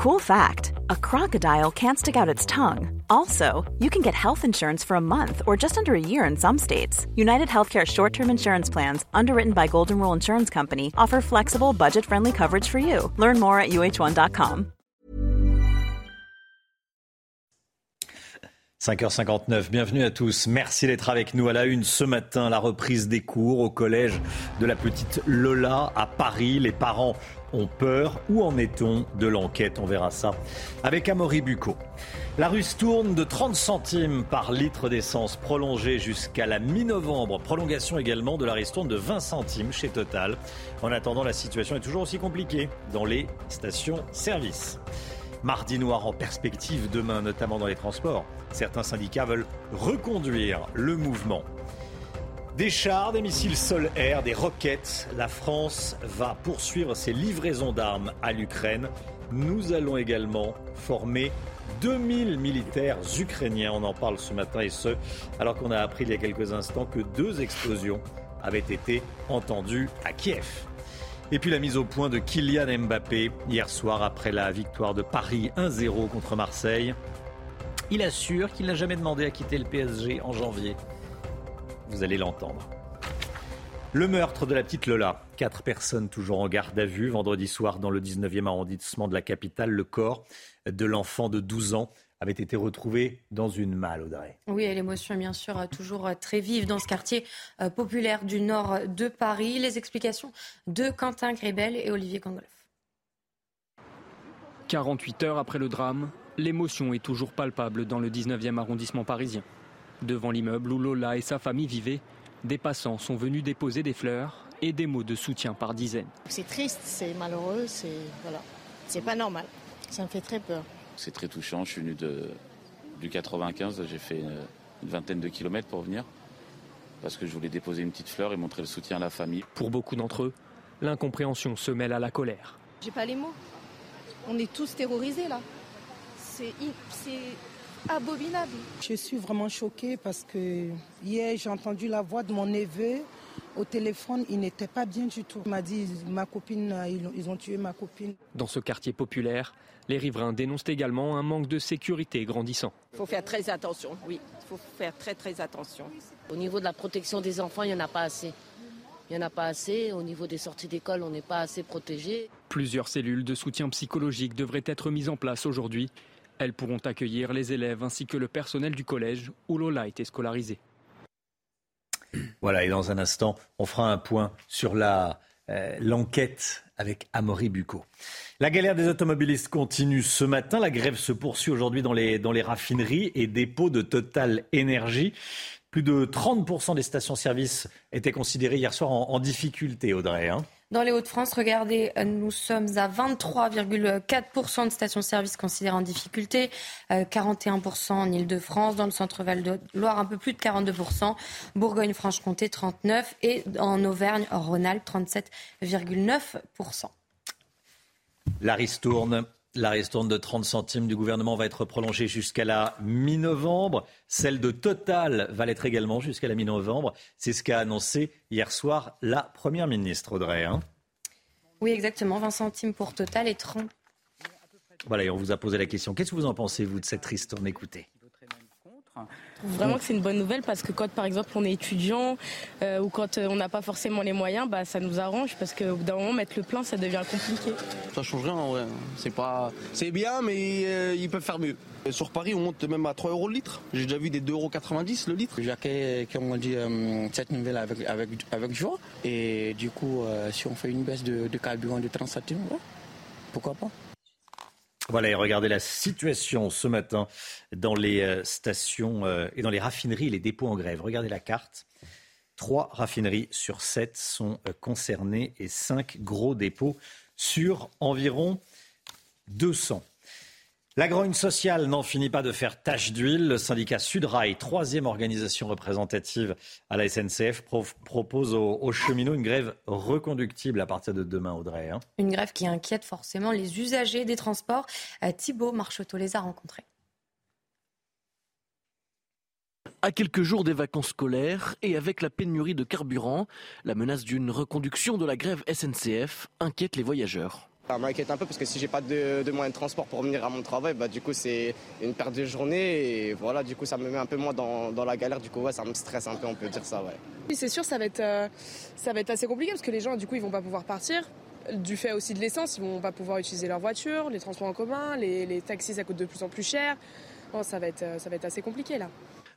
Cool fact a crocodile can't stick out its tongue. Also, you can get health insurance for a month or just under a year in some states. United Healthcare short term insurance plans, underwritten by Golden Rule Insurance Company, offer flexible, budget friendly coverage for you. Learn more at uh1.com. 5h59, bienvenue à tous. Merci d'être avec nous à la une ce matin. La reprise des cours au collège de la petite Lola à Paris. Les parents ont peur. Où en est-on de l'enquête? On verra ça avec Amaury Bucco. La russe tourne de 30 centimes par litre d'essence prolongée jusqu'à la mi-novembre. Prolongation également de la ristourne de 20 centimes chez Total. En attendant, la situation est toujours aussi compliquée dans les stations-service. Mardi noir en perspective demain, notamment dans les transports. Certains syndicats veulent reconduire le mouvement. Des chars, des missiles sol-air, des roquettes. La France va poursuivre ses livraisons d'armes à l'Ukraine. Nous allons également former 2000 militaires ukrainiens. On en parle ce matin et ce, alors qu'on a appris il y a quelques instants que deux explosions avaient été entendues à Kiev. Et puis la mise au point de Kylian Mbappé hier soir après la victoire de Paris 1-0 contre Marseille. Il assure qu'il n'a jamais demandé à quitter le PSG en janvier. Vous allez l'entendre. Le meurtre de la petite Lola. Quatre personnes toujours en garde à vue. Vendredi soir, dans le 19e arrondissement de la capitale, le corps de l'enfant de 12 ans avait été retrouvé dans une malle, Audrey. Oui, et l'émotion est bien sûr toujours très vive dans ce quartier euh, populaire du nord de Paris. Les explications de Quentin Grébel et Olivier Kangoloff. 48 heures après le drame, l'émotion est toujours palpable dans le 19e arrondissement parisien. Devant l'immeuble où Lola et sa famille vivaient, des passants sont venus déposer des fleurs et des mots de soutien par dizaines. C'est triste, c'est malheureux, c'est voilà, c'est pas normal. Ça me fait très peur. C'est très touchant. Je suis venu de, du 95, j'ai fait une, une vingtaine de kilomètres pour venir parce que je voulais déposer une petite fleur et montrer le soutien à la famille. Pour beaucoup d'entre eux, l'incompréhension se mêle à la colère. J'ai pas les mots. On est tous terrorisés là. C'est abominable. Je suis vraiment choquée parce que hier j'ai entendu la voix de mon neveu au téléphone, il n'était pas bien du tout. Il m'a dit ma copine, ils ont tué ma copine. Dans ce quartier populaire, les riverains dénoncent également un manque de sécurité grandissant. Il faut faire très attention, oui, il faut faire très très attention. Au niveau de la protection des enfants, il n'y en a pas assez. Il n'y en a pas assez. Au niveau des sorties d'école, on n'est pas assez protégé. Plusieurs cellules de soutien psychologique devraient être mises en place aujourd'hui. Elles pourront accueillir les élèves ainsi que le personnel du collège où Lola été scolarisée. Voilà, et dans un instant, on fera un point sur euh, l'enquête avec Amaury Bucco. La galère des automobilistes continue ce matin. La grève se poursuit aujourd'hui dans les, dans les raffineries et dépôts de Total Énergie. Plus de 30% des stations-service étaient considérées hier soir en, en difficulté, Audrey. Hein. Dans les Hauts-de-France, regardez, nous sommes à 23,4% de stations-service considérées en difficulté, 41% en Ile-de-France, dans le centre-val de Loire, un peu plus de 42%, Bourgogne-Franche-Comté, 39% et en Auvergne-Rhône-Alpes, 37,9%. La ristourne. La ristourne de 30 centimes du gouvernement va être prolongée jusqu'à la mi-novembre. Celle de Total va l'être également jusqu'à la mi-novembre. C'est ce qu'a annoncé hier soir la Première ministre, Audrey. Hein. oui, exactement. 20 centimes pour Total et 30. Voilà, et on vous a posé la question. Qu'est-ce que vous en pensez, vous, de cette ristourne? Écoutez. Vraiment que c'est une bonne nouvelle parce que quand par exemple on est étudiant euh, ou quand euh, on n'a pas forcément les moyens, bah, ça nous arrange parce qu'au bout d'un moment mettre le plein ça devient compliqué. Ça change rien en vrai. C'est pas, c'est bien mais euh, ils peuvent faire mieux. Sur Paris on monte même à 3 euros le litre. J'ai déjà vu des 2,90 euros le litre. Jacques, comme on dit, euh, cette nouvelle avec, avec, avec joie. Et du coup, euh, si on fait une baisse de, de carburant de 30 centimes, ouais, pourquoi pas voilà, et regardez la situation ce matin dans les euh, stations euh, et dans les raffineries les dépôts en grève. Regardez la carte. Trois raffineries sur sept sont euh, concernées et cinq gros dépôts sur environ 200. La grogne sociale n'en finit pas de faire tache d'huile. Le syndicat Sudrail, troisième organisation représentative à la SNCF, propose aux, cheminots une grève reconductible à partir de demain, Audrey. Hein. Une grève qui inquiète forcément les usagers des transports. Euh, Thibault Marcheteau les a rencontrés. À quelques jours des vacances scolaires et avec la pénurie de carburant, la menace d'une reconduction de la grève SNCF inquiète les voyageurs. Ça m'inquiète un peu parce que si j'ai pas de, de moyens de transport pour venir à mon travail, bah, du coup c'est une perte de journée et voilà, du coup ça me met un peu moins dans, dans la galère, du coup ouais, ça me stresse un peu, on peut dire ça. Ouais. Oui, c'est sûr, ça va, être, euh, ça va être assez compliqué parce que les gens, du coup, ils vont pas pouvoir partir. Du fait aussi de l'essence, ils vont pas pouvoir utiliser leur voiture, les transports en commun, les, les taxis, ça coûte de plus en plus cher. Bon, ça, va être, euh, ça va être assez compliqué là.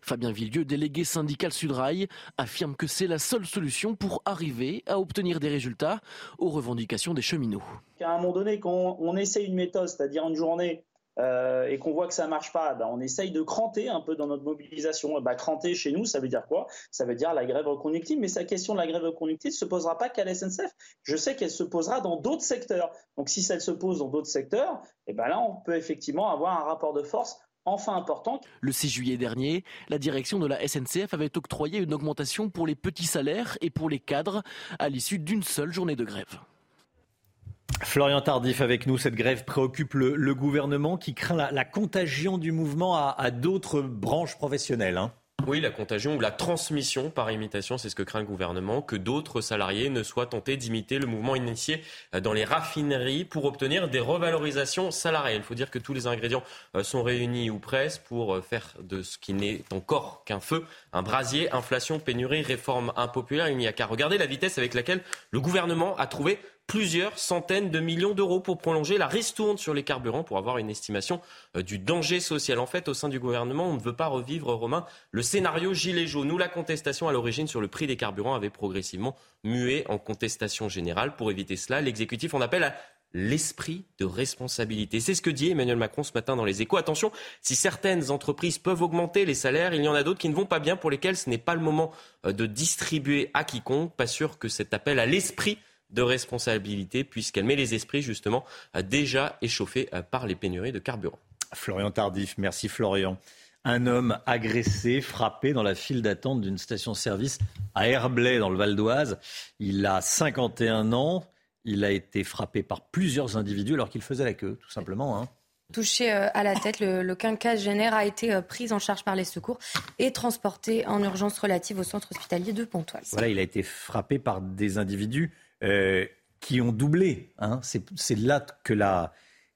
Fabien Villieu, délégué syndical Sudrail, affirme que c'est la seule solution pour arriver à obtenir des résultats aux revendications des cheminots. À un moment donné, quand on essaie une méthode, c'est-à-dire une journée, euh, et qu'on voit que ça marche pas, ben on essaye de cranter un peu dans notre mobilisation. Ben, cranter chez nous, ça veut dire quoi? Ça veut dire la grève reconductive. Mais sa question de la grève reconductive ne se posera pas qu'à la SNCF. Je sais qu'elle se posera dans d'autres secteurs. Donc si ça se pose dans d'autres secteurs, et ben là, on peut effectivement avoir un rapport de force enfin important. Le 6 juillet dernier, la direction de la SNCF avait octroyé une augmentation pour les petits salaires et pour les cadres à l'issue d'une seule journée de grève. Florian Tardif avec nous. Cette grève préoccupe le, le gouvernement qui craint la, la, contagion du mouvement à, à d'autres branches professionnelles. Hein. Oui, la contagion ou la transmission par imitation, c'est ce que craint le gouvernement, que d'autres salariés ne soient tentés d'imiter le mouvement initié dans les raffineries pour obtenir des revalorisations salariales. Il faut dire que tous les ingrédients sont réunis ou presque pour faire de ce qui n'est encore qu'un feu un brasier. Inflation, pénurie, réforme impopulaire, il n'y a qu'à regarder la vitesse avec laquelle le gouvernement a trouvé plusieurs centaines de millions d'euros pour prolonger la ristourne sur les carburants pour avoir une estimation du danger social. En fait, au sein du gouvernement, on ne veut pas revivre, Romain, le scénario gilet jaune où la contestation à l'origine sur le prix des carburants avait progressivement mué en contestation générale. Pour éviter cela, l'exécutif en appelle à l'esprit de responsabilité. C'est ce que dit Emmanuel Macron ce matin dans les échos. Attention, si certaines entreprises peuvent augmenter les salaires, il y en a d'autres qui ne vont pas bien, pour lesquelles ce n'est pas le moment de distribuer à quiconque. Pas sûr que cet appel à l'esprit de responsabilité, puisqu'elle met les esprits justement déjà échauffés par les pénuries de carburant. Florian Tardif, merci Florian. Un homme agressé, frappé dans la file d'attente d'une station-service à Herblay, dans le Val d'Oise. Il a 51 ans. Il a été frappé par plusieurs individus alors qu'il faisait la queue, tout simplement. Hein. Touché à la tête, le, le quinquagénaire a été pris en charge par les secours et transporté en urgence relative au centre hospitalier de Pontoise. Voilà, il a été frappé par des individus euh, qui ont doublé. Hein. C'est là que la,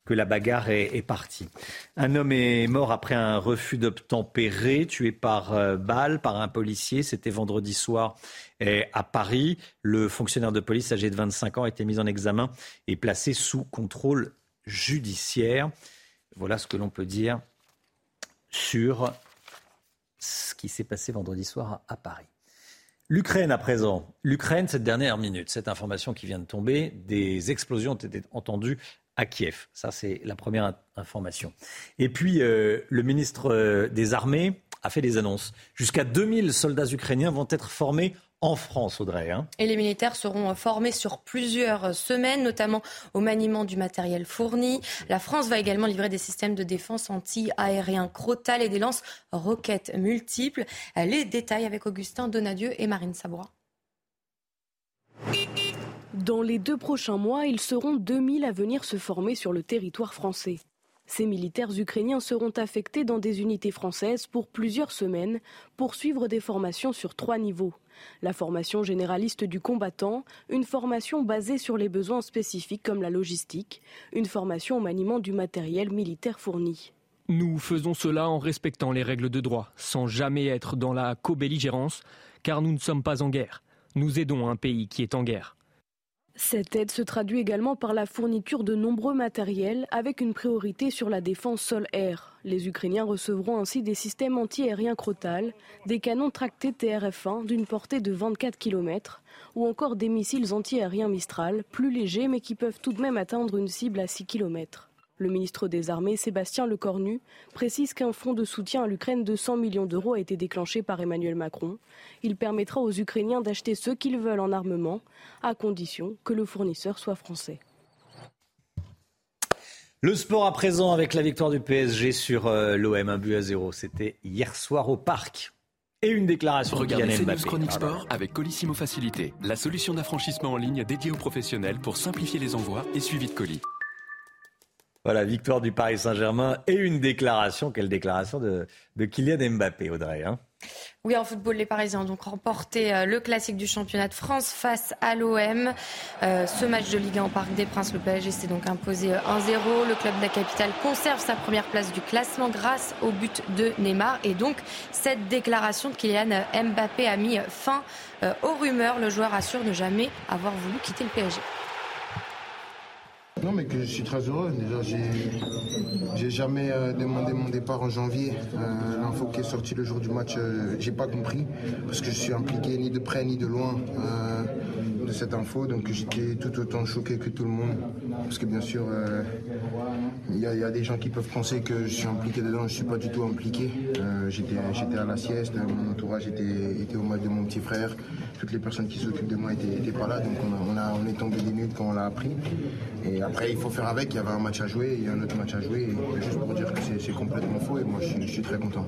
que la bagarre est, partie. Un homme est mort après un refus d'obtempérer, tué par euh, balle par un policier. C'était vendredi soir euh, à Paris. Le fonctionnaire de police âgé de 25 ans a été mis en examen et placé sous contrôle judiciaire. Voilà ce que l'on peut dire sur ce qui s'est passé vendredi soir à Paris. L'Ukraine à présent. L'Ukraine, cette dernière minute, cette information qui vient de tomber, des explosions ont été entendues à Kiev. Ça, c'est la première information. Et puis, euh, le ministre euh, des Armées a fait des annonces. Jusqu'à 2000 soldats ukrainiens vont être formés en France, Audrey. Hein. Et les militaires seront formés sur plusieurs semaines, notamment au maniement du matériel fourni. La France va également livrer des systèmes de défense anti-aériens Crotal et des lances roquettes multiples. Les détails avec Augustin Donadieu et Marine Sabourin. Dans les deux prochains mois, ils seront 2000 à venir se former sur le territoire français. Ces militaires ukrainiens seront affectés dans des unités françaises pour plusieurs semaines pour suivre des formations sur trois niveaux. La formation généraliste du combattant, une formation basée sur les besoins spécifiques comme la logistique, une formation au maniement du matériel militaire fourni. Nous faisons cela en respectant les règles de droit, sans jamais être dans la co-belligérance, car nous ne sommes pas en guerre. Nous aidons un pays qui est en guerre. Cette aide se traduit également par la fourniture de nombreux matériels avec une priorité sur la défense sol-air. Les Ukrainiens recevront ainsi des systèmes anti-aériens Crotal, des canons tractés TRF-1 d'une portée de 24 km ou encore des missiles anti-aériens Mistral, plus légers mais qui peuvent tout de même atteindre une cible à 6 km. Le ministre des Armées, Sébastien Lecornu, précise qu'un fonds de soutien à l'Ukraine de 100 millions d'euros a été déclenché par Emmanuel Macron. Il permettra aux Ukrainiens d'acheter ce qu'ils veulent en armement, à condition que le fournisseur soit français. Le sport à présent avec la victoire du PSG sur euh, l'OM, un but à zéro. C'était hier soir au parc. Et une déclaration Regardez de CNews Chronique Sport avec Colissimo Facilité, la solution d'affranchissement en ligne dédiée aux professionnels pour simplifier les envois et suivi de colis. Voilà, victoire du Paris Saint-Germain et une déclaration. Quelle déclaration de, de Kylian Mbappé, Audrey hein Oui, en football, les Parisiens ont donc remporté euh, le classique du championnat de France face à l'OM. Euh, ce match de Ligue 1 au Parc des Princes, le PSG s'est donc imposé 1-0. Euh, le club de la capitale conserve sa première place du classement grâce au but de Neymar. Et donc, cette déclaration de Kylian Mbappé a mis fin aux rumeurs. Le joueur assure ne jamais avoir voulu quitter le PSG. Non, mais que je suis très heureux. Déjà, j'ai jamais euh, demandé mon départ en janvier. Euh, l'info qui est sortie le jour du match, euh, j'ai pas compris parce que je suis impliqué ni de près ni de loin de cette info. Donc j'étais tout autant choqué que tout le monde parce que bien sûr, il y, a des gens qui peuvent penser que je suis impliqué dedans. Je suis pas du tout impliqué. j'étais à la sieste, mon entourage était, était au match de mon petit frère. Toutes les personnes qui s'occupent de moi étaient, pas là, donc on, a, on, est tombé des minutes quand on l'a appris. Après, il faut faire avec. Il y avait un match à jouer, il y a un autre match à jouer. Et juste pour dire que c'est complètement faux. Et moi, je suis, très content.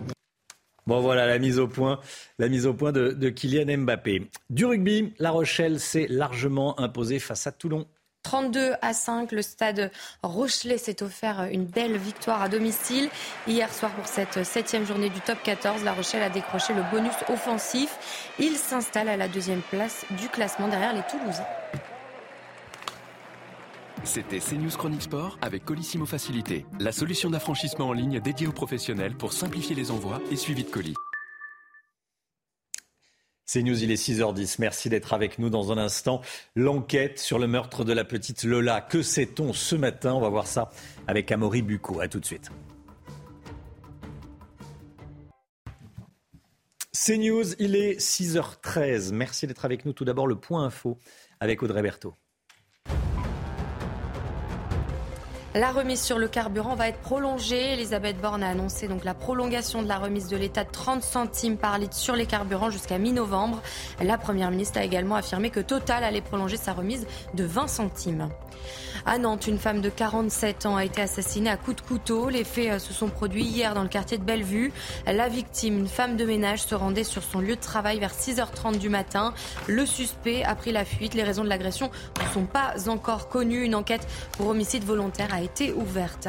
Bon voilà la mise au point, la mise au point de, de Kylian Mbappé. Du rugby, La Rochelle s'est largement imposée face à Toulon. 32 à 5, le stade Rochelet s'est offert une belle victoire à domicile. Hier soir, pour cette septième journée du top 14, La Rochelle a décroché le bonus offensif. Il s'installe à la deuxième place du classement derrière les Toulousains. C'était CNews Chronique Sport avec Colissimo Facilité, la solution d'affranchissement en ligne dédiée aux professionnels pour simplifier les envois et suivi de colis. CNews, il est 6h10. Merci d'être avec nous dans un instant. L'enquête sur le meurtre de la petite Lola. Que sait-on ce matin? On va voir ça avec Amaury Bucco. A tout de suite. CNews, il est 6h13. Merci d'être avec nous. Tout d'abord, le point info avec Audrey Berthaud. La remise sur le carburant va être prolongée. Elisabeth Borne a annoncé donc la prolongation de la remise de l'État de 30 centimes par litre sur les carburants jusqu'à mi-novembre. La Première ministre a également affirmé que Total allait prolonger sa remise de 20 centimes. À Nantes, une femme de 47 ans a été assassinée à coups de couteau. Les faits euh, se sont produits hier dans le quartier de Bellevue. La victime, une femme de ménage, se rendait sur son lieu de travail vers 6h30 du matin. Le suspect a pris la fuite. Les raisons de l'agression ne sont pas encore connues. Une enquête pour homicide volontaire a été ouverte.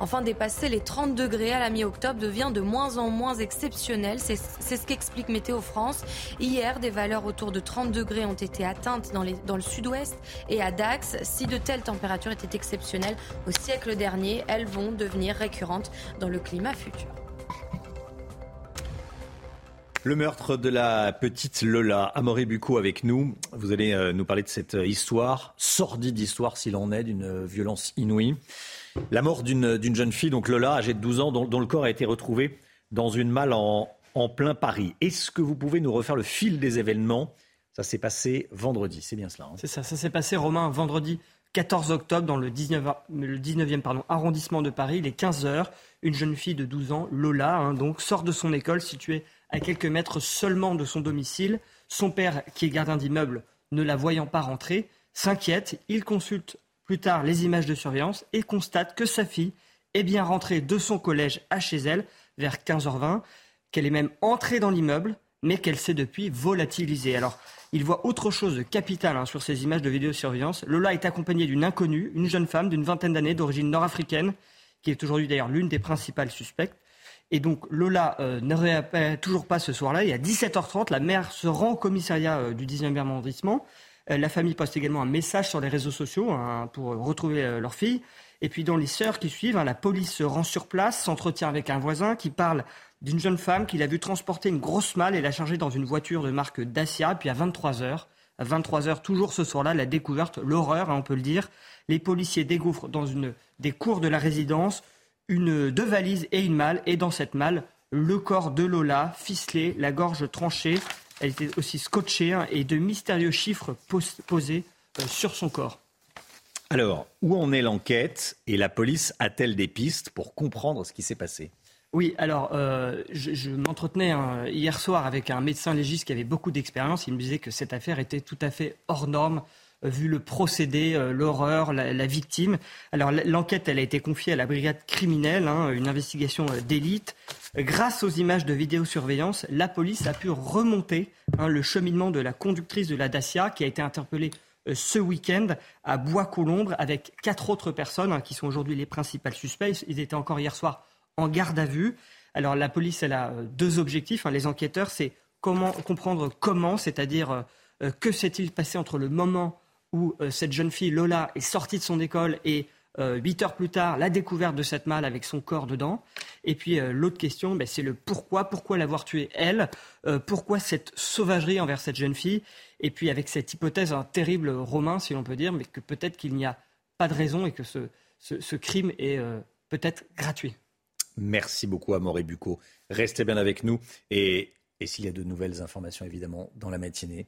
Enfin, dépasser les 30 degrés à la mi-octobre devient de moins en moins exceptionnel. C'est ce qu'explique Météo France. Hier, des valeurs autour de 30 degrés ont été atteintes dans, le sud-ouest et à Dax. Si de telles températures étaient exceptionnelles au siècle dernier, elles vont devenir récurrentes dans le climat futur. Le meurtre de la petite Lola, Amaury Bucco avec nous. Vous allez euh, nous parler de cette histoire, sordide histoire s'il en est, d'une violence inouïe. La mort d'une jeune fille, donc Lola, âgée de 12 ans, dont, le corps a été retrouvé dans une malle en, plein Paris. Est-ce que vous pouvez nous refaire le fil des événements? Ça s'est passé vendredi, c'est bien cela. Hein c'est ça, ça s'est passé, Romain, vendredi 14 octobre dans le, 19, le 19e pardon, arrondissement de Paris, il est 15 heures. Une jeune fille de 12 ans, Lola, hein, donc, sort de son école située à quelques mètres seulement de son domicile. Son père, qui est gardien d'immeuble, ne la voyant pas rentrer, s'inquiète. Il consulte plus tard les images de surveillance et constate que sa fille est bien rentrée de son collège à chez elle vers 15h20, qu'elle est même entrée dans l'immeuble, mais qu'elle s'est depuis volatilisée. Alors, il voit autre chose de capital hein, sur ces images de vidéosurveillance. Lola est accompagnée d'une inconnue, une jeune femme d'une vingtaine d'années d'origine nord-africaine, qui est aujourd'hui d'ailleurs l'une des principales suspectes. Et donc Lola euh, ne réapparaît toujours pas ce soir-là. Et à 17h30, la mère se rend au commissariat euh, du 19e arrondissement. Euh, la famille poste également un message sur les réseaux sociaux hein, pour retrouver euh, leur fille. Et puis dans les sœurs qui suivent, hein, la police se rend sur place, s'entretient avec un voisin qui parle d'une jeune femme qu'il a vu transporter une grosse malle et la charger dans une voiture de marque Dacia. Puis à 23 h à 23 h toujours ce soir-là, la découverte, l'horreur, hein, on peut le dire. Les policiers découvrent dans une des cours de la résidence une deux valises et une malle. Et dans cette malle, le corps de Lola, ficelé, la gorge tranchée, elle était aussi scotchée hein, et de mystérieux chiffres posés euh, sur son corps. Alors, où en est l'enquête et la police a-t-elle des pistes pour comprendre ce qui s'est passé? Oui, alors euh, je, m'entretenais hein, hier soir avec un médecin légiste qui avait beaucoup d'expérience. Il me disait que cette affaire était tout à fait hors norme, vu le procédé, l'horreur, la, victime. Alors l'enquête, elle a été confiée à la brigade criminelle, hein, une investigation d'élite. Grâce aux images de vidéosurveillance, la police a pu remonter hein, le cheminement de la conductrice de la Dacia qui a été interpellée euh, ce week-end à Bois-Colombres avec quatre autres personnes hein, qui sont aujourd'hui les principales suspects. Ils étaient encore hier soir en garde à vue. Alors la police, elle a deux objectifs. Les enquêteurs, c'est comprendre comment, c'est-à-dire que s'est-il passé entre le moment où cette jeune fille, Lola, est sortie de son école et euh, huit heures plus tard, la découverte de cette malle avec son corps dedans. Et puis euh, l'autre question, ben, c'est le pourquoi. Pourquoi l'avoir tuée elle? Euh, Pourquoi cette sauvagerie envers cette jeune fille? Et puis avec cette hypothèse, un terrible romain, si l'on peut dire, mais que peut-être qu'il n'y a pas de raison et que ce, crime est peut-être gratuit. Merci beaucoup, Amaury Bucco. Restez bien avec nous. Et, et s'il y a de nouvelles informations, évidemment, dans la matinée,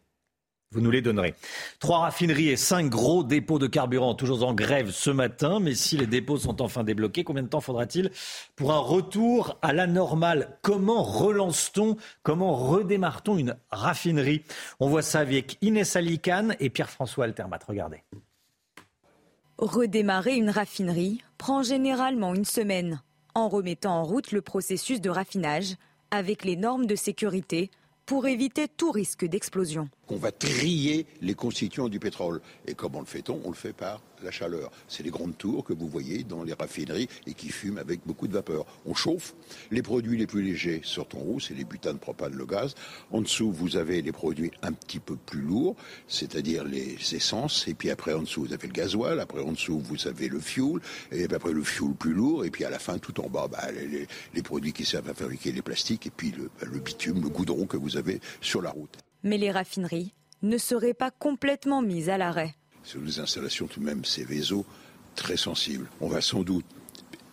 vous nous les donnerez. Trois raffineries et cinq gros dépôts de carburant, toujours en grève ce matin. Mais si les dépôts sont enfin débloqués, combien de temps faudra-t-il pour un retour à la normale? Comment relance-t-on, comment redémarre-t-on une raffinerie? On voit ça avec Inès Alicane et Pierre-François Altermat. Regardez. Redémarrer une raffinerie prend généralement une semaine en remettant en route le processus de raffinage avec les normes de sécurité pour éviter tout risque d'explosion. On va trier les constituants du pétrole. Et comment le fait-on? On le fait par la chaleur. C'est les grandes tours que vous voyez dans les raffineries et qui fument avec beaucoup de vapeur. On chauffe. Les produits les plus légers sortent en haut, c'est les butanes, propane, le gaz. En dessous, vous avez les produits un petit peu plus lourds, c'est-à-dire les essences. Et puis après, en dessous, vous avez le gasoil. Après, en dessous, vous avez le fuel. Et après, le fuel plus lourd. Et puis à la fin, tout en bas, bah, les, produits qui servent à fabriquer les plastiques. Et puis le, bah, le bitume, le goudron que vous avez sur la route. Mais les raffineries ne seraient pas complètement mises à l'arrêt. Sur des installations tout de même Céveso très sensibles. On va sans doute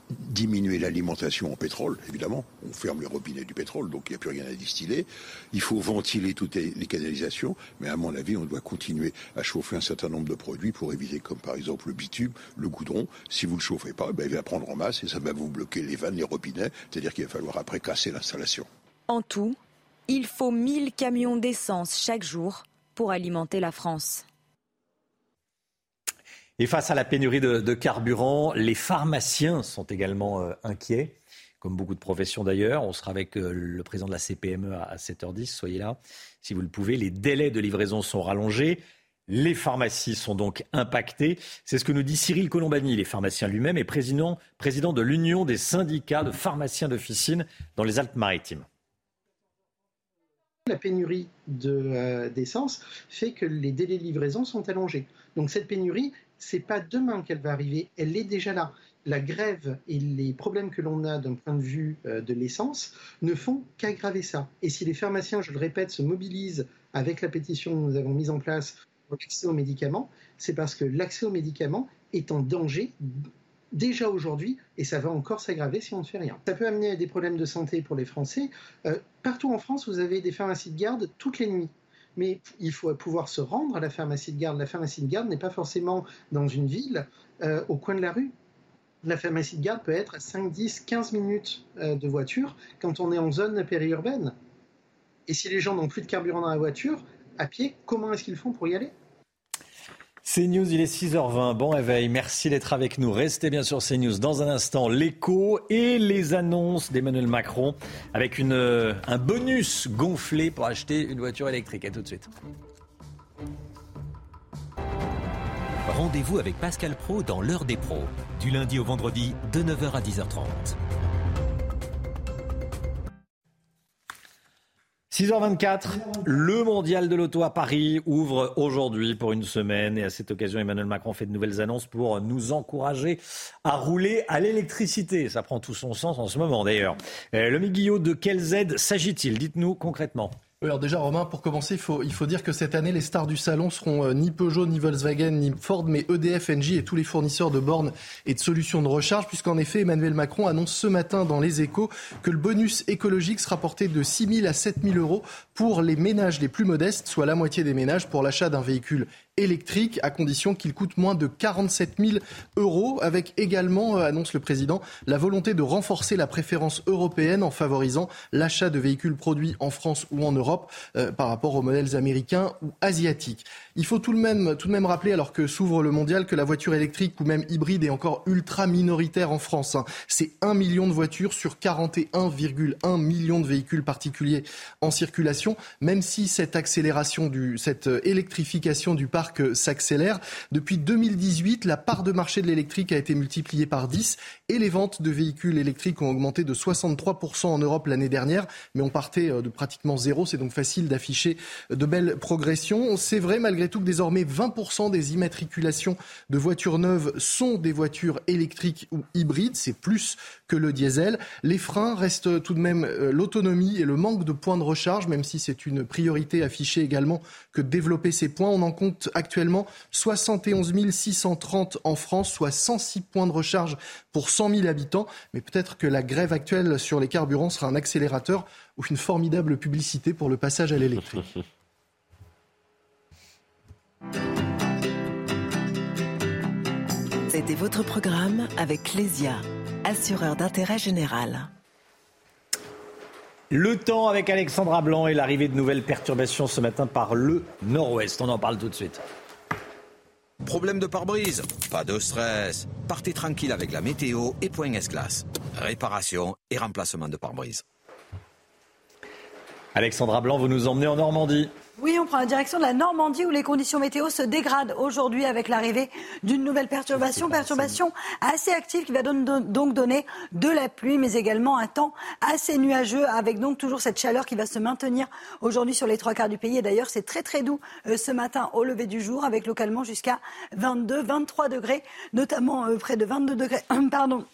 diminuer l'alimentation en pétrole, évidemment. On ferme les robinets du pétrole, donc il n'y a plus rien à distiller. Il faut ventiler toutes les canalisations, mais à mon avis, on doit continuer à chauffer un certain nombre de produits pour éviter, comme par exemple le bitume, le goudron. Si vous ne le chauffez pas, ben, il va prendre en masse et ça va vous bloquer les vannes, les robinets, c'est-à-dire qu'il va falloir après casser l'installation. En tout, il faut 1000 camions d'essence chaque jour pour alimenter la France. Et face à la pénurie de, carburant, les pharmaciens sont également euh, inquiets, comme beaucoup de professions d'ailleurs. On sera avec euh, le président de la CPME à, 7h10, soyez là si vous le pouvez. Les délais de livraison sont rallongés. Les pharmacies sont donc impactées. C'est ce que nous dit Cyril Colombani, les pharmaciens lui-même, et président, président de l'Union des syndicats de pharmaciens d'officine dans les Alpes-Maritimes. La pénurie euh, d'essence fait que les délais de livraison sont allongés. Donc cette pénurie, c'est pas demain qu'elle va arriver, elle est déjà là. La grève et les problèmes que l'on a d'un point de vue euh, de l'essence ne font qu'aggraver ça. Et si les pharmaciens, je le répète, se mobilisent avec la pétition que nous avons mise en place pour l'accès aux médicaments, c'est parce que l'accès aux médicaments est en danger déjà aujourd'hui, et ça va encore s'aggraver si on ne fait rien. Ça peut amener à des problèmes de santé pour les Français. Euh, partout en France, vous avez des pharmacies de garde toutes les nuits mais il faut pouvoir se rendre à la pharmacie de garde. La pharmacie de garde n'est pas forcément dans une ville, euh, au coin de la rue. La pharmacie de garde peut être à 5, 10, 15 minutes euh, de voiture quand on est en zone périurbaine. Et si les gens n'ont plus de carburant dans la voiture, à pied, comment est-ce qu'ils font pour y aller? CNews, il est 6h20. Bon réveil. Merci d'être avec nous. Restez bien sur CNews. Dans un instant, l'écho et les annonces d'Emmanuel Macron avec euh, un bonus gonflé pour acheter une voiture électrique. À tout de suite. Rendez-vous avec Pascal Pro dans l'heure des pros, du lundi au vendredi de 9h à 10h30. 6h24, le mondial de l'auto à Paris ouvre aujourd'hui pour une semaine et à cette occasion Emmanuel Macron fait de nouvelles annonces pour nous encourager à rouler à l'électricité. Ça prend tout son sens en ce moment d'ailleurs. Euh, le Guillot, de quelles aides s'agit-il? Dites-nous concrètement. Alors déjà, Romain, pour commencer, il faut, dire que cette année, les stars du salon seront euh, ni Peugeot, ni Volkswagen, ni Ford, mais EDF, Engie et tous les fournisseurs de bornes et de solutions de recharge, puisqu'en effet, Emmanuel Macron annonce ce matin dans les échos que le bonus écologique sera porté de 6 000 à 7 000 euros pour les ménages les plus modestes, soit la moitié des ménages, pour l'achat d'un véhicule électrique, à condition qu'il coûte moins de 47 000 euros, avec également, euh, annonce le président, la volonté de renforcer la préférence européenne en favorisant l'achat de véhicules produits en France ou en Europe euh, par rapport aux modèles américains ou asiatiques. Il faut tout de même, tout de même rappeler, alors que s'ouvre le mondial, que la voiture électrique ou même hybride est encore ultra minoritaire en France. Hein. C'est 1 million de voitures sur 41,1 millions de véhicules particuliers en circulation. Même si cette accélération du, cette électrification du parc s'accélère, depuis 2018, la part de marché de l'électrique a été multipliée par 10 et les ventes de véhicules électriques ont augmenté de 63% en Europe l'année dernière. Mais on partait euh, de pratiquement zéro. C'est donc facile d'afficher de belles progressions. C'est vrai malgré tout que désormais 20% des immatriculations de voitures neuves sont des voitures électriques ou hybrides. C'est plus que le diesel. Les freins restent tout de même euh, l'autonomie et le manque de points de recharge, même si c'est une priorité affichée également que développer ces points. On en compte actuellement 71 630 en France, soit 106 points de recharge pour 100 000 habitants. Mais peut-être que la grève actuelle sur les carburants sera un accélérateur ou une formidable publicité pour le passage à l'électrique. C'était votre programme avec Lesia, assureur d'intérêt général. Le temps avec Alexandra Blanc et l'arrivée de nouvelles perturbations ce matin par le nord-ouest. On en parle tout de suite. Problème de pare-brise? Pas de stress. Partez tranquille avec la météo et point S-Glace. Réparation et remplacement de pare-brise. Alexandra Blanc, vous nous emmenez en Normandie. Oui, on prend la direction de la Normandie où les conditions météo se dégradent aujourd'hui avec l'arrivée d'une nouvelle perturbation, perturbation assez active qui va donc donner de la pluie mais également un temps assez nuageux avec donc toujours cette chaleur qui va se maintenir aujourd'hui sur les trois quarts du pays. Et d'ailleurs, c'est très très doux euh, ce matin au lever du jour avec localement jusqu'à 22, 23 degrés, notamment euh, près de 22 degrés, pardon,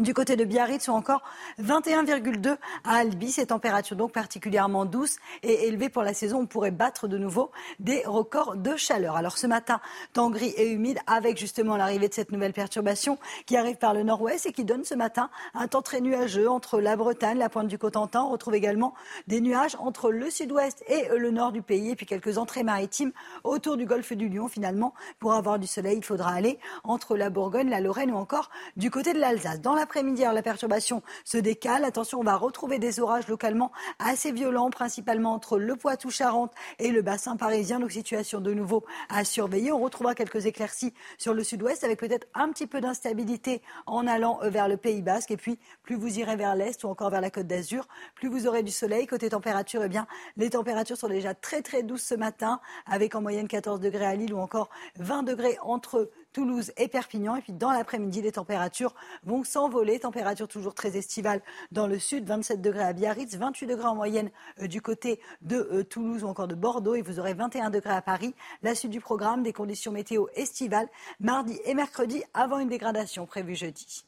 du côté de Biarritz ou encore 21,2 à Albi. Ces températures donc particulièrement douces et élevées pour la saison. On pourrait battre de nouveau des records de chaleur. Alors ce matin, temps gris et humide avec justement l'arrivée de cette nouvelle perturbation qui arrive par le nord-ouest et qui donne ce matin un temps très nuageux entre la Bretagne, la pointe du Cotentin. On retrouve également des nuages entre le sud-ouest et le nord du pays et puis quelques entrées maritimes autour du golfe du Lion. Finalement, pour avoir du soleil, il faudra aller entre la Bourgogne, la Lorraine ou encore du côté de l'Alsace. Après-midi, la perturbation se décale. Attention, on va retrouver des orages localement assez violents, principalement entre le Poitou-Charentes et le bassin parisien. Donc, situation de nouveau à surveiller. On retrouvera quelques éclaircies sur le sud-ouest avec peut-être un petit peu d'instabilité en allant euh, vers le Pays Basque. Et puis, plus vous irez vers l'est ou encore vers la Côte d'Azur, plus vous aurez du soleil. Côté température, eh les températures sont déjà très très douces ce matin, avec en moyenne 14 degrés à Lille ou encore 20 degrés entre Toulouse et Perpignan. Et puis dans l'après-midi, les températures vont s'envoler. Température toujours très estivale dans le sud, 27 degrés à Biarritz, 28 degrés en moyenne euh, du côté de euh, Toulouse ou encore de Bordeaux. Et vous aurez 21 degrés à Paris. La suite du programme, des conditions météo estivales, mardi et mercredi, avant une dégradation prévue jeudi.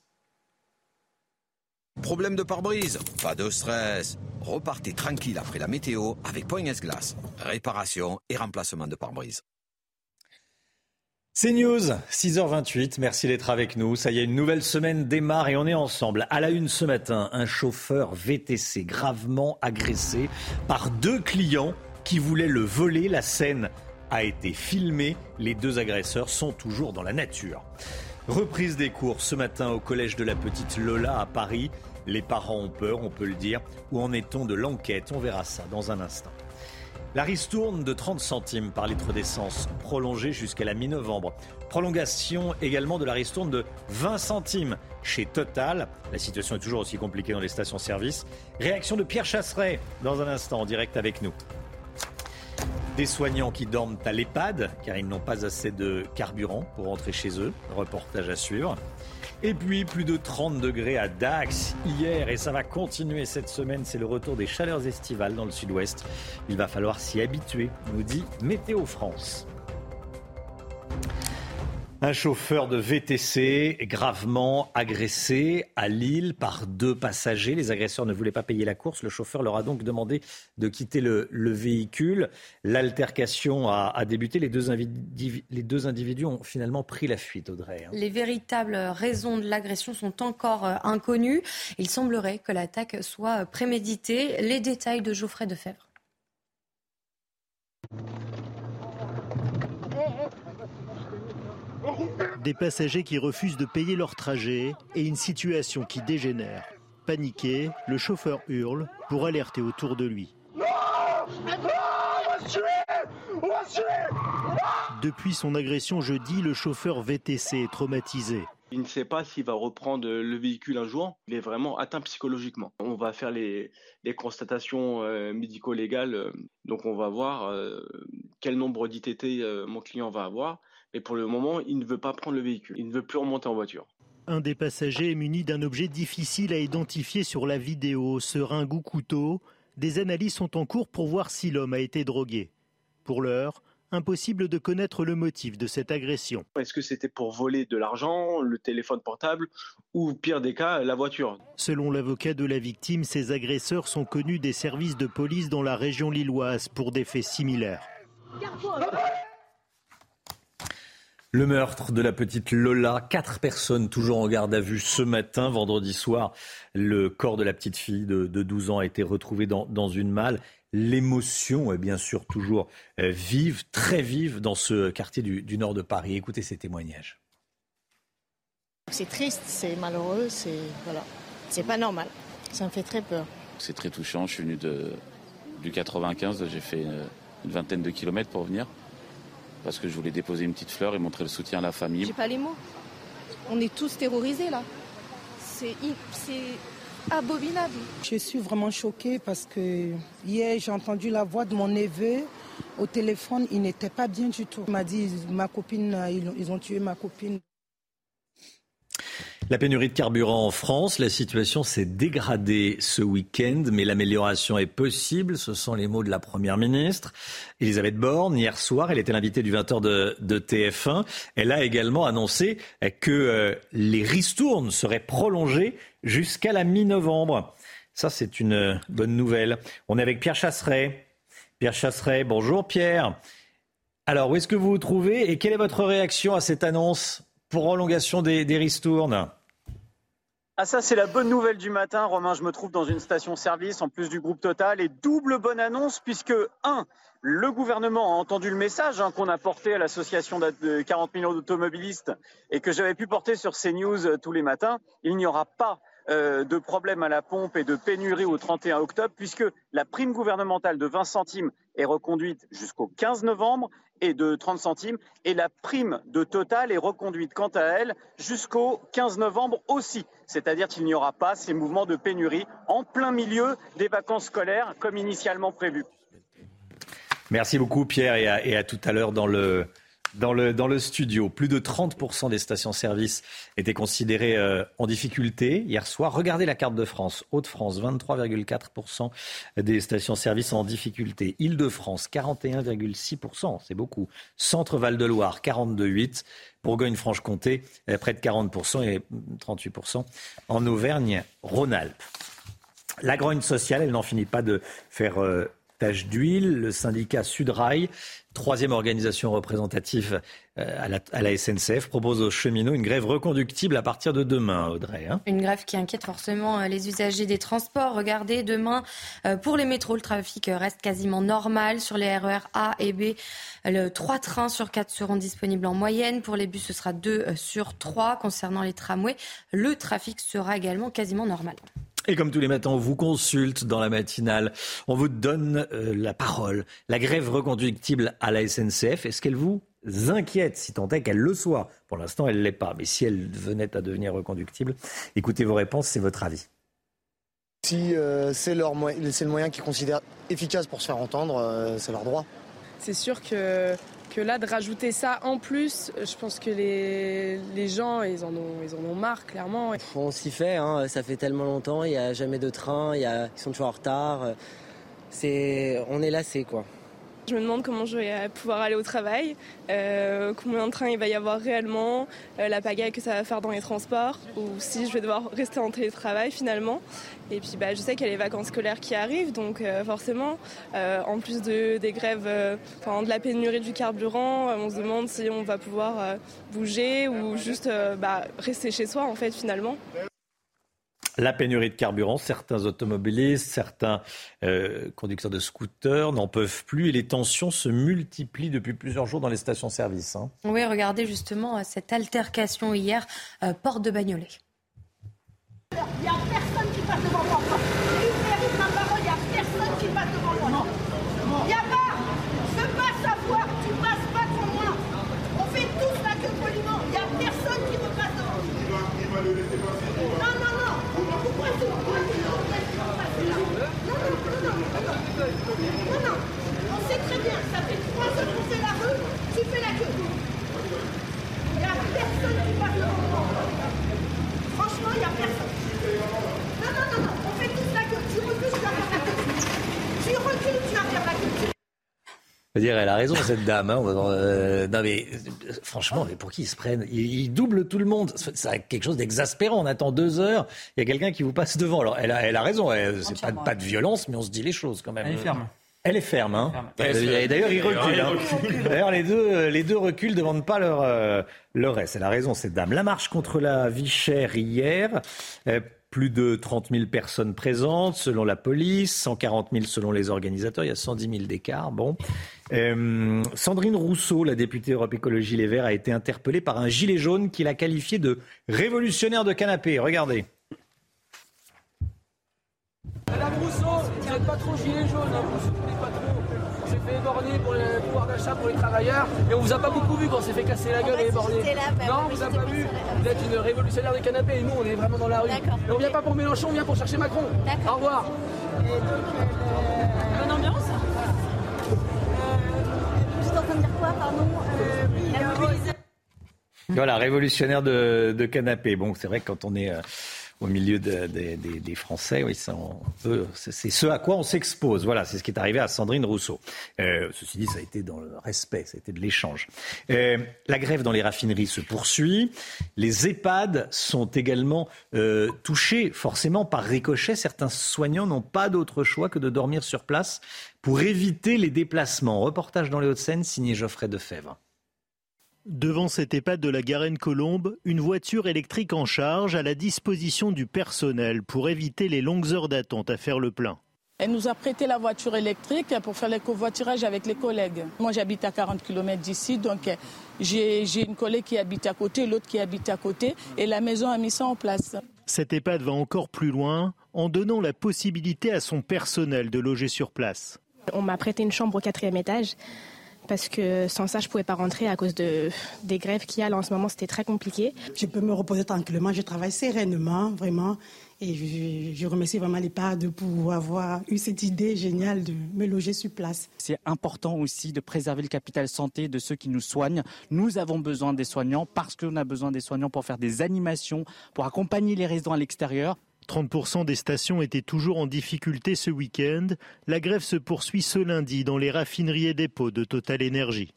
Problème de pare-brise? Pas de stress. Repartez tranquille après la météo avec Point Glace. Réparation et remplacement de pare-brise. C'est News, 6h28. Merci d'être avec nous. Ça y est, une nouvelle semaine démarre et on est ensemble. À la une ce matin, un chauffeur VTC gravement agressé par deux clients qui voulaient le voler. La scène a été filmée. Les deux agresseurs sont toujours dans la nature. Reprise des cours ce matin au collège de la petite Lola à Paris. Les parents ont peur, on peut le dire. Où en est-on de l'enquête? On verra ça dans un instant. La ristourne de 30 centimes par litre d'essence prolongée jusqu'à la mi-novembre. Prolongation également de la ristourne de 20 centimes chez Total. La situation est toujours aussi compliquée dans les stations-service. Réaction de Pierre Chasseret dans un instant en direct avec nous. Des soignants qui dorment à l'EHPAD car ils n'ont pas assez de carburant pour rentrer chez eux. Reportage à suivre. Et puis plus de 30 degrés à Dax hier et ça va continuer cette semaine. C'est le retour des chaleurs estivales dans le sud-ouest. Il va falloir s'y habituer, nous dit Météo France. Un chauffeur de VTC gravement agressé à Lille par deux passagers. Les agresseurs ne voulaient pas payer la course. Le chauffeur leur a donc demandé de quitter le, véhicule. L'altercation a, débuté. Les deux, les deux, individus ont finalement pris la fuite, Audrey. Hein. Les véritables raisons de l'agression sont encore euh, inconnues. Il semblerait que l'attaque soit préméditée. Les détails de Geoffrey Defebvre. Des passagers qui refusent de payer leur trajet et une situation qui dégénère. Paniqué, le chauffeur hurle pour alerter autour de lui. Depuis son agression jeudi, le chauffeur VTC est traumatisé. Il ne sait pas s'il va reprendre le véhicule un jour. Il est vraiment atteint psychologiquement. On va faire les, constatations euh, médico-légales. Euh, donc on va voir euh, quel nombre d'ITT mon client va avoir. Mais pour le moment, il ne veut pas prendre le véhicule. Il ne veut plus remonter en voiture. Un des passagers est muni d'un objet difficile à identifier sur la vidéo, seringue ou couteau. Des analyses sont en cours pour voir si l'homme a été drogué. Pour l'heure, impossible de connaître le motif de cette agression. Est-ce que c'était pour voler de l'argent, le téléphone portable ou, pire des cas, la voiture? Selon l'avocat de la victime, ces agresseurs sont connus des services de police dans la région lilloise pour des faits similaires. Le meurtre de la petite Lola, quatre personnes toujours en garde à vue ce matin, vendredi soir. Le corps de la petite fille de, 12 ans a été retrouvé dans, dans une malle. L'émotion est bien sûr toujours euh, vive, très vive dans ce quartier du, nord de Paris. Écoutez ces témoignages. C'est triste, c'est malheureux, c'est voilà, c'est pas normal. Ça me fait très peur. C'est très touchant. Je suis venu de, du 95, j'ai fait une, vingtaine de kilomètres pour venir parce que je voulais déposer une petite fleur et montrer le soutien à la famille. J'ai pas les mots. On est tous terrorisés là. C'est abominable. Je suis vraiment choquée parce que hier, j'ai entendu la voix de mon neveu au téléphone. Il n'était pas bien du tout. Il m'a dit, ma copine, ils ont tué ma copine. La pénurie de carburant en France, la situation s'est dégradée ce week-end, mais l'amélioration est possible. Ce sont les mots de la Première ministre. Elisabeth Borne, hier soir, elle était l'invitée du 20h de, TF1. Elle a également annoncé que euh, les ristournes seraient prolongées jusqu'à la mi-novembre. Ça, c'est une bonne nouvelle. On est avec Pierre Chasseret. Pierre Chasseret, bonjour Pierre. Alors, où est-ce que vous vous trouvez et quelle est votre réaction à cette annonce? Prolongation des, des ristournes ah ça c'est la bonne nouvelle du matin, Romain. Je me trouve dans une station-service en plus du groupe Total et double bonne annonce puisque un, le gouvernement a entendu le message hein, qu'on a porté à l'association de 40 millions d'automobilistes et que j'avais pu porter sur CNews euh, tous les matins. Il n'y aura pas euh, de problème à la pompe et de pénurie au 31 octobre puisque la prime gouvernementale de 20 centimes est reconduite jusqu'au 15 novembre et de 30 centimes. Et la prime de Total est reconduite quant à elle jusqu'au 15 novembre aussi. C'est-à-dire qu'il n'y aura pas ces mouvements de pénurie en plein milieu des vacances scolaires comme initialement prévu. Merci beaucoup Pierre et à tout à l'heure dans le, dans le, dans le studio. Plus de 30% des stations-service étaient considérées euh, en difficulté hier soir. Regardez la carte de France. Haute-France, 23,4% des stations-service en difficulté. Île-de-France, 41,6%. C'est beaucoup. Centre-Val de Loire, 42,8%. Bourgogne-Franche-Comté, euh, près de 40% et 38% en Auvergne-Rhône-Alpes. La grogne sociale, elle n'en finit pas de faire euh, tâche d'huile. Le syndicat Sudrail troisième organisation représentative euh, à la, SNCF, propose aux cheminots une grève reconductible à partir de demain, Audrey. Hein. une grève qui inquiète forcément euh, les usagers des transports. Regardez, demain, euh, pour les métros, le trafic reste quasiment normal. Sur les RER e A et B, 3 trains sur 4 seront disponibles en moyenne. Pour les bus, ce sera 2 sur 3. Concernant les tramways, le trafic sera également quasiment normal. Et comme tous les matins, on vous consulte dans la matinale. On vous donne euh, la parole. La grève reconductible à la SNCF, est-ce qu'elle vous inquiète, si tant est qu'elle le soit? Pour l'instant, elle ne l'est pas. Mais si elle venait à devenir reconductible, écoutez vos réponses, c'est votre avis. Si euh, c'est le moyen qu'ils considèrent efficace pour se faire entendre, euh, c'est leur droit. C'est sûr que que là, de rajouter ça en plus, je pense que les, les gens, ils en, ont, ils en ont marre, clairement. On s'y fait, hein. ça fait tellement longtemps, il n'y a jamais de train, y a, ils sont toujours en retard. C'est, on est lassé, quoi. Je me demande comment je vais pouvoir aller au travail, euh, combien de trains il va y avoir réellement, euh, la pagaille que ça va faire dans les transports, ou si je vais devoir rester en télétravail finalement. Et puis bah, je sais qu'il y a les vacances scolaires qui arrivent, donc euh, forcément, en plus de, des grèves, de la pénurie du carburant, on se demande si on va pouvoir bouger ou juste bah, rester chez soi en fait finalement la pénurie de carburant. Certains automobilistes, certains euh, conducteurs de scooters n'en peuvent plus et les tensions se multiplient depuis plusieurs jours dans les stations-service. Hein. Oui, regardez justement euh, cette altercation hier, euh, porte de Bagnolet. Il n'y a personne qui passe devant moi. Il mérite ma parole, il n'y a personne qui passe devant moi. Il n'y a pas. Je veux pas savoir, tu passes pas devant moi. On sait très bien, ça fait trois heures qu'on fait la rue, tu fais la queue. Il n'y a personne qui passe devant moi. Franchement, il n'y a personne. Non, non, non, non, on fait tous la queue. Tu recules, tu vas faire la queue. Tu recules, tu vas faire la queue. Je veux dire, elle a raison, cette dame. Hein. Euh, non, mais euh, franchement, mais pour qui ils se prennent? Ils, ils doublent tout le monde. C'est quelque chose d'exaspérant. On attend deux heures, il y a quelqu'un qui vous passe devant. Alors, elle a, elle a raison. C'est pas, pas de violence, mais on se dit les choses quand même. Elle est ferme. Elle est ferme. Hein. D'ailleurs, ils reculent. hein. D'ailleurs, les deux, les deux reculent, ne demandent pas leur, euh, leur reste. Elle a raison, cette dame. La marche contre la vie chère hier. euh, plus de 30 000 personnes présentes selon la police, 140 000 selon les organisateurs, il y a 110 000 d'écart. Bon. Euh, Sandrine Rousseau, la députée Europe Écologie Les Verts, a été interpellée par un gilet jaune qu'il a qualifié de révolutionnaire de canapé. Regardez. Madame Rousseau, vous n'êtes pas trop gilet jaune, hein, vous soutenez pas trop. On s'est fait éborner pour le pouvoir d'achat pour les travailleurs et on vous a pas beaucoup vu quand on s'est fait casser la gueule et éborner. bah non, on vous a pas vu. Vous êtes une révolutionnaire des canapés et nous on est vraiment dans la rue. Et on vient pas pour Mélenchon, on vient pour chercher Macron. Au revoir. Bonne ambiance Voilà, révolutionnaire de, de canapé. Bon, c'est vrai que quand on est euh, au milieu de- de- des- Français, oui, c'est ce à quoi on s'expose. Voilà, c'est ce qui est arrivé à Sandrine Rousseau. Euh, ceci dit, ça a été dans le respect, ça a été de l'échange. Euh, la grève dans les raffineries se poursuit. Les EHPAD sont également euh, touchés, forcément par ricochet. Certains soignants n'ont pas d'autre choix que de dormir sur place pour éviter les déplacements. Reportage dans les Hauts-de-Seine, signé Geoffrey Defebvre. Devant cette EHPAD de la Garenne-Colombe, une voiture électrique en charge à la disposition du personnel pour éviter les longues heures d'attente à faire le plein. Elle nous a prêté la voiture électrique pour faire le covoiturage avec les collègues. Moi, j'habite à 40 km d'ici, donc euh, j'ai j'ai une collègue qui habite à côté, l'autre qui habite à côté, et la maison a mis ça en place. Cette EHPAD va encore plus loin en donnant la possibilité à son personnel de loger sur place. On m'a prêté une chambre au quatrième étage parce que sans ça, je pouvais pas rentrer à cause de, des grèves qu'il y a là en ce moment. C'était très compliqué. Je peux me reposer tranquillement, je travaille sereinement, vraiment. Et je, je remercie vraiment l'EHPAD pour avoir eu cette idée géniale de me loger sur place. C'est important aussi de préserver le capital santé de ceux qui nous soignent. Nous avons besoin des soignants parce qu'on a besoin des soignants pour faire des animations, pour accompagner les résidents à l'extérieur. 30% des stations étaient toujours en difficulté ce week-end. La grève se poursuit ce lundi dans les raffineries et dépôts de Total Énergie.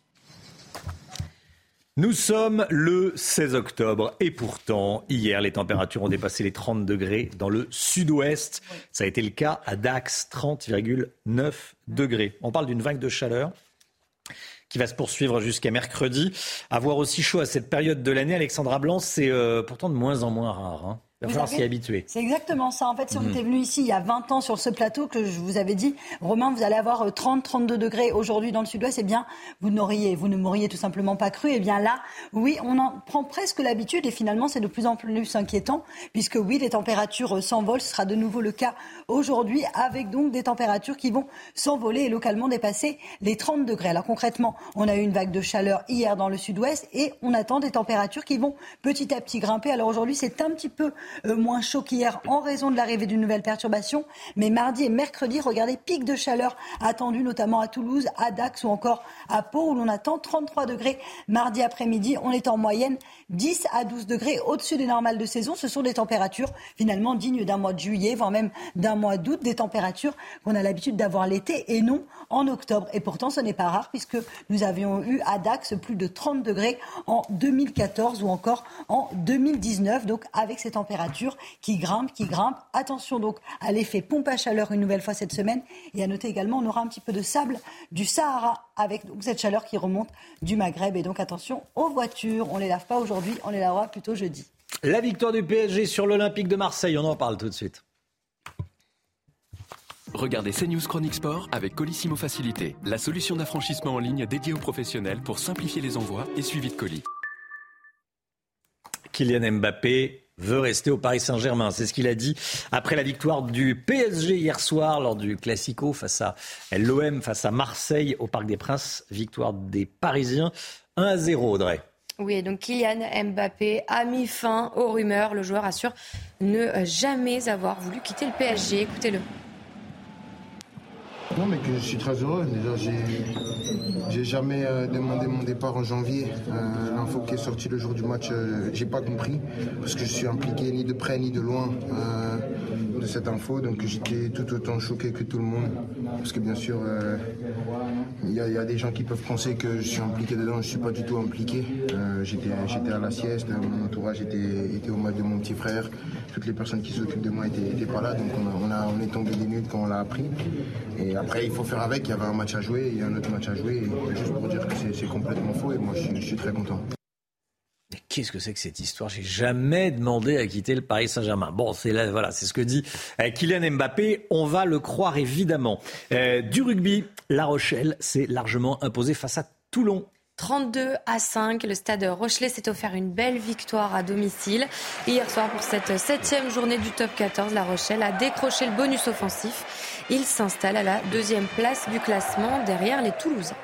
Nous sommes le 16 octobre et pourtant, hier, les températures ont dépassé les 30 degrés dans le sud-ouest. Ça a été le cas à Dax, 30,9 degrés. On parle d'une vague de chaleur qui va se poursuivre jusqu'à mercredi. Avoir aussi chaud à cette période de l'année, Alexandra Blanc, c'est euh, pourtant de moins en moins rare. hein. Il va Vous falloir avez- s'y habituer. C'est exactement ça. En fait, si vous Mhm. étiez venu ici il y a 20 ans sur ce plateau, que je vous avais dit, Romain, vous allez avoir 30-32 degrés aujourd'hui dans le sud-ouest, eh bien, vous n'auriez, vous ne m'auriez tout simplement pas cru. Eh bien là, oui, on en prend presque l'habitude et finalement, c'est de plus en plus inquiétant, puisque oui, les températures euh, s'envolent. Ce sera de nouveau le cas aujourd'hui, avec donc des températures qui vont s'envoler et localement dépasser les 30 degrés. Alors concrètement, on a eu une vague de chaleur hier dans le sud-ouest et on attend des températures qui vont petit à petit grimper. Alors aujourd'hui, c'est un petit peu euh, moins chaud qu'hier en raison de l'arrivée d'une nouvelle perturbation. Mais mardi et mercredi, regardez, pic de chaleur attendu notamment à Toulouse, à Dax ou encore à Pau où l'on attend 33 degrés mardi après-midi. On est en moyenne 10 à 12 degrés au-dessus des normales de saison. Ce sont des températures finalement dignes d'un mois de juillet, voire même d'un mois d'août, des températures qu'on a l'habitude d'avoir l'été et non en octobre. Et pourtant, ce n'est pas rare puisque nous avions eu à Dax plus de 30 degrés en 2014 ou encore en 2019. Donc avec ces températures qui grimpent, qui grimpent. Attention donc à l'effet pompe à chaleur une nouvelle fois cette semaine. Et à noter également, on aura un petit peu de sable du Sahara avec donc, cette chaleur qui remonte du Maghreb. Et donc attention aux voitures. On ne les lave pas aujourd'hui, on les lavera plutôt jeudi. La victoire du PSG sur l'Olympique de Marseille, on en parle tout de suite. Regardez CNews Chronique Sport avec Colissimo Facilité, la solution d'affranchissement en ligne dédiée aux professionnels pour simplifier les envois et suivi de colis. Kylian Mbappé veut rester au Paris Saint-Germain. C'est ce qu'il a dit après la victoire du PSG hier soir lors du Classico face à l'OM, face à Marseille au Parc des Princes. Victoire des Parisiens 1 à 0, Audrey. Oui, donc Kylian Mbappé a mis fin aux rumeurs. Le joueur assure ne jamais avoir voulu quitter le PSG. Écoutez-le. Non, mais que je suis très heureux. Déjà, j'ai, jamais euh, demandé mon départ en janvier. Euh, l'info qui est sortie le jour du match, euh, j'ai pas compris parce que je suis impliqué ni de près ni de loin de cette info. Donc j'étais tout autant choqué que tout le monde parce que bien sûr, il y, a des gens qui peuvent penser que je suis impliqué dedans. Je suis pas du tout impliqué. j'étais, j'étais à la sieste. Mon entourage était, était au match de mon petit frère. Toutes les personnes qui s'occupent de moi étaient, pas là. Donc on, a, on, est tombé des nudes quand on l'a appris. Et après, il faut faire avec. Il y avait un match à jouer, il y a un autre match à jouer. juste pour dire que c'est complètement faux. Et moi, je suis, très content. Mais qu'est-ce que c'est que cette histoire? J'ai jamais demandé à quitter le Paris Saint-Germain. Bon, c'est là, voilà, c'est ce que dit euh, Kylian Mbappé. On va le croire évidemment. Euh, du rugby, La Rochelle s'est largement imposée face à Toulon 32 à 5. Le stade Rochelet s'est offert une belle victoire à domicile. Hier soir, pour cette septième journée du top 14, La Rochelle a décroché le bonus offensif. Il s'installe à la deuxième place du classement derrière les Toulousains.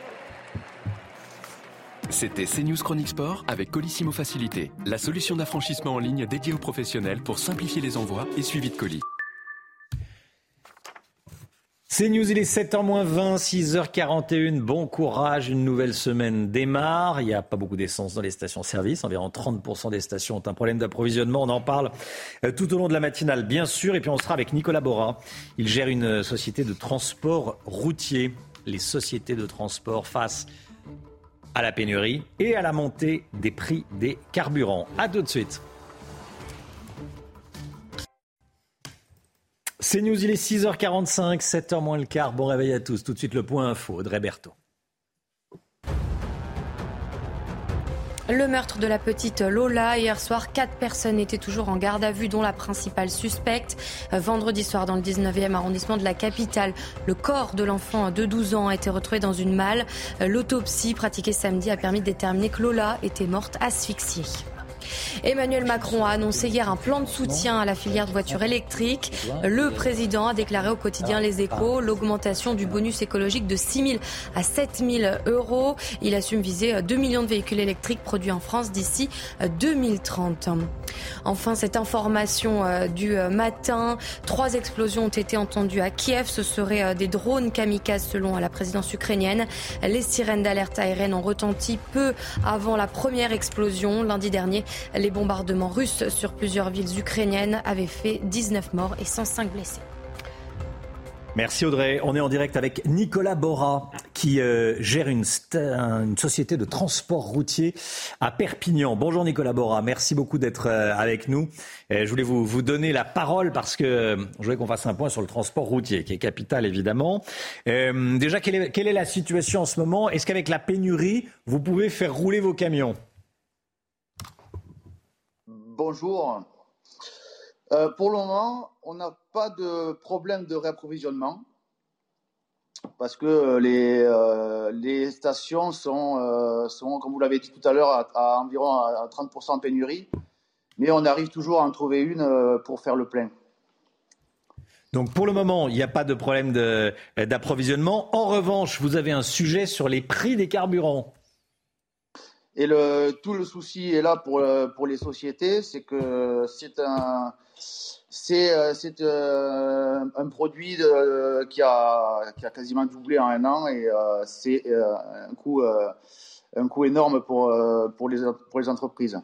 C'était CNews Chronique Sport avec Colissimo Facilité, la solution d'affranchissement en ligne dédiée aux professionnels pour simplifier les envois et suivi de colis. C'est News, il est 7h20, 6h41. Bon courage, une nouvelle semaine démarre. Il n'y a pas beaucoup d'essence dans les stations-service. Environ 30% des stations ont un problème d'approvisionnement. On en parle euh, tout au long de la matinale, bien sûr. Et puis on sera avec Nicolas Bora. Il gère une société de transport routier. Les sociétés de transport face à la pénurie et à la montée des prix des carburants. À tout de suite. C'est News, il est 6h45, 7h moins le quart. Bon réveil à tous. Tout de suite le point info, Audrey Berthaud. Le meurtre de la petite Lola. Hier soir, quatre personnes étaient toujours en garde à vue, dont la principale suspecte. Vendredi soir, dans le 19e arrondissement de la capitale, le corps de l'enfant de 12 ans a été retrouvé dans une malle. L'autopsie pratiquée samedi a permis de déterminer que Lola était morte asphyxiée. Emmanuel Macron a annoncé hier un plan de soutien à la filière de voitures électriques. Le président a déclaré au quotidien Les Échos l'augmentation du bonus écologique de 6 000 à 7 000 euros. Il assume viser 2 millions de véhicules électriques produits en France d'ici 2030. Enfin, cette information euh, du euh, matin, trois explosions ont été entendues à Kiev. Ce seraient euh, des drones kamikazes selon la présidence ukrainienne. Les sirènes d'alerte aérienne ont retenti peu avant la première explosion lundi dernier. Les bombardements russes sur plusieurs villes ukrainiennes avaient fait 19 morts et 105 blessés. Merci Audrey. On est en direct avec Nicolas Bora qui euh, gère une, société de transport routier à Perpignan. Bonjour Nicolas Bora, merci beaucoup d'être euh, avec nous. je voulais vous, donner la parole parce que euh, je voulais qu'on fasse un point sur le transport routier qui est capital évidemment. déjà, quelle est, quelle est la situation en ce moment? Est-ce qu'avec la pénurie, vous pouvez faire rouler vos camions? Bonjour. Euh, pour le moment, on n'a pas de problème de réapprovisionnement parce que les, euh, stations sont, euh, sont, comme vous l'avez dit tout à l'heure, à, environ à 30% de pénurie, mais on arrive toujours à en trouver une pour faire le plein. Donc pour le moment, il n'y a pas de problème d'approvisionnement. En revanche, vous avez un sujet sur les prix des carburants. Et tout le souci est là pour, euh, pour les sociétés, c'est que c'est un, c'est, euh, c'est euh, un produit qui, a, qui a quasiment doublé en un an et c'est un coût, un coût énorme pour, pour, les, pour les entreprises.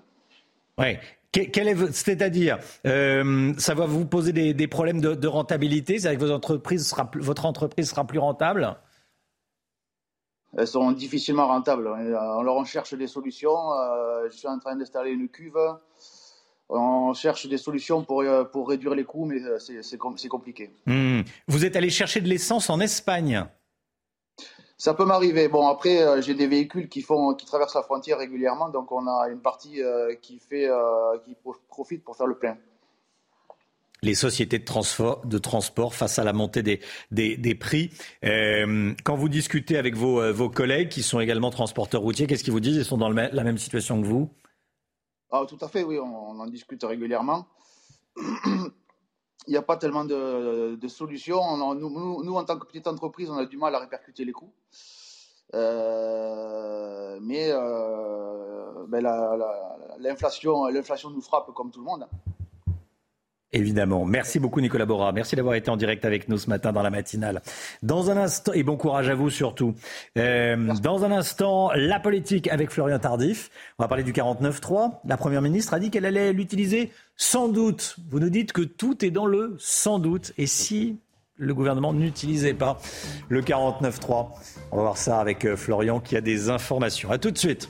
Ouais. C'est-à-dire, ça va vous poser des, des problèmes de, rentabilité, c'est-à-dire que votre entreprise sera, votre entreprise sera plus rentable? Elles sont difficilement rentables. On leur cherche des solutions. Euh, je suis en train d'installer une cuve. On cherche des solutions pour, euh, pour réduire les coûts, mais euh, c'est compliqué. Hmm. Vous êtes allé chercher de l'essence en Espagne ça peut m'arriver. Bon, après, j'ai des véhicules qui font, qui traversent la frontière régulièrement, donc on a une partie qui fait, qui profite pour faire le plein les sociétés de transport, face à la montée des, prix. Euh, quand vous discutez avec vos, euh, vos, collègues qui sont également transporteurs routiers, qu'est-ce qu'ils vous disent? Ils sont dans la même situation que vous? Ah, Tout à fait, oui, on, en discute régulièrement. Il n'y a pas tellement de, solutions. nous, en tant que petite entreprise, on a du mal à répercuter les coûts. mais ben, l'inflation, l'inflation nous frappe comme tout le monde. Évidemment. Merci beaucoup Nicolas Bora. Merci d'avoir été en direct avec nous ce matin dans la matinale. Dans un instant, et bon courage à vous surtout. Euh, dans un instant, la politique avec Florian Tardif. On va parler du 49.3. La Première ministre a dit qu'elle allait l'utiliser sans doute. Vous nous dites que tout est dans le sans doute. Et si le gouvernement n'utilisait pas le 49.3 On va voir ça avec euh, Florian qui a des informations. À tout de suite.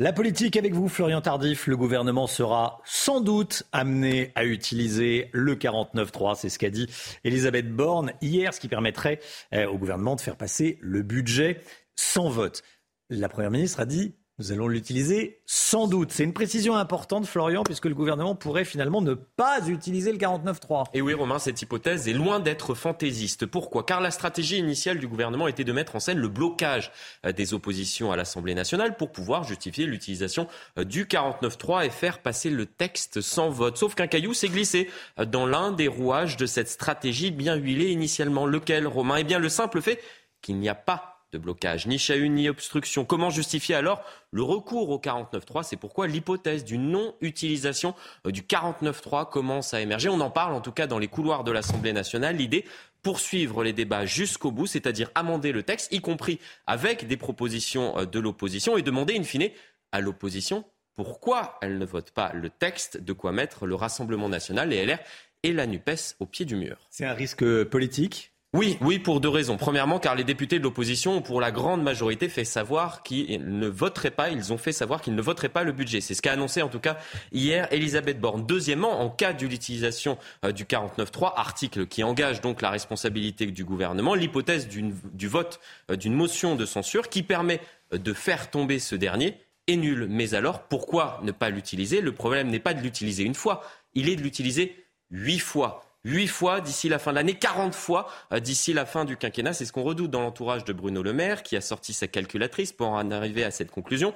La politique avec vous, Florian Tardif. Le gouvernement sera sans doute amené à utiliser le 49.3. C'est ce qu'a dit Elisabeth Borne hier, ce qui permettrait euh, au gouvernement de faire passer le budget sans vote. La Première ministre a dit nous allons l'utiliser sans doute. C'est une précision importante, Florian, puisque le gouvernement pourrait finalement ne pas utiliser le 49.3. Et oui, Romain, cette hypothèse est loin d'être fantaisiste. Pourquoi? Car la stratégie initiale du gouvernement était de mettre en scène le blocage euh, des oppositions à l'Assemblée nationale pour pouvoir justifier l'utilisation euh, du 49.3 et faire passer le texte sans vote. Sauf qu'un caillou s'est glissé euh, dans l'un des rouages de cette stratégie bien huilée initialement. Lequel, Romain? Eh bien, le simple fait qu'il n'y a pas de blocage, ni chahut ni obstruction. Comment justifier alors le recours au 49.3 C'est pourquoi l'hypothèse d'une non-utilisation euh, du 49.3 commence à émerger. On en parle en tout cas dans les couloirs de l'Assemblée nationale. L'idée poursuivre les débats jusqu'au bout, c'est-à-dire amender le texte, y compris avec des propositions euh, de l'opposition, et demander in fine à l'opposition pourquoi elle ne vote pas le texte, de quoi mettre le Rassemblement national, les LR et la NUPES au pied du mur. C'est un risque politique oui, oui, pour deux raisons. Premièrement, car les députés de l'opposition ont pour la grande majorité fait savoir qu'ils ne voteraient pas, ils ont fait savoir qu'ils ne voteraient pas le budget. C'est ce qu'a annoncé en tout cas hier Elisabeth Borne. Deuxièmement, en cas de l'utilisation euh, du 49.3, article qui engage donc la responsabilité du gouvernement, l'hypothèse du vote euh, d'une motion de censure qui permet euh, de faire tomber ce dernier est nulle. Mais alors, pourquoi ne pas l'utiliser? Le problème n'est pas de l'utiliser une fois, il est de l'utiliser huit fois. 8 fois d'ici la fin de l'année, 40 fois euh, d'ici la fin du quinquennat. C'est ce qu'on redoute dans l'entourage de Bruno Le Maire, qui a sorti sa calculatrice pour en arriver à cette conclusion.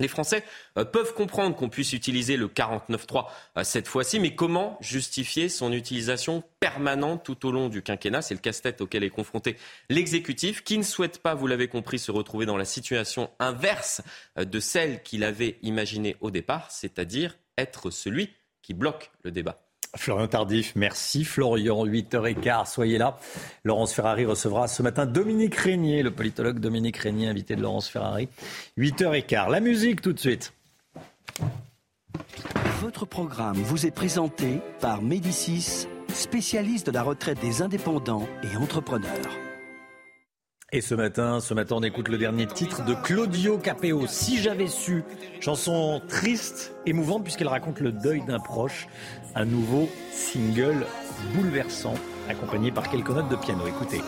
Les Français euh, peuvent comprendre qu'on puisse utiliser le 49.3 euh, cette fois-ci, mais comment justifier son utilisation permanente tout au long du quinquennat? C'est le casse-tête auquel est confronté l'exécutif, qui ne souhaite pas, vous l'avez compris, se retrouver dans la situation inverse de celle qu'il avait imaginée au départ, c'est-à-dire être celui qui bloque le débat. Florian Tardif, merci. Florian, 8h15, soyez là. Laurence Ferrari recevra ce matin Dominique Régnier, le politologue Dominique Régnier, invité de Laurence Ferrari. 8h15. La musique tout de suite. Votre programme vous est présenté par Médicis, spécialiste de la retraite des indépendants et entrepreneurs. Et ce matin, ce matin, on écoute le dernier titre de Claudio Capeo, Si j'avais su. Chanson triste, émouvante, puisqu'elle raconte le deuil d'un proche. Un nouveau single bouleversant, accompagné par quelques notes de piano. Écoutez.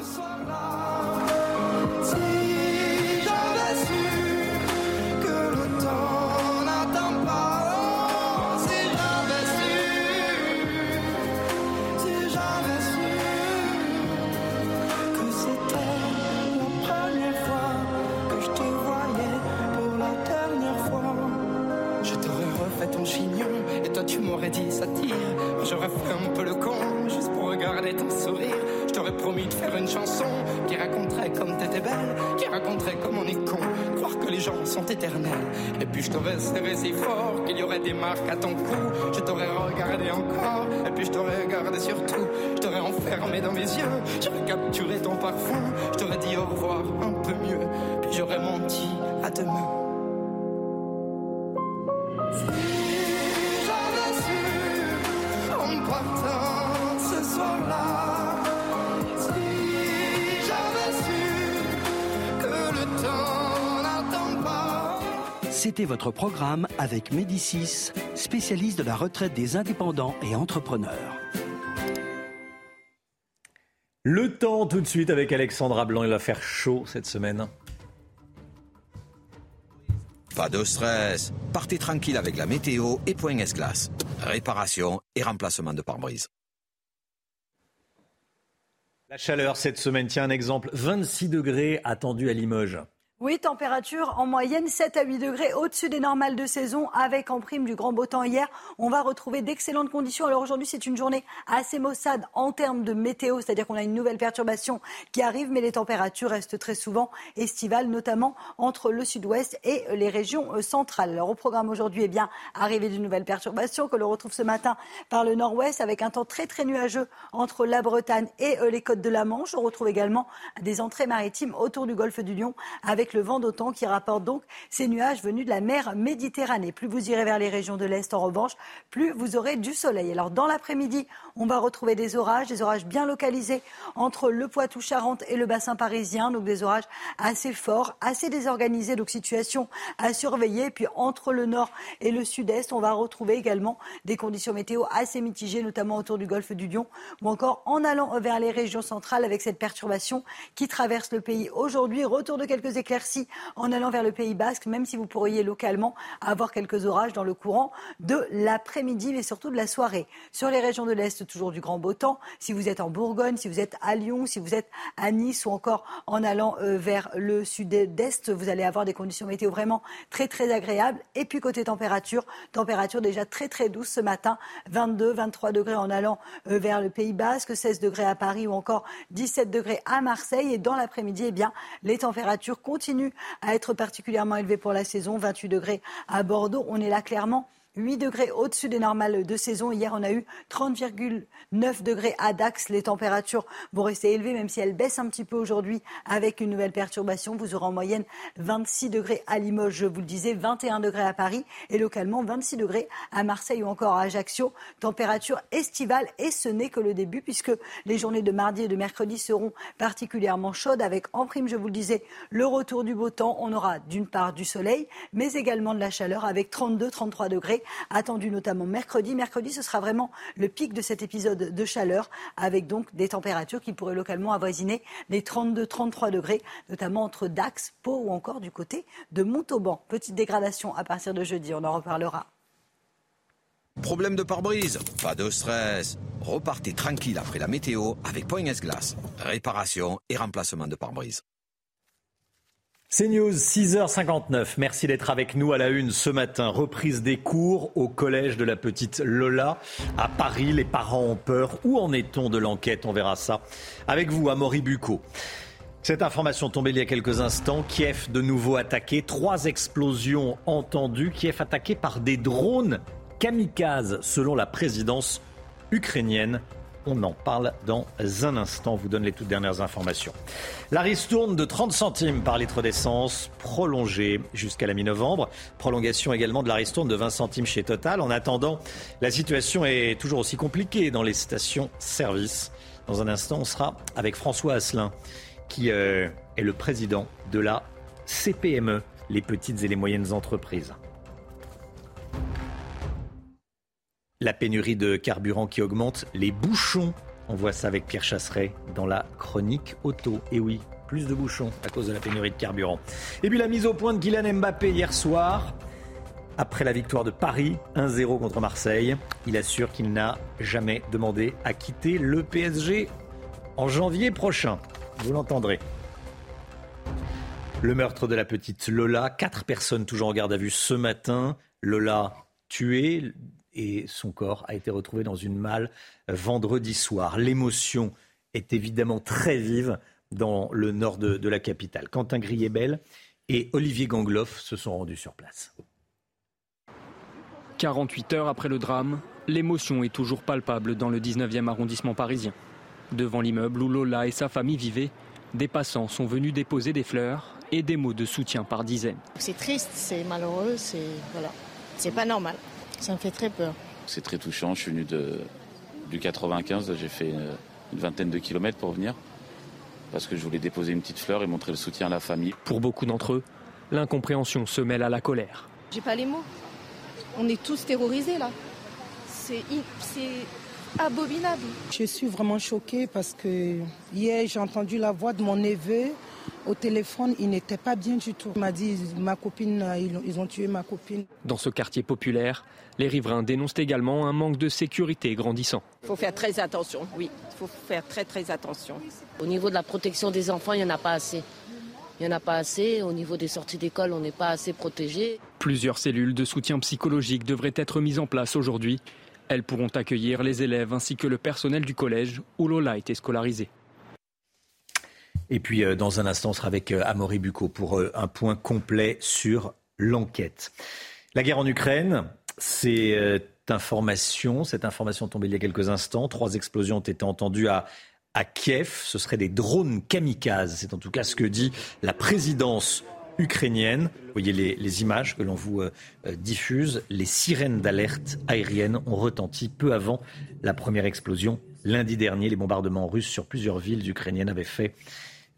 Votre programme avec Médicis, spécialiste de la retraite des indépendants et entrepreneurs. Le temps tout de suite avec Alexandra Blanc. Il va faire chaud cette semaine. Pas de stress. Partez tranquille avec la météo et point S-Glace. Réparation et remplacement de pare-brise. La chaleur cette semaine, tiens un exemple. 26 degrés attendus à Limoges. Oui, température en moyenne 7 à 8 degrés au-dessus des normales de saison avec en prime du grand beau temps hier. On va retrouver d'excellentes conditions. Alors aujourd'hui, c'est une journée assez maussade en termes de météo, c'est-à-dire qu'on a une nouvelle perturbation qui arrive, mais les températures restent très souvent estivales, notamment entre le sud-ouest et les régions euh, centrales. Alors au programme aujourd'hui, eh bien, arrivée d'une nouvelle perturbation que l'on retrouve ce matin par le nord-ouest avec un temps très très nuageux entre la Bretagne et euh, les côtes de la Manche. On retrouve également des entrées maritimes autour du golfe du Lion avec le vent d'autant qui rapporte donc ces nuages venus de la mer Méditerranée. Plus vous irez vers les régions de l'Est, en revanche, plus vous aurez du soleil. Alors dans l'après-midi, on va retrouver des orages, des orages bien localisés entre le Poitou-Charentes et le bassin parisien, donc des orages assez forts, assez désorganisés, donc situation à surveiller. puis entre le nord et le sud-est, on va retrouver également des conditions météo assez mitigées, notamment autour du golfe du Lion, ou encore en allant vers les régions centrales avec cette perturbation qui traverse le pays aujourd'hui. Retour de quelques éclairs en allant vers le Pays Basque, même si vous pourriez localement avoir quelques orages dans le courant de l'après-midi, mais surtout de la soirée. Sur les régions de l'Est, toujours du grand beau temps. Si vous êtes en Bourgogne, si vous êtes à Lyon, si vous êtes à Nice ou encore en allant euh, vers le sud-est, vous allez avoir des conditions météo vraiment très très agréables. Et puis côté température, température déjà très très douce ce matin, 22, 23 degrés en allant euh, vers le Pays Basque, 16 degrés à Paris ou encore 17 degrés à Marseille. Et dans l'après-midi, eh bien, les températures continuent continue à être particulièrement élevé pour la saison. 28 degrés à Bordeaux. On est là clairement 8 degrés au-dessus des normales de saison. Hier, on a eu 30,9 degrés à Dax. Les températures vont rester élevées, même si elles baissent un petit peu aujourd'hui avec une nouvelle perturbation. Vous aurez en moyenne 26 degrés à Limoges, je vous le disais, 21 degrés à Paris et localement 26 degrés à Marseille ou encore à Ajaccio. Température estivale et ce n'est que le début puisque les journées de mardi et de mercredi seront particulièrement chaudes avec en prime, je vous le disais, le retour du beau temps. On aura d'une part du soleil, mais également de la chaleur avec 32-33 degrés attendu notamment mercredi. Mercredi, ce sera vraiment le pic de cet épisode de chaleur, avec donc des températures qui pourraient localement avoisiner les 32-33 degrés, notamment entre Dax, Pau ou encore du côté de Montauban. Petite dégradation à partir de jeudi, on en reparlera. Problème de pare-brise Pas de stress. Repartez tranquille après la météo avec Poignes Glace. Réparation et remplacement de pare-brise. C'est News, 6h59. Merci d'être avec nous à la une ce matin. Reprise des cours au collège de la petite Lola à Paris. Les parents ont peur. Où en est-on de l'enquête? On verra ça avec vous, Amaury Bucco. Cette information tombée il y a quelques instants. Kiev de nouveau attaqué. Trois explosions entendues. Kiev attaqué par des drones kamikazes, selon la présidence ukrainienne. On en parle dans un instant. On vous donne les toutes dernières informations. La ristourne de 30 centimes par litre d'essence prolongée jusqu'à la mi-novembre. Prolongation également de la ristourne de 20 centimes chez Total. En attendant, la situation est toujours aussi compliquée dans les stations-service. Dans un instant, on sera avec François Asselin, qui euh, est le président de la CPME, les petites et les moyennes entreprises. La pénurie de carburant qui augmente, les bouchons. On voit ça avec Pierre Chasseret dans la chronique auto. Et oui, plus de bouchons à cause de la pénurie de carburant. Et puis la mise au point de Kylian Mbappé hier soir. Après la victoire de Paris, 1-0 contre Marseille, il assure qu'il n'a jamais demandé à quitter le PSG en janvier prochain. Vous l'entendrez. Le meurtre de la petite Lola, quatre personnes toujours en garde à vue ce matin. Lola tuée, et son corps a été retrouvé dans une malle vendredi soir. L'émotion est évidemment très vive dans le nord de, la capitale. Quentin Griebel et Olivier Gangloff se sont rendus sur place. 48 heures après le drame, l'émotion est toujours palpable dans le 19e arrondissement parisien. Devant l'immeuble où Lola et sa famille vivaient, des passants sont venus déposer des fleurs et des mots de soutien par dizaines. C'est triste, c'est malheureux, c'est voilà, c'est pas normal. Ça me fait très peur. C'est très touchant. Je suis venu de, du 95. J'ai fait une, vingtaine de kilomètres pour venir. Parce que je voulais déposer une petite fleur et montrer le soutien à la famille. Pour beaucoup d'entre eux, l'incompréhension se mêle à la colère. J'ai pas les mots. On est tous terrorisés là. C'est abominable. Je suis vraiment choquée parce que hier j'ai entendu la voix de mon neveu au téléphone, il n'était pas bien du tout. Il m'a dit, ma copine, ils ont tué ma copine. Dans ce quartier populaire, les riverains dénoncent également un manque de sécurité grandissant. Il faut faire très attention, oui. Il faut faire très très attention. Au niveau de la protection des enfants, il n'y en a pas assez. il n'y en a pas assez. Au niveau des sorties d'école, on n'est pas assez protégé. Plusieurs cellules de soutien psychologique devraient être mises en place aujourd'hui. Elles pourront accueillir les élèves ainsi que le personnel du collège où Lola a été scolarisée. Et puis, euh, dans un instant, on sera avec euh, Amaury Bucco pour euh, un point complet sur l'enquête. La guerre en Ukraine, c'est information, cette information tombée il y a quelques instants. Trois explosions ont été entendues à, à Kiev. Ce seraient des drones kamikazes. C'est en tout cas ce que dit la présidence ukrainienne. Vous voyez les, images que l'on vous diffuse. Les sirènes d'alerte aérienne ont retenti peu avant la première explosion. Lundi dernier, les bombardements russes sur plusieurs villes ukrainiennes avaient fait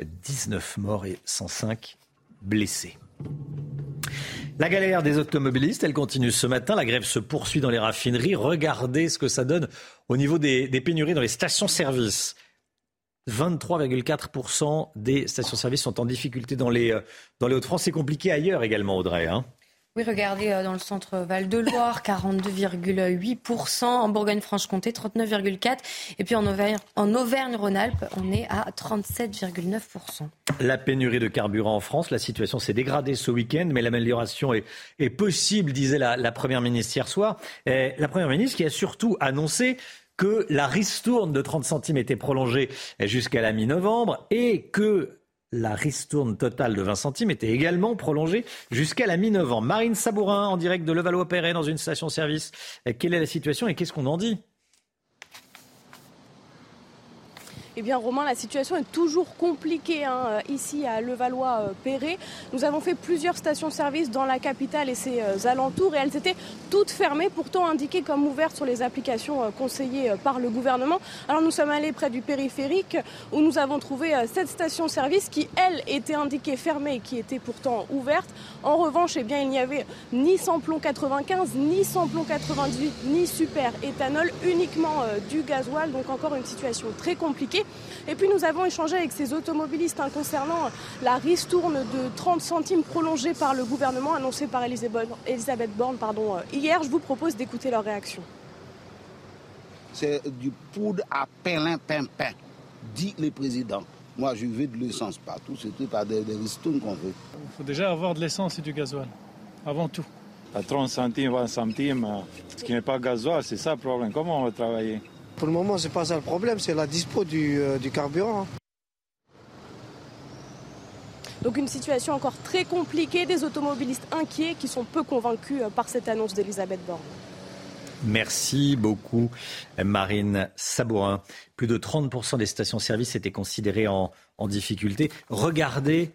19 morts et 105 blessés. La galère des automobilistes, elle continue ce matin. La grève se poursuit dans les raffineries. Regardez ce que ça donne au niveau des, pénuries dans les stations-service. 23,4% des stations-service sont en difficulté dans les, euh, dans les Hauts-de-France. C'est compliqué ailleurs également, Audrey. Hein. Oui, regardez euh, dans le centre Val-de-Loire, 42,8%. En Bourgogne-Franche-Comté, 39,4%. Et puis en Auvergne, en Auvergne-Rhône-Alpes, on est à 37,9%. La pénurie de carburant en France, la situation s'est dégradée ce week-end, mais l'amélioration est, possible, disait la, Première ministre hier soir. La Première ministre qui a surtout annoncé que la ristourne de 30 centimes était prolongée jusqu'à la mi-novembre et que la ristourne totale de 20 centimes était également prolongée jusqu'à la mi-novembre. Marine Sabourin, en direct de Levallois-Perret, dans une station-service. Quelle est la situation et qu'est-ce qu'on en dit? Eh bien, Romain, la situation est toujours compliquée hein, euh, ici à Levallois-Perret. Nous avons fait plusieurs stations-service dans la capitale et ses euh, alentours et elles étaient toutes fermées, pourtant indiquées comme ouvertes sur les applications euh, conseillées par le gouvernement. Alors, nous sommes allés près du périphérique où nous avons trouvé cette station-service qui, elle, était indiquée fermée et qui était pourtant ouverte. En revanche, eh bien, il n'y avait ni samplon 95, ni samplon 98, ni super éthanol, uniquement du gasoil. Donc, encore une situation très compliquée. Et puis nous avons échangé avec ces automobilistes hein, concernant la ristourne de 30 centimes prolongée par le gouvernement annoncée par Elisabeth Borne pardon, euh, hier. Je vous propose d'écouter leur réaction. C'est du poudre à pelin pimpin, dit le président. Moi, je veux de l'essence partout, c'est pas des, des ristournes qu'on veut. Il faut déjà avoir de l'essence et du gasoil, avant tout. À 30 centimes, 20 centimes, euh, ce qui n'est pas gasoil, c'est ça le problème. Comment on va travailler? Pour le moment, c'est pas ça le problème, c'est la dispo du, euh, carburant. Donc une situation encore très compliquée, des automobilistes inquiets qui sont peu convaincus euh, par cette annonce d'Elisabeth Borne. Merci beaucoup, Marine Sabourin. Plus de 30% des stations-service étaient considérées en, difficulté. Regardez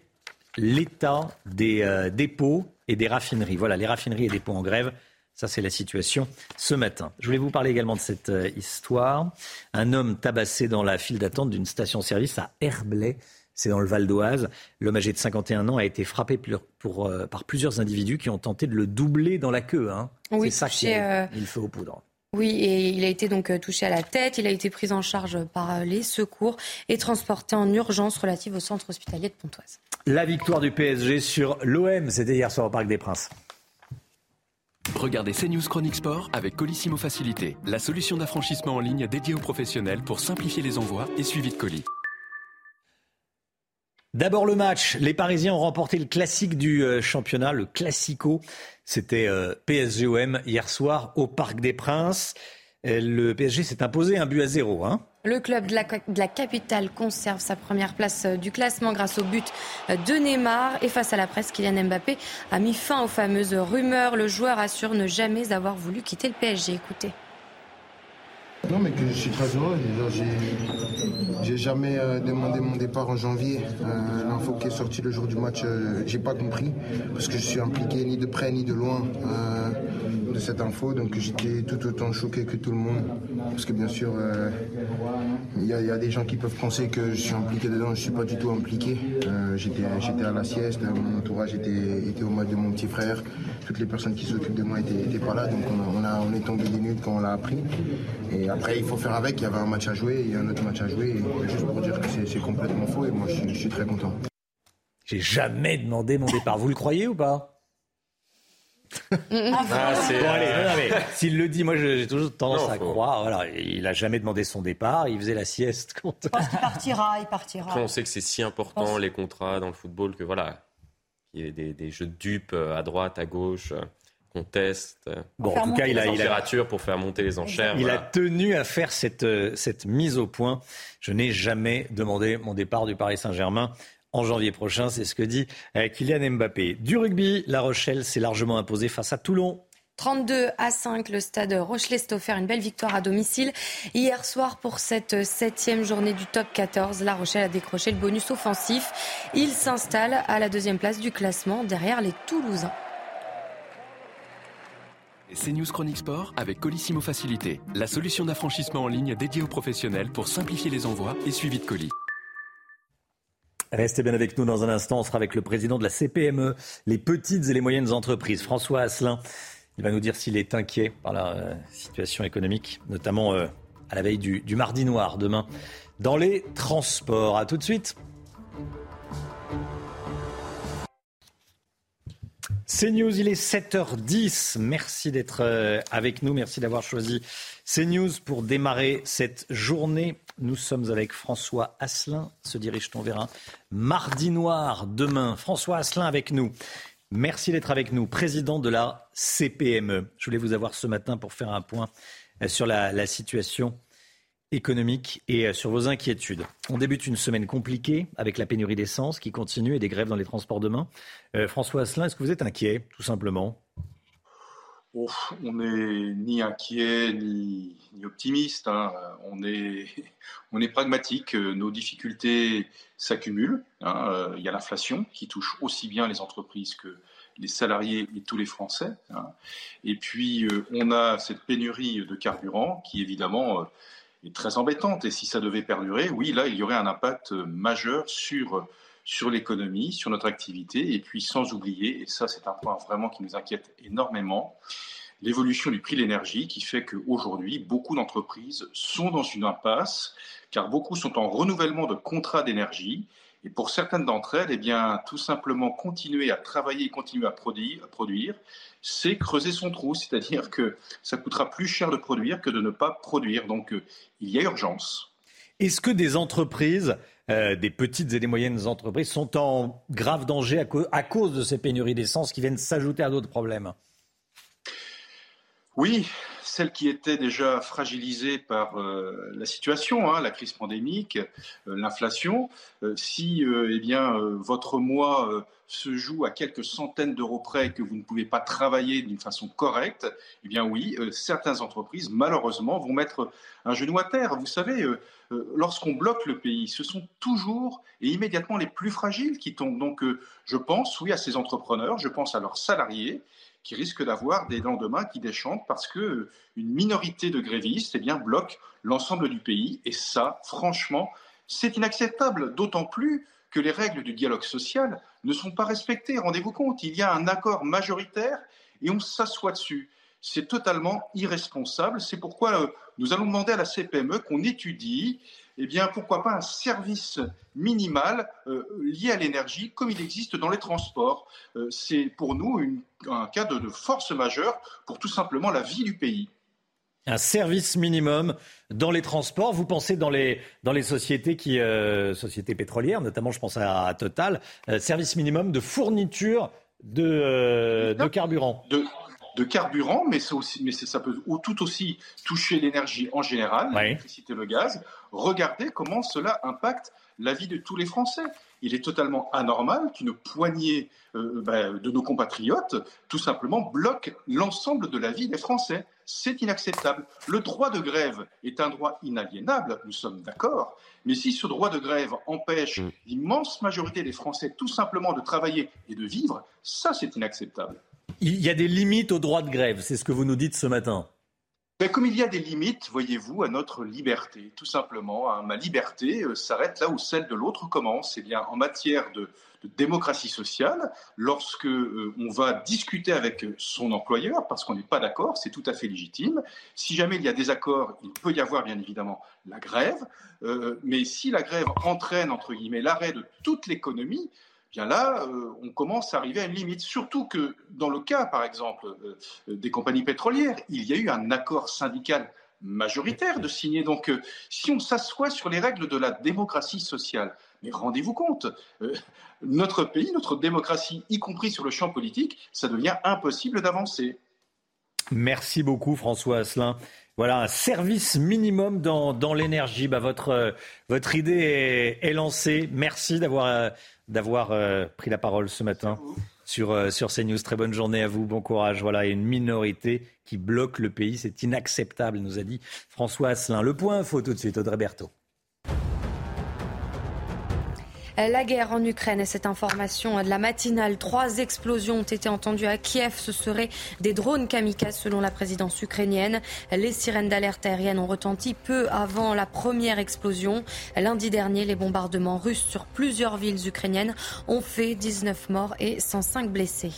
l'état des euh, dépôts et des raffineries. Voilà, les raffineries et dépôts en grève. Ça, c'est la situation ce matin. Je voulais vous parler également de cette euh, histoire. Un homme tabassé dans la file d'attente d'une station-service à Herblay. C'est dans le Val d'Oise. L'homme âgé de 51 ans a été frappé pour, euh, par plusieurs individus qui ont tenté de le doubler dans la queue. Hein. Oui, c'est ça qu'il euh, fait aux poudres. Oui, et il a été donc touché à la tête. Il a été pris en charge par les secours et transporté en urgence relative au centre hospitalier de Pontoise. La victoire du PSG sur l'OM, c'était hier soir au Parc des Princes. Regardez CNews Chronique Sport avec Colissimo Facilité, la solution d'affranchissement en ligne dédiée aux professionnels pour simplifier les envois et suivi de colis. D'abord le match. Les Parisiens ont remporté le classique du euh, championnat, le Classico. C'était euh, PSGOM hier soir au Parc des Princes. Le PSG s'est imposé un but à zéro. Hein. Le club de la, capitale conserve sa première place euh, du classement grâce au but euh, de Neymar. Et face à la presse, Kylian Mbappé a mis fin aux fameuses rumeurs. Le joueur assure ne jamais avoir voulu quitter le PSG. Écoutez. Non, mais que je suis très heureux. j'ai jamais euh, demandé mon départ en janvier. Euh, l'info qui est sortie le jour du match, euh, j'ai pas compris parce que je suis impliqué ni de près ni de loin de cette info. Donc j'étais tout autant choqué que tout le monde parce que bien sûr, il y, a des gens qui peuvent penser que je suis impliqué dedans. Je suis pas du tout impliqué. j'étais, à la sieste, mon entourage était, au match de mon petit frère. Toutes les personnes qui s'occupent de moi étaient, pas là, donc on, a, on est tombé des nudes quand on l'a appris. Et après, il faut faire avec. Il y avait un match à jouer, il y a un autre match à jouer. juste pour dire que c'est complètement faux et moi, je, suis très content. J'ai jamais demandé mon départ. Vous le croyez ou pas? Ah, c'est- bon, allez, non, non, mais s'il le dit, moi j'ai toujours tendance Non, à faut- croire. Voilà, il a jamais demandé son départ. Il faisait la sieste. Quand... Je pense qu'il partira, il partira. Après, on sait que c'est si important, pense- les contrats dans le football, que voilà, il y ait des, des jeux de dupes euh, à droite, à gauche, euh, qu'on teste. Bon, en tout cas, il a, les il a, températures pour faire monter les enchères. il a tenu à faire cette, euh, cette mise au point. Je n'ai jamais demandé mon départ du Paris Saint-Germain. En janvier prochain, c'est ce que dit Kylian Mbappé. Du rugby, La Rochelle s'est largement imposée face à Toulon. 32 à 5, le stade Rochelet s'est offert une belle victoire à domicile. Hier soir, pour cette septième journée du top 14, La Rochelle a décroché le bonus offensif. Il s'installe à la deuxième place du classement derrière les Toulousains. CNews Chronique Sport avec Colissimo Facilité, la solution d'affranchissement en ligne dédiée aux professionnels pour simplifier les envois et suivi de colis. Restez bien avec nous dans un instant. On sera avec le président de la CPME, les petites et les moyennes entreprises, François Asselin. Il va nous dire s'il est inquiet par la euh, situation économique, notamment euh, à la veille du, mardi noir demain dans les transports. À tout de suite. CNews, il est 7h10. Merci d'être euh, avec nous. Merci d'avoir choisi CNews pour démarrer cette journée. Nous sommes avec François Asselin, se dirige-t-on vers un mardi noir demain? François Asselin avec nous. Merci d'être avec nous, président de la CPME. Je voulais vous avoir ce matin pour faire un point euh, sur la, situation économique et euh, sur vos inquiétudes. On débute une semaine compliquée avec la pénurie d'essence qui continue et des grèves dans les transports demain. Euh, François Asselin, est-ce que vous êtes inquiet, tout simplement? On n'est ni inquiet ni, optimiste. hein. On, est, pragmatique. Euh, Nos difficultés s'accumulent. hein. Euh, Il y a l'inflation qui touche aussi bien les entreprises que les salariés et tous les Français. hein. Et puis, euh, on a cette pénurie de carburant qui, évidemment, est très embêtante. Et si ça devait perdurer, oui, là, il y aurait un impact majeur sur, sur l'économie, sur notre activité. Et puis, sans oublier, et ça, c'est un point vraiment qui nous inquiète énormément, l'évolution du prix de l'énergie qui fait qu'aujourd'hui, beaucoup d'entreprises sont dans une impasse, car beaucoup sont en renouvellement de contrats d'énergie. Et pour certaines d'entre elles, eh bien, tout simplement continuer à travailler et continuer à produire, à produire c'est creuser son trou. C'est-à-dire que ça coûtera plus cher de produire que de ne pas produire. Donc, euh, il y a urgence. Est-ce que des entreprises, euh, des petites et des moyennes entreprises, sont en grave danger à, cau- à cause de ces pénuries d'essence qui viennent s'ajouter à d'autres problèmes? Oui, celles qui étaient déjà fragilisées par euh, la situation, hein, la crise pandémique, euh, l'inflation, si eh bien, votre mois se joue à quelques centaines d'euros près et que vous ne pouvez pas travailler d'une façon correcte, eh bien oui, certaines entreprises, malheureusement, vont mettre un genou à terre. Vous savez, lorsqu'on bloque le pays, ce sont toujours et immédiatement les plus fragiles qui tombent. Donc euh, je pense, oui, à ces entrepreneurs, je pense à leurs salariés qui risquent d'avoir des lendemains qui déchantent parce que euh, une minorité de grévistes eh bloque l'ensemble du pays. Et ça, franchement, c'est inacceptable, d'autant plus que les règles du dialogue social ne sont pas respectées. Rendez-vous compte, il y a un accord majoritaire et on s'assoit dessus. C'est totalement irresponsable. C'est pourquoi euh, nous allons demander à la CPME qu'on étudie, eh bien, pourquoi pas un service minimal euh, lié à l'énergie, comme il existe dans les transports. Euh, c'est pour nous une- un cas de, de force majeure pour tout simplement la vie du pays. Un service minimum dans les transports. Vous pensez dans les, dans les sociétés, qui, euh, sociétés pétrolières, notamment je pense à, à Total, euh, service minimum de fourniture de, euh, de carburant. de, de carburant, mais, aussi, mais ça peut tout aussi toucher l'énergie en général, l'électricité, le gaz. Regardez comment cela impacte la vie de tous les Français. Il est totalement anormal qu'une poignée euh, ben, de nos compatriotes, tout simplement, bloque l'ensemble de la vie des Français. C'est inacceptable. Le droit de grève est un droit inaliénable, nous sommes d'accord, mais si ce droit de grève empêche l'immense majorité des Français tout simplement de travailler et de vivre, ça c'est inacceptable. Il y a des limites au droit de grève, c'est ce que vous nous dites ce matin. Ben, comme il y a des limites, voyez-vous, à notre liberté, tout simplement, hein, ma liberté euh, s'arrête là où celle de l'autre commence. Eh bien, en matière de, démocratie sociale, lorsque euh, on va discuter avec son employeur, parce qu'on n'est pas d'accord, c'est tout à fait légitime. Si jamais il y a des accords, il peut y avoir bien évidemment la grève, Euh, mais si la grève entraîne entre guillemets l'arrêt de toute l'économie, bien là, euh, on commence à arriver à une limite. Surtout que dans le cas, par exemple, euh, des compagnies pétrolières, il y a eu un accord syndical majoritaire de signer. Donc, euh, si on s'assoit sur les règles de la démocratie sociale, mais rendez-vous compte, notre pays, notre démocratie, y compris sur le champ politique, ça devient impossible d'avancer. Merci beaucoup François Asselin. Voilà, un service minimum dans, l'énergie. Bah, votre, votre idée est, est lancée. Merci d'avoir d'avoir euh, pris la parole ce matin sur, euh, sur CNews. Très bonne journée à vous, bon courage. Voilà, une minorité qui bloque le pays, c'est inacceptable, nous a dit François Asselin. Le point info tout de suite, Audrey Berthaud. La guerre en Ukraine et cette information de la matinale. Trois explosions ont été entendues à Kiev. Ce seraient des drones kamikazes selon la présidence ukrainienne. Les sirènes d'alerte aérienne ont retenti peu avant la première explosion. Lundi dernier, les bombardements russes sur plusieurs villes ukrainiennes ont fait 19 morts et 105 blessés.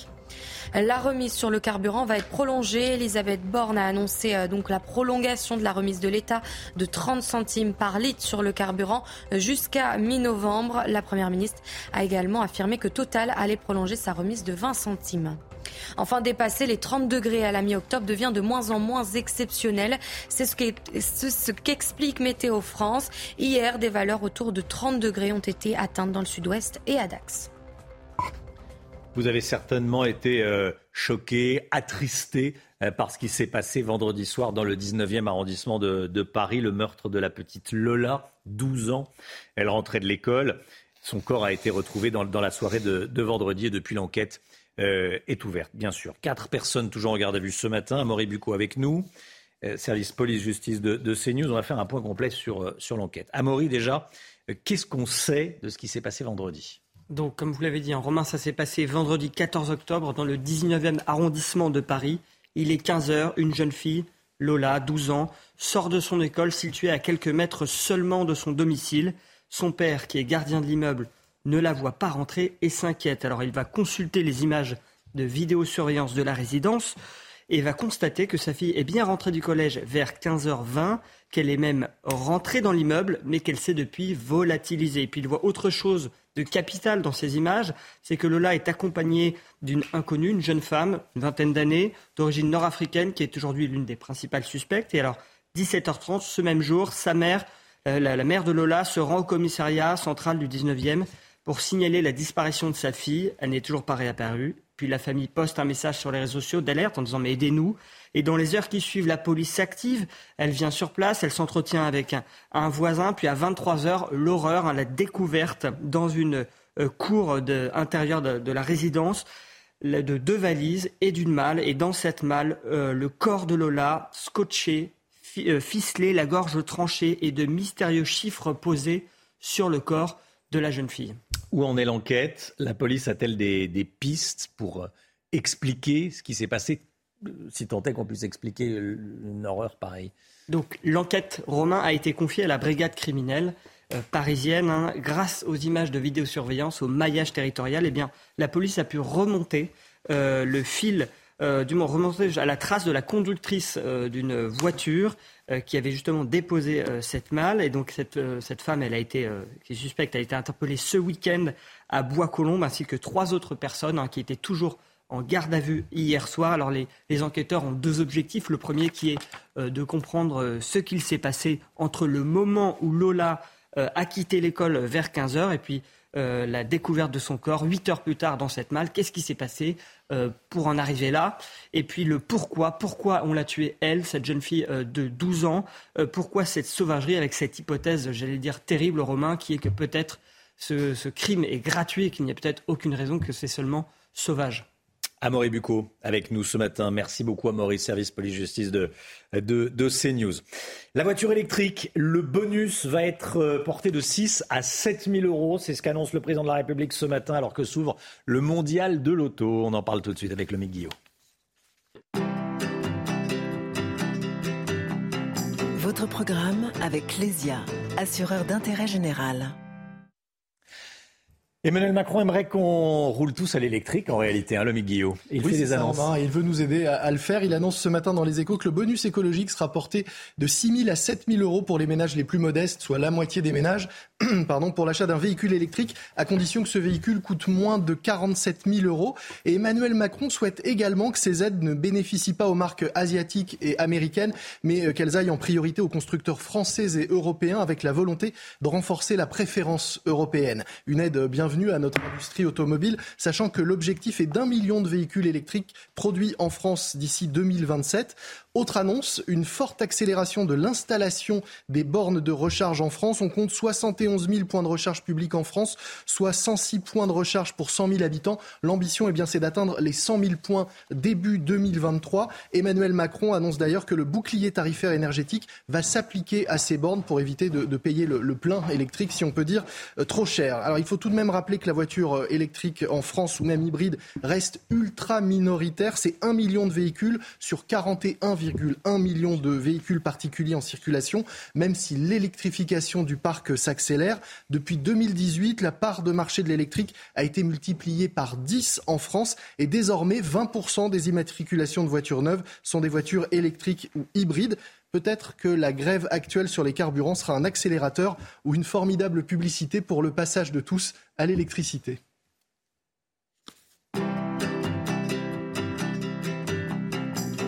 La remise sur le carburant va être prolongée. Elisabeth Borne a annoncé euh, donc la prolongation de la remise de l'État de 30 centimes par litre sur le carburant jusqu'à mi-novembre. La Première ministre a également affirmé que Total allait prolonger sa remise de 20 centimes. Enfin, dépasser les 30 degrés à la mi-octobre devient de moins en moins exceptionnel. C'est ce qu'explique Météo France. Hier, des valeurs autour de 30 degrés ont été atteintes dans le sud-ouest et à Dax. Vous avez certainement été euh, choqué, attristé euh, par ce qui s'est passé vendredi soir dans le 19e arrondissement de, Paris, le meurtre de la petite Lola, 12 ans. Elle rentrait de l'école. Son corps a été retrouvé dans, la soirée de, vendredi et depuis l'enquête euh, est ouverte, bien sûr. Quatre personnes toujours en garde à vue ce matin. Amaury Bucco avec nous, service police-justice de, de, CNews. On va faire un point complet sur, sur l'enquête. Amaury, déjà, qu'est-ce qu'on sait de ce qui s'est passé vendredi? Donc, comme vous l'avez dit, en hein, Romain, ça s'est passé vendredi 14 octobre dans le 19e arrondissement de Paris. Il est 15h, une jeune fille, Lola, 12 ans, sort de son école située à quelques mètres seulement de son domicile. Son père, qui est gardien de l'immeuble, ne la voit pas rentrer et s'inquiète. Alors il va consulter les images de vidéosurveillance de la résidence et va constater que sa fille est bien rentrée du collège vers 15h20, qu'elle est même rentrée dans l'immeuble, mais qu'elle s'est depuis volatilisée. Et puis il voit autre chose de capital dans ces images, c'est que Lola est accompagnée d'une inconnue, une jeune femme, une vingtaine d'années, d'origine nord-africaine, qui est aujourd'hui l'une des principales suspectes. Et alors, 17h30, ce même jour, sa mère, euh, la, mère de Lola, se rend au commissariat central du 19e pour signaler la disparition de sa fille. Elle n'est toujours pas réapparue. Puis la famille poste un message sur les réseaux sociaux d'alerte en disant mais aidez-nous. Et dans les heures qui suivent, la police s'active. Elle vient sur place, elle s'entretient avec un, voisin. Puis à 23 heures, l'horreur, hein, la découverte dans une euh, cour intérieure de, la résidence de deux valises et d'une malle. Et dans cette malle, euh, le corps de Lola, scotché, euh, ficelé, la gorge tranchée et de mystérieux chiffres posés sur le corps de la jeune fille. Où en est l'enquête? La police a-t-elle des, pistes pour expliquer ce qui s'est passé? Si tant est qu'on puisse expliquer une horreur pareille. Donc l'enquête Romain a été confiée à la brigade criminelle euh, parisienne. Hein. Grâce aux images de vidéosurveillance, au maillage territorial, eh bien, la police a pu remonter euh, le fil, euh, du moins remonter à la trace de la conductrice d'une voiture qui avait justement déposé cette malle. Et donc cette, cette femme, elle a été, qui est suspecte, a été interpellée ce week-end à Bois-Colombes, ainsi que trois autres personnes hein, qui étaient toujours en garde à vue hier soir. Alors les, enquêteurs ont deux objectifs. Le premier qui est euh, de comprendre euh, ce qu'il s'est passé entre le moment où Lola euh, a quitté l'école vers 15h et puis la découverte de son corps 8 heures plus tard dans cette malle. Qu'est-ce qui s'est passé pour en arriver là? Et puis le pourquoi. Pourquoi on l'a tuée, elle, cette jeune fille de 12 ans? Pourquoi cette sauvagerie avec cette hypothèse, j'allais dire, terrible, Romain, qui est que peut-être ce, ce crime est gratuit et qu'il n'y a peut-être aucune raison que c'est seulement sauvage? Amaury Bucco avec nous ce matin. Merci beaucoup Amaury, service police-justice de, de, CNews. La voiture électrique, le bonus va être euh, porté de 6 à 7 000 euros. C'est ce qu'annonce le président de la République ce matin alors que s'ouvre le mondial de l'auto. On en parle tout de suite avec le Guillaume. Votre programme avec Lesia, assureur d'intérêt général. Emmanuel Macron aimerait qu'on roule tous à l'électrique en réalité, hein, l'homme Guillaume. Il fait des annonces. il veut nous aider à, le faire. Il annonce ce matin dans les échos que le bonus écologique sera porté de 6 000 à 7 000 euros pour les ménages les plus modestes, soit la moitié des ménages, pardon, pour l'achat d'un véhicule électrique, à condition que ce véhicule coûte moins de 47 000 euros. Et Emmanuel Macron souhaite également que ces aides ne bénéficient pas aux marques asiatiques et américaines, mais euh, qu'elles aillent en priorité aux constructeurs français et européens, avec la volonté de renforcer la préférence européenne. Une aide à notre industrie automobile, sachant que l'objectif est d'un million de véhicules électriques produits en France d'ici 2027. Autre annonce, une forte accélération de l'installation des bornes de recharge en France. On compte 71 000 points de recharge publics en France, soit 106 points de recharge pour 100 000 habitants. L'ambition, eh bien, c'est d'atteindre les 100 000 points début 2023. Emmanuel Macron annonce d'ailleurs que le bouclier tarifaire énergétique va s'appliquer à ces bornes pour éviter de, de payer le, le, plein électrique, si on peut dire, euh, trop cher. Alors, il faut tout de même rappeler que la voiture euh, électrique en France ou même hybride reste ultra minoritaire. C'est 1 million de véhicules sur 41 1,1 million de véhicules particuliers en circulation, même si l'électrification du parc s'accélère. Depuis 2018, la part de marché de l'électrique a été multipliée par 10 en France et désormais 20% des immatriculations de voitures neuves sont des voitures électriques ou hybrides. Peut-être que la grève actuelle sur les carburants sera un accélérateur ou une formidable publicité pour le passage de tous à l'électricité.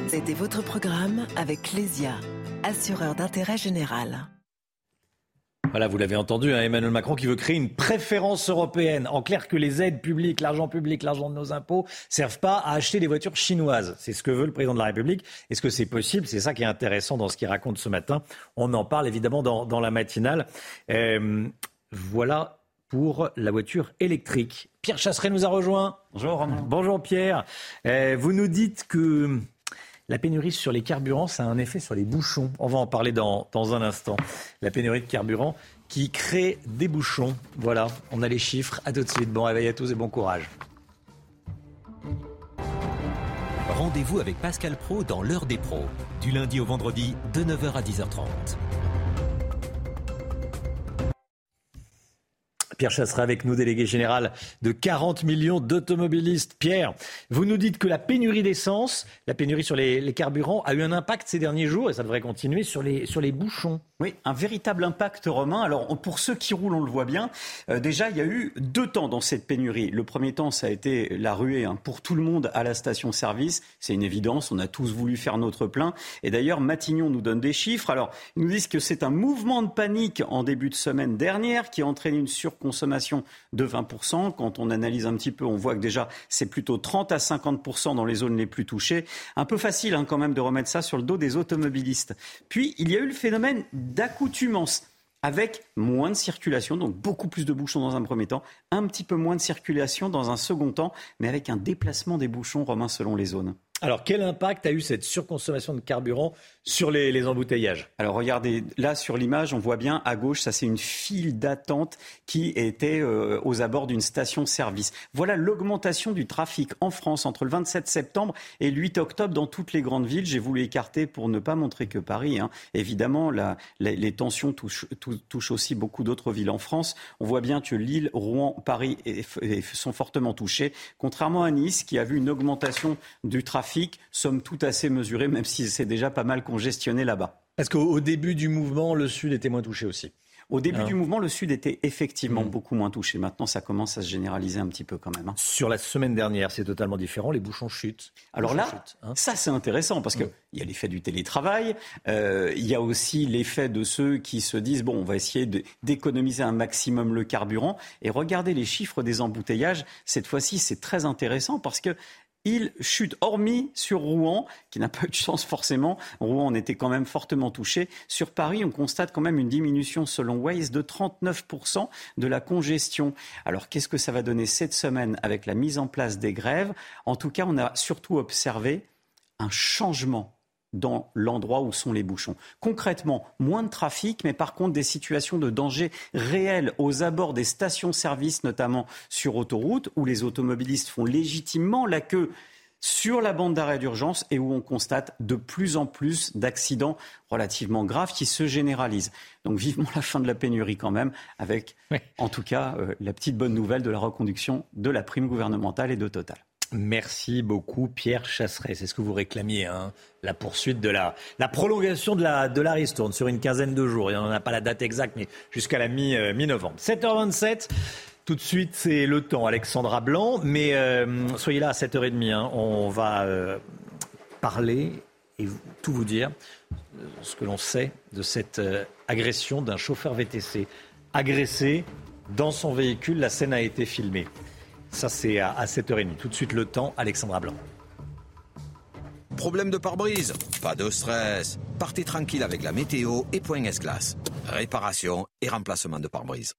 C'était votre programme avec Clésia, assureur d'intérêt général. Voilà, vous l'avez entendu, hein, Emmanuel Macron qui veut créer une préférence européenne. En clair, que les aides publiques, l'argent public, l'argent de nos impôts servent pas à acheter des voitures chinoises. C'est ce que veut le président de la République. Est-ce que c'est possible? C'est ça qui est intéressant dans ce qu'il raconte ce matin. On en parle évidemment dans, la matinale. Euh, voilà pour la voiture électrique. Pierre Chasseret nous a rejoint. Bonjour Romain. Bonjour Pierre. Euh, vous nous dites que la pénurie sur les carburants, ça a un effet sur les bouchons. On va en parler dans, un instant. La pénurie de carburant qui crée des bouchons. Voilà, on a les chiffres. À tout de suite. Bon réveil à tous et bon courage. Rendez-vous avec Pascal Pro dans l'heure des pros, du lundi au vendredi de 9h à 10h30. Pierre Chasseret avec nous, délégué général de 40 millions d'automobilistes. Pierre, vous nous dites que la pénurie d'essence, la pénurie sur les, carburants a eu un impact ces derniers jours et ça devrait continuer sur les, sur les bouchons. Oui, un véritable impact romain. Alors pour ceux qui roulent, on le voit bien. Euh, déjà, il y a eu deux temps dans cette pénurie. Le premier temps, ça a été la ruée hein, pour tout le monde à la station-service. C'est une évidence, on a tous voulu faire notre plein. Et d'ailleurs, Matignon nous donne des chiffres. Alors, ils nous disent que c'est un mouvement de panique en début de semaine dernière qui a entraîné une surconsommation consommation de 20%. Quand on analyse un petit peu, on voit que déjà c'est plutôt 30 à 50% dans les zones les plus touchées. Un peu facile hein, quand même de remettre ça sur le dos des automobilistes. Puis il y a eu le phénomène d'accoutumance avec moins de circulation, donc beaucoup plus de bouchons dans un premier temps, un petit peu moins de circulation dans un second temps, mais avec un déplacement des bouchons, Romain, selon les zones. Alors, quel impact a eu cette surconsommation de carburant sur les, embouteillages? Alors, regardez, là sur l'image, on voit bien à gauche, ça c'est une file d'attente qui était euh, aux abords d'une station-service. Voilà l'augmentation du trafic en France entre le 27 septembre et le 8 octobre dans toutes les grandes villes. J'ai voulu écarter pour ne pas montrer que Paris. Hein. Évidemment, les tensions touchent, aussi beaucoup d'autres villes en France. On voit bien que Lille, Rouen, Paris sont fortement touchés, contrairement à Nice qui a vu une augmentation du trafic trafic, somme tout assez mesuré, même si c'est déjà pas mal congestionné là-bas. Est-ce qu'au début du mouvement, le Sud était moins touché aussi au début ah. du mouvement, le Sud était effectivement mm. beaucoup moins touché. Maintenant, ça commence à se généraliser un petit peu quand même. Hein. Sur la semaine dernière, c'est totalement différent. Les bouchons chutent. Alors là, hein. ça c'est intéressant parce qu'il mm. il y a l'effet du télétravail, euh, il y a aussi l'effet de ceux qui se disent bon, on va essayer d'économiser un maximum le carburant. Et regardez les chiffres des embouteillages. Cette fois-ci, c'est très intéressant parce que il chute, hormis sur Rouen, qui n'a pas eu de chance forcément. Rouen en était quand même fortement touché. Sur Paris, on constate quand même une diminution, selon Waze, de 39% de la congestion. Alors, qu'est-ce que ça va donner cette semaine avec la mise en place des grèves? En tout cas, on a surtout observé un changement dans l'endroit où sont les bouchons. Concrètement, moins de trafic, mais par contre des situations de danger réels aux abords des stations-service, notamment sur autoroute, où les automobilistes font légitimement la queue sur la bande d'arrêt d'urgence et où on constate de plus en plus d'accidents relativement graves qui se généralisent. Donc vivement la fin de la pénurie quand même, avec en tout cas euh, la petite bonne nouvelle de la reconduction de la prime gouvernementale et de Total. Merci beaucoup, Pierre Chasseret. C'est ce que vous réclamiez, hein la poursuite de la, la prolongation de la, de la ristourne sur une quinzaine de jours. Il n'y en a pas la date exacte, mais jusqu'à la mi, mi-novembre. 7h27. Tout de suite, c'est le temps, Alexandra Blanc. Mais euh, soyez là à 7h30. Hein. On va euh, parler et tout vous dire, euh, ce que l'on sait de cette agression d'un chauffeur VTC. Agressé dans son véhicule, la scène a été filmée. Ça, c'est à, 7h30. Tout de suite, le temps, Alexandra Blanc. Problème de pare-brise Pas de stress. Partez tranquille avec la météo et Point S-Glace. Réparation et remplacement de pare-brise.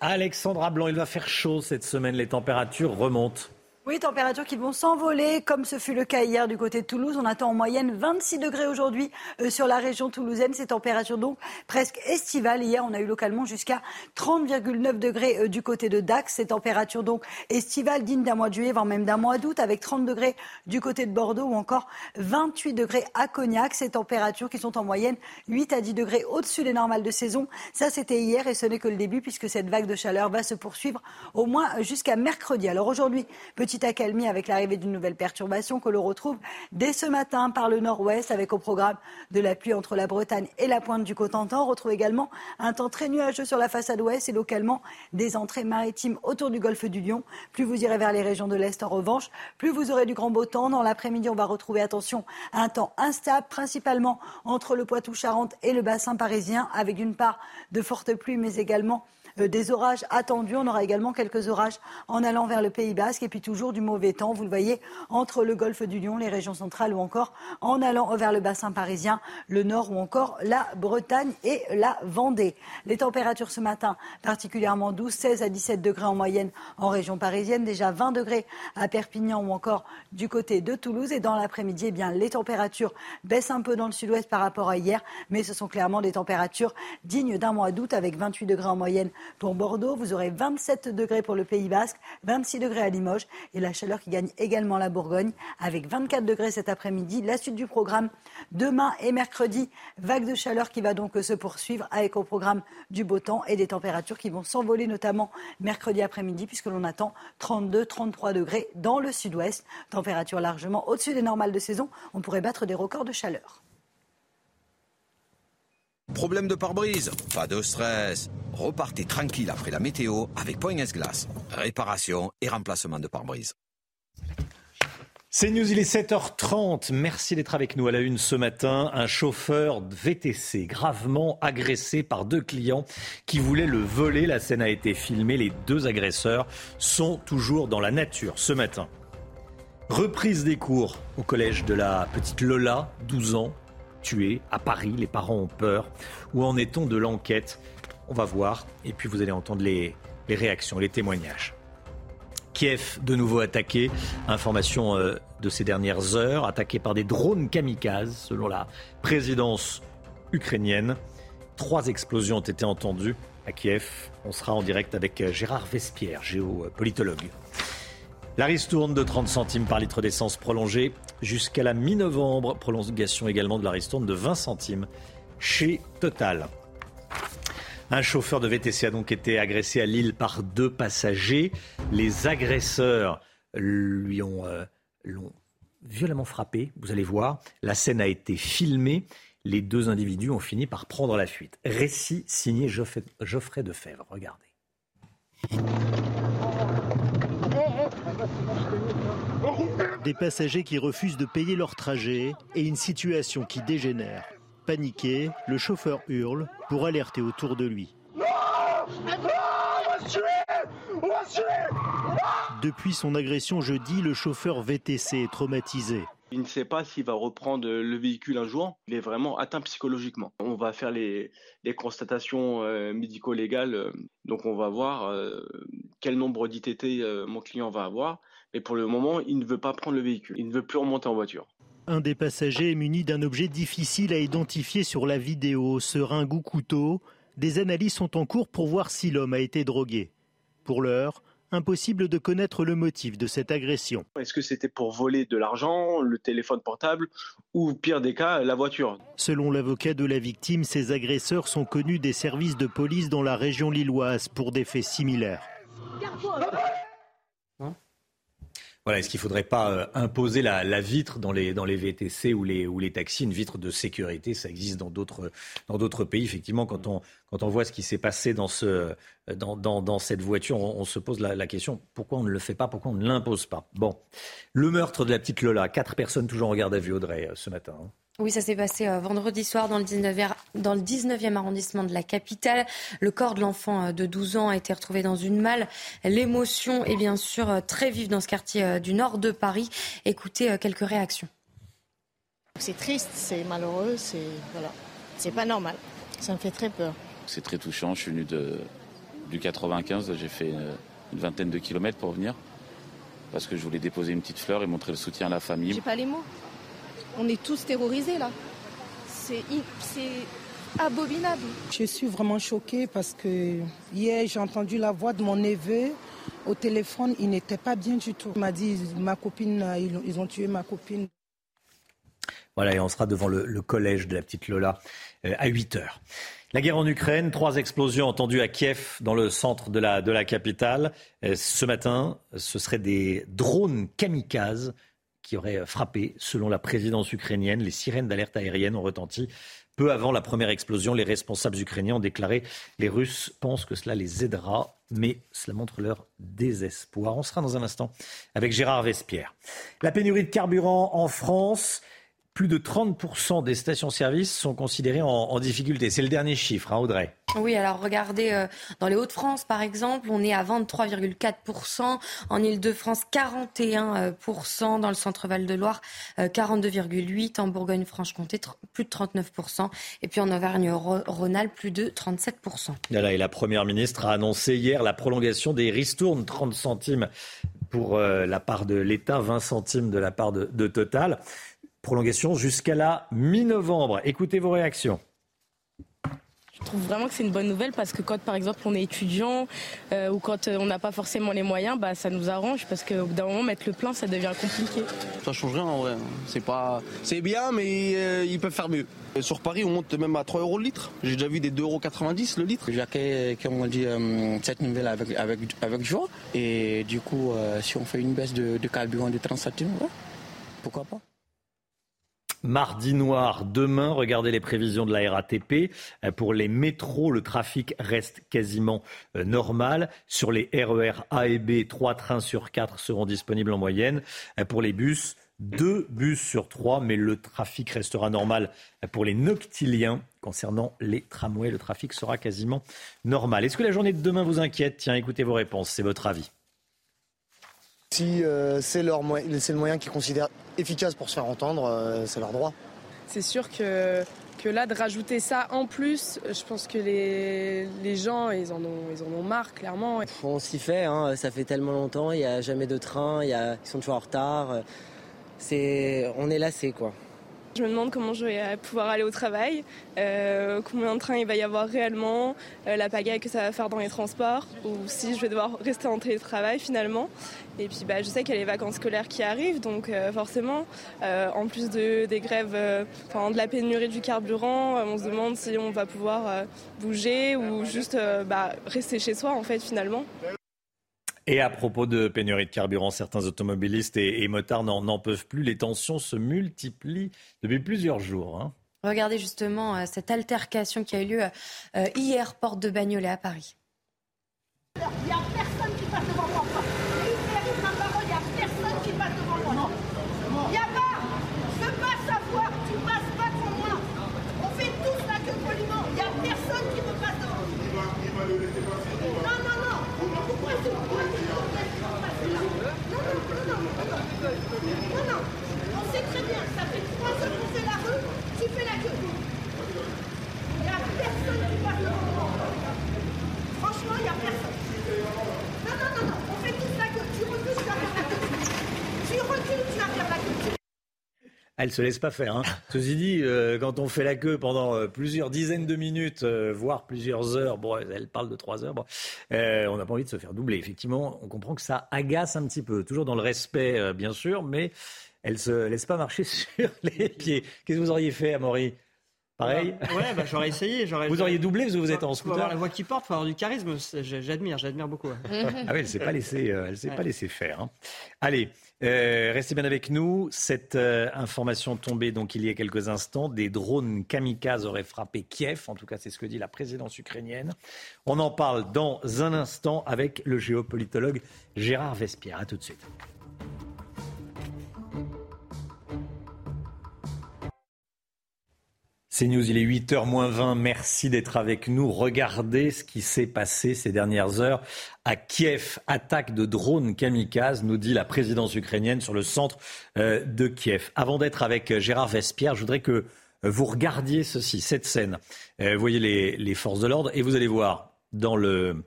Alexandra Blanc, il va faire chaud cette semaine. Les températures remontent. Oui, températures qui vont s'envoler, comme ce fut le cas hier du côté de Toulouse. On attend en moyenne 26 degrés aujourd'hui euh, sur la région toulousaine. Ces températures donc presque estivales. Hier, on a eu localement jusqu'à 30,9 degrés euh, du côté de Dax. Ces températures donc estivales, dignes d'un mois de juillet, voire même d'un mois d'août, avec 30 degrés du côté de Bordeaux ou encore 28 degrés à Cognac. Ces températures qui sont en moyenne 8 à 10 degrés au-dessus des normales de saison. Ça, c'était hier et ce n'est que le début puisque cette vague de chaleur va se poursuivre au moins jusqu'à mercredi. Alors aujourd'hui, petit petite accalmie avec l'arrivée d'une nouvelle perturbation que l'on retrouve dès ce matin par le nord-ouest avec au programme de la pluie entre la Bretagne et la pointe du Cotentin. On retrouve également un temps très nuageux sur la façade ouest et localement des entrées maritimes autour du golfe du Lion. Plus vous irez vers les régions de l'Est en revanche, plus vous aurez du grand beau temps. Dans l'après-midi, on va retrouver, attention, un temps instable, principalement entre le Poitou-Charentes et le bassin parisien, avec une part de fortes pluies, mais également des orages attendus. On aura également quelques orages en allant vers le Pays Basque et puis toujours du mauvais temps. Vous le voyez entre le golfe du Lion, les régions centrales ou encore en allant vers le bassin parisien, le nord ou encore la Bretagne et la Vendée. Les températures ce matin particulièrement douces, 16 à 17 degrés en moyenne en région parisienne, déjà 20 degrés à Perpignan ou encore du côté de Toulouse. Et dans l'après-midi, eh bien, les températures baissent un peu dans le sud-ouest par rapport à hier, mais ce sont clairement des températures dignes d'un mois d'août avec 28 degrés en moyenne pour Bordeaux. Vous aurez 27 degrés pour le Pays Basque, 26 degrés à Limoges et la chaleur qui gagne également la Bourgogne avec 24 degrés cet après-midi. La suite du programme demain et mercredi, vague de chaleur qui va donc se poursuivre avec au programme du beau temps et des températures qui vont s'envoler notamment mercredi après-midi puisque l'on attend 32-33 degrés dans le sud-ouest. Température largement au-dessus des normales de saison. On pourrait battre des records de chaleur. Problème de pare-brise Pas de stress. Repartez tranquille après la météo avec Point S-Glace. Réparation et remplacement de pare-brise. C'est News, il est 7h30. Merci d'être avec nous à la une ce matin. Un chauffeur VTC gravement agressé par deux clients qui voulaient le voler. La scène a été filmée. Les deux agresseurs sont toujours dans la nature ce matin. Reprise des cours au collège de la petite Lola, 12 ans, tué à Paris. Les parents ont peur. Où en est-on de l'enquête? On va voir. Et puis vous allez entendre les, réactions, les témoignages. Kiev de nouveau attaqué. Information euh, de ces dernières heures, attaqué par des drones kamikazes, selon la présidence ukrainienne. Trois explosions ont été entendues à Kiev. On sera en direct avec euh, Gérard Vespierre, géopolitologue. La ristourne de 30 centimes par litre d'essence prolongée jusqu'à la mi-novembre. Prolongation également de la ristourne de 20 centimes chez Total. Un chauffeur de VTC a donc été agressé à Lille par deux passagers. Les agresseurs lui ont euh, l'ont violemment frappé. Vous allez voir, la scène a été filmée. Les deux individus ont fini par prendre la fuite. Récit signé Geoffrey, Geoffrey Defebvre. Regardez. Des passagers qui refusent de payer leur trajet et une situation qui dégénère. Paniqué, le chauffeur hurle pour alerter autour de lui. Depuis son agression jeudi, le chauffeur VTC est traumatisé. Il ne sait pas s'il va reprendre le véhicule un jour. Il est vraiment atteint psychologiquement. On va faire les, constatations euh, médico-légales. Euh, donc on va voir euh, quel nombre d'ITT mon client va avoir. Mais pour le moment, il ne veut pas prendre le véhicule. Il ne veut plus remonter en voiture. Un des passagers est muni d'un objet difficile à identifier sur la vidéo, ou couteau. Des analyses sont en cours pour voir si l'homme a été drogué. Pour l'heure, impossible de connaître le motif de cette agression. Est-ce que c'était pour voler de l'argent, le téléphone portable ou, pire des cas, la voiture? Selon l'avocat de la victime, ces agresseurs sont connus des services de police dans la région lilloise pour des faits similaires. Est-ce qu'il ne faudrait pas euh, imposer la, vitre dans les, dans les VTC ou les, taxis, une vitre de sécurité? Ça existe dans d'autres, pays. Effectivement, quand on, quand on voit ce qui s'est passé dans, ce, dans, dans, dans cette voiture, on, se pose la, question pourquoi on ne le fait pas? Pourquoi on ne l'impose pas? Bon, le meurtre de la petite Lola, quatre personnes toujours en garde à vue, Audrey, euh, ce matin. Oui, ça s'est passé euh, vendredi soir dans le, 19e, dans le 19e arrondissement de la capitale. Le corps de l'enfant euh, de 12 ans a été retrouvé dans une malle. L'émotion est bien sûr euh, très vive dans ce quartier euh, du nord de Paris. Écoutez euh, quelques réactions. C'est triste, c'est malheureux, c'est voilà, c'est pas normal. Ça me fait très peur. C'est très touchant. Je suis venu de, du 95. J'ai fait une, une vingtaine de kilomètres pour venir parce que je voulais déposer une petite fleur et montrer le soutien à la famille. J'ai pas les mots. On est tous terrorisés là. C'est abominable. Je suis vraiment choquée parce que hier j'ai entendu la voix de mon neveu au téléphone. Il n'était pas bien du tout. Il m'a dit ma copine, ils, ont tué ma copine. Voilà, et on sera devant le, le collège de la petite Lola euh, à 8 heures. La guerre en Ukraine, trois explosions entendues à Kiev, dans le centre de la, de la capitale. Euh, ce matin, ce seraient des drones kamikazes qui auraient frappé, selon la présidence ukrainienne. Les sirènes d'alerte aérienne ont retenti. Peu avant la première explosion, les responsables ukrainiens ont déclaré les Russes pensent que cela les aidera, mais cela montre leur désespoir. On sera dans un instant avec Gérard Vespierre. La pénurie de carburant en France. Plus de 30% des stations-service sont considérées en, en difficulté. C'est le dernier chiffre, hein, Audrey. Oui, alors regardez, euh, dans les Hauts-de-France, par exemple, on est à 23,4%. En Ile-de-France, 41%. Dans le centre-Val de Loire, euh, 42,8%. En Bourgogne-Franche-Comté, plus de 39%. Et puis en Auvergne-Rhône-Alpes, plus de 37%. Voilà, et la Première ministre a annoncé hier la prolongation des ristournes, 30 centimes pour euh, la part de l'État, 20 centimes de la part de, de Total. Prolongation jusqu'à la mi-novembre. Écoutez vos réactions. Je trouve vraiment que c'est une bonne nouvelle parce que quand par exemple on est étudiant euh, ou quand on n'a pas forcément les moyens, bah, ça nous arrange parce qu'au bout d'un moment mettre le plein ça devient compliqué. Ça change rien en vrai. C'est pas, c'est bien mais euh, ils peuvent faire mieux. Et sur Paris on monte même à 3 euros le litre. J'ai déjà vu des 2,90 euros le litre. J'accueille comme on dit euh, cette nouvelle avec avec avec joie et du coup euh, si on fait une baisse de, de carburant de 30 centimes, ouais, pourquoi pas? Mardi noir, demain, regardez les prévisions de la RATP. Pour les métros, le trafic reste quasiment normal. Sur les RER A et B, 3 trains sur 4 seront disponibles en moyenne. Pour les bus, deux bus sur trois, mais le trafic restera normal pour les noctiliens. Concernant les tramways, le trafic sera quasiment normal. Est-ce que la journée de demain vous inquiète? Tiens, écoutez vos réponses, c'est votre avis. Si euh, c'est le moyen qu'ils considèrent efficace pour se faire entendre, euh, c'est leur droit. C'est sûr que, que là, de rajouter ça en plus, je pense que les, les gens, ils en, ont, ils en ont marre, clairement. On s'y fait, hein, ça fait tellement longtemps, il n'y a jamais de train, y a, ils sont toujours en retard. C'est, on est lassé, quoi. Je me demande comment je vais pouvoir aller au travail, euh, combien de trains il va y avoir réellement, euh, la pagaille que ça va faire dans les transports, ou si je vais devoir rester en télétravail finalement. Et puis bah, je sais qu'il y a les vacances scolaires qui arrivent, donc euh, forcément, en plus de, des grèves, de la pénurie du carburant, on se demande si on va pouvoir bouger ou juste bah, rester chez soi en fait finalement. Et à propos de pénurie de carburant, certains automobilistes et, et motards n'en peuvent plus. Les tensions se multiplient depuis plusieurs jours. Hein. Regardez justement euh, cette altercation qui a eu lieu euh, hier, porte de Bagnolet à Paris. Il n'y a personne qui passe devant moi. Libérez ma parole, il n'y a personne qui passe devant moi. Il n'y a pas. Je veux pas savoir, tu passes pas devant moi. On fait tous la queue poliment. Il n'y a personne qui me passe devant. Non, non, non. Pourquoi tu pourquoi tu me laisses passer là Non, non, non, non. Non, non. On sait très bien, ça fait trois heures qu'on fait la rue, tu fais la queue. Il n'y a personne qui passe devant moi. Elle se laisse pas faire. Hein. Ceci dit, euh, quand on fait la queue pendant euh, plusieurs dizaines de minutes, euh, voire plusieurs heures, bon, elle parle de trois heures, bon, on n'a pas envie de se faire doubler. Effectivement, on comprend que ça agace un petit peu, toujours dans le respect, bien sûr, mais elle se laisse pas marcher sur les pieds. Qu'est-ce que vous auriez fait, Amaury? Pareil? Ouais, bah, j'aurais essayé. Vous auriez doublé parce que vous êtes en scooter. Faut avoir la voix qui porte, faut avoir du charisme. J'admire, j'admire beaucoup. ah oui, elle s'est pas laissé, elle s'est pas laissé faire. Hein. Allez, euh, restez bien avec nous. Cette euh, information tombée donc il y a quelques instants, des drones kamikazes auraient frappé Kiev. En tout cas, c'est ce que dit la présidence ukrainienne. On en parle dans un instant avec le géopolitologue Gérard Vespierre. À tout de suite. C'est News, il est 8h moins 20. Merci d'être avec nous. Regardez ce qui s'est passé ces dernières heures à Kiev. Attaque de drones kamikazes, nous dit la présidence ukrainienne sur le centre euh, de Kiev. Avant d'être avec euh, Gérard Vespierre, je voudrais que euh, vous regardiez ceci, cette scène. Vous voyez les, forces de l'ordre et vous allez voir dans le,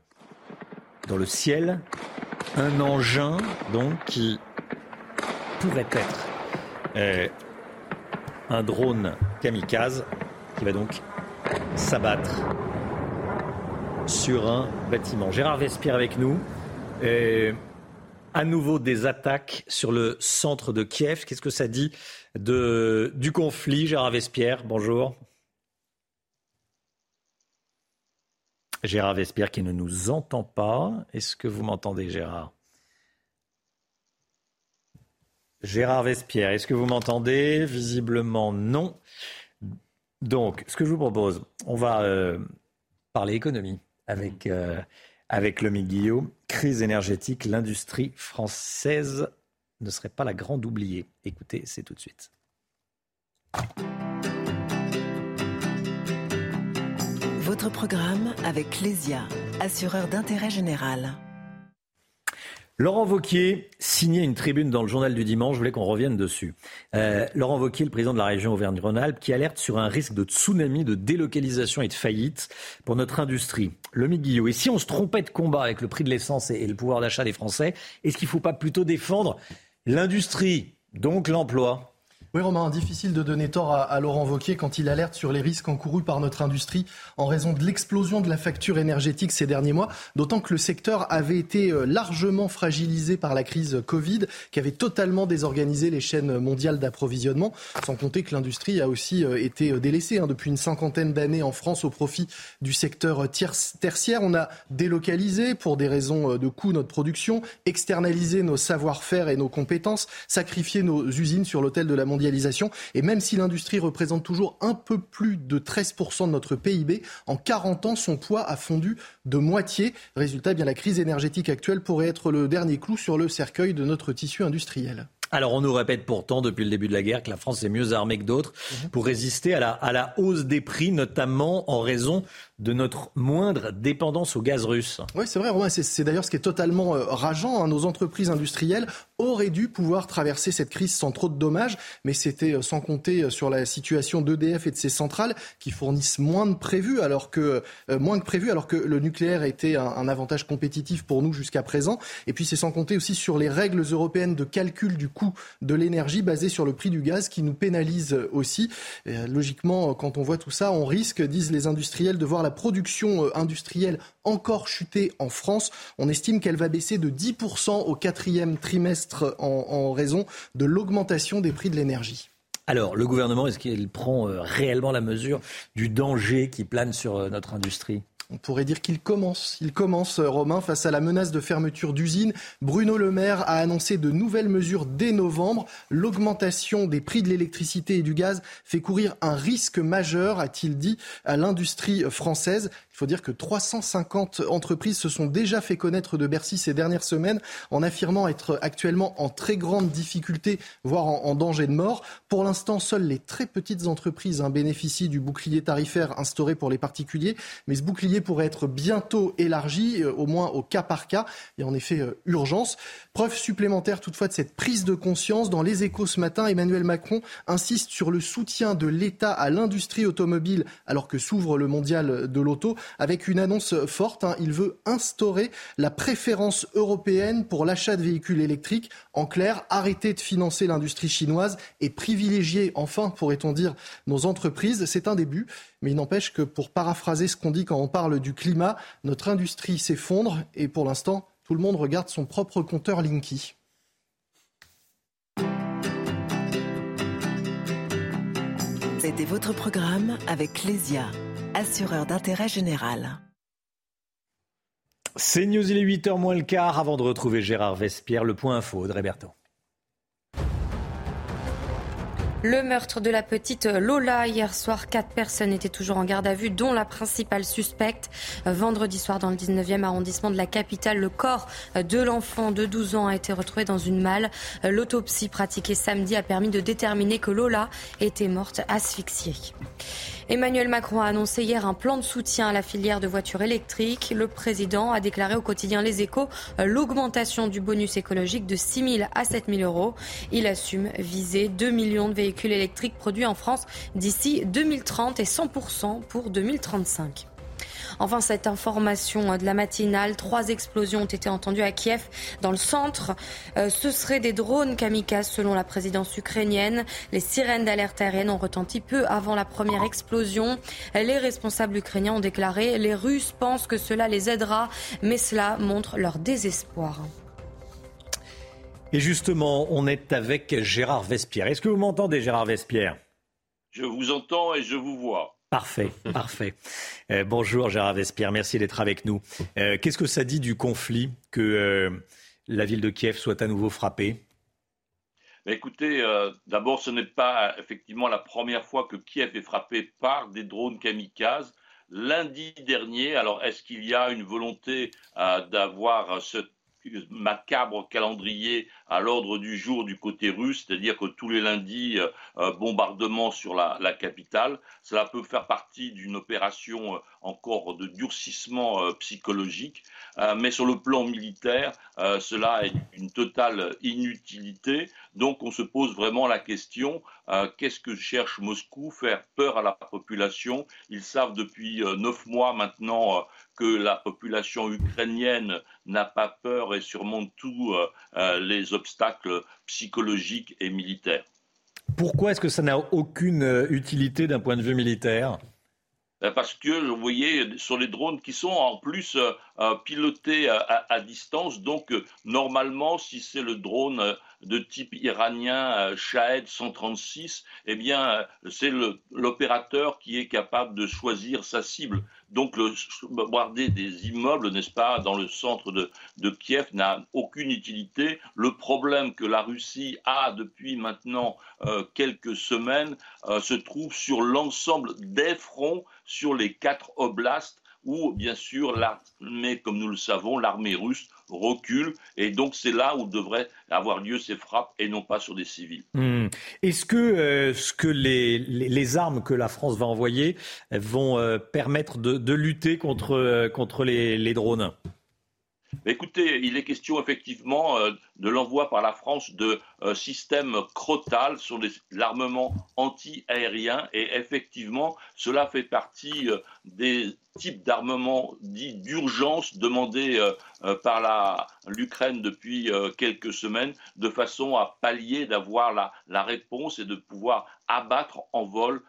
dans le ciel un engin donc qui pourrait être un drone kamikaze qui va donc s'abattre sur un bâtiment. Gérard Vespierre avec nous. Et à nouveau des attaques sur le centre de Kiev. Qu'est-ce que ça dit du conflit, Gérard Vespierre? Bonjour. Gérard Vespierre qui ne nous entend pas. Est-ce que vous m'entendez, Gérard? Gérard Vespierre, est-ce que vous m'entendez? Visiblement non. Donc, ce que je vous propose, on va euh, parler économie avec, euh, Lomi Guillaume. Crise énergétique, l'industrie française ne serait pas la grande oubliée. Écoutez, c'est tout de suite. Votre programme avec Clésia, assureur d'intérêt général. Laurent Vauquier signait une tribune dans le journal du dimanche, je voulais qu'on revienne dessus. Euh, Laurent Vauquier, le président de la région Auvergne-Rhône-Alpes, qui alerte sur un risque de tsunami, de délocalisation et de faillite pour notre industrie. Le Guillot, et si on se trompait de combat avec le prix de l'essence et le pouvoir d'achat des Français, est-ce qu'il ne faut pas plutôt défendre l'industrie, donc l'emploi? Oui, Romain, difficile de donner tort à, Laurent Vauquier quand il alerte sur les risques encourus par notre industrie en raison de l'explosion de la facture énergétique ces derniers mois, d'autant que le secteur avait été euh, largement fragilisé par la crise Covid, qui avait totalement désorganisé les chaînes mondiales d'approvisionnement, sans compter que l'industrie a aussi euh, été euh, délaissée hein, depuis une cinquantaine d'années en France au profit du secteur tertiaire. On a délocalisé pour des raisons de coût notre production, externalisé nos savoir-faire et nos compétences, sacrifié nos usines sur l'autel de la mondialisation et même si l'industrie représente toujours un peu plus de 13% de notre PIB, en 40 ans, son poids a fondu de moitié. Résultat, eh bien la crise énergétique actuelle pourrait être le dernier clou sur le cercueil de notre tissu industriel. Alors on nous répète pourtant depuis le début de la guerre que la France est mieux armée que d'autres pour résister à la, à la hausse des prix, notamment en raison de notre moindre dépendance au gaz russe. Oui, c'est vrai, Romain. C'est d'ailleurs ce qui est totalement euh, rageant. Hein. Nos entreprises industrielles auraient dû pouvoir traverser cette crise sans trop de dommages, mais c'était euh, sans compter euh, sur la situation d'EDF et de ses centrales qui fournissent moins de prévu, alors que moins que prévu, alors que le nucléaire était un, avantage compétitif pour nous jusqu'à présent. Et puis c'est sans compter aussi sur les règles européennes de calcul du coût de l'énergie basées sur le prix du gaz qui nous pénalisent aussi. Logiquement, quand on voit tout ça, on risque, disent les industriels, de voir la production euh, industrielle encore chuter en France. On estime qu'elle va baisser de 10% au quatrième trimestre en, raison de l'augmentation des prix de l'énergie. Alors, le gouvernement, est-ce qu'il prend euh, réellement la mesure du danger qui plane sur euh, notre industrie? On pourrait dire qu'il commence. Il commence, euh, Romain, face à la menace de fermeture d'usines. Bruno Le Maire a annoncé de nouvelles mesures dès novembre. L'augmentation des prix de l'électricité et du gaz fait courir un risque majeur, a-t-il dit, à l'industrie française. Faut dire que 350 entreprises se sont déjà fait connaître de Bercy ces dernières semaines en affirmant être actuellement en très grande difficulté, voire en, danger de mort. Pour l'instant, seules les très petites entreprises hein, bénéficient du bouclier tarifaire instauré pour les particuliers. Mais ce bouclier pourrait être bientôt élargie, au moins au cas par cas. A en effet urgence. Preuve supplémentaire toutefois de cette prise de conscience. Dans les échos ce matin, Emmanuel Macron insiste sur le soutien de l'État à l'industrie automobile alors que s'ouvre le mondial de l'auto avec une annonce forte. Hein. Il veut instaurer la préférence européenne pour l'achat de véhicules électriques. En clair, arrêter de financer l'industrie chinoise et privilégier, enfin, pourrait-on dire, nos entreprises. C'est un début, mais il n'empêche que pour paraphraser ce qu'on dit quand on parle du climat, notre industrie s'effondre et pour l'instant, tout le monde regarde son propre compteur Linky. C'était votre programme avec Clésia, assureur d'intérêt général. C'est News, il est 8h moins le quart. Avant de retrouver Gérard Vespierre, le point info de Réberto. Le meurtre de la petite Lola. Hier soir, quatre personnes étaient toujours en garde à vue, dont la principale suspecte. Vendredi soir, dans le 19e arrondissement de la capitale, le corps de l'enfant de 12 ans a été retrouvé dans une malle. L'autopsie pratiquée samedi a permis de déterminer que Lola était morte asphyxiée. Emmanuel Macron a annoncé hier un plan de soutien à la filière de voitures électriques. Le président a déclaré au quotidien Les Échos l'augmentation du bonus écologique de 6 000 à 7 000 euros. Il assume viser 2 millions de véhicules électriques produits en France d'ici 2030 et 100% pour 2035. Enfin, cette information de la matinale, trois explosions ont été entendues à Kiev, dans le centre. Euh, ce seraient des drones kamikazes, selon la présidence ukrainienne. Les sirènes d'alerte aérienne ont retenti peu avant la première explosion. Les responsables ukrainiens ont déclaré les Russes pensent que cela les aidera, mais cela montre leur désespoir. Et justement, on est avec Gérard Vespierre. Est-ce que vous m'entendez, Gérard Vespierre? Je vous entends et je vous vois. Parfait, parfait. Euh, bonjour Gérard Vespierre, merci d'être avec nous. Euh, qu'est-ce que ça dit du conflit que euh, la ville de Kiev soit à nouveau frappée? Écoutez, d'abord, ce n'est pas effectivement la première fois que Kiev est frappé par des drones kamikazes. Lundi dernier, alors est-ce qu'il y a une volonté d'avoir ce macabre calendrier à l'ordre du jour du côté russe, c'est-à-dire que tous les lundis, euh, euh, bombardement sur la, capitale. Cela peut faire partie d'une opération euh, encore de durcissement psychologique, mais sur le plan militaire, cela est une totale inutilité. Donc on se pose vraiment la question, qu'est-ce que cherche Moscou? Faire peur à la population. Ils savent depuis neuf mois maintenant que la population ukrainienne n'a pas peur et surmonte tous les obstacles psychologiques et militaires. Pourquoi est-ce que ça n'a aucune euh, utilité d'un point de vue militaire? Parce que vous voyez sur les drones qui sont en plus euh, euh, pilotés à, distance. Donc normalement, si c'est le drone de type iranien Shahed 136, eh bien c'est l'opérateur qui est capable de choisir sa cible. Donc, le bombarder des immeubles, n'est-ce pas, dans le centre de, Kiev n'a aucune utilité. Le problème que la Russie a depuis maintenant euh, quelques semaines euh, se trouve sur l'ensemble des fronts sur les quatre oblasts où, bien sûr, l'armée, comme nous le savons, l'armée russe recule. Et donc, c'est là où devraient avoir lieu ces frappes et non pas sur des civils. Hmm. Est-ce que, euh, ce que les, les, armes que la France va envoyer vont euh, permettre de, de, lutter contre, euh, contre les, les drones? Écoutez, il est question effectivement de l'envoi par la France de systèmes Crotal sur l'armement anti-aérien. Et effectivement, cela fait partie des type d'armement dit d'urgence demandé euh, euh, par l'Ukraine depuis euh, quelques semaines, de façon à pallier, d'avoir la, la, réponse et de pouvoir abattre en vol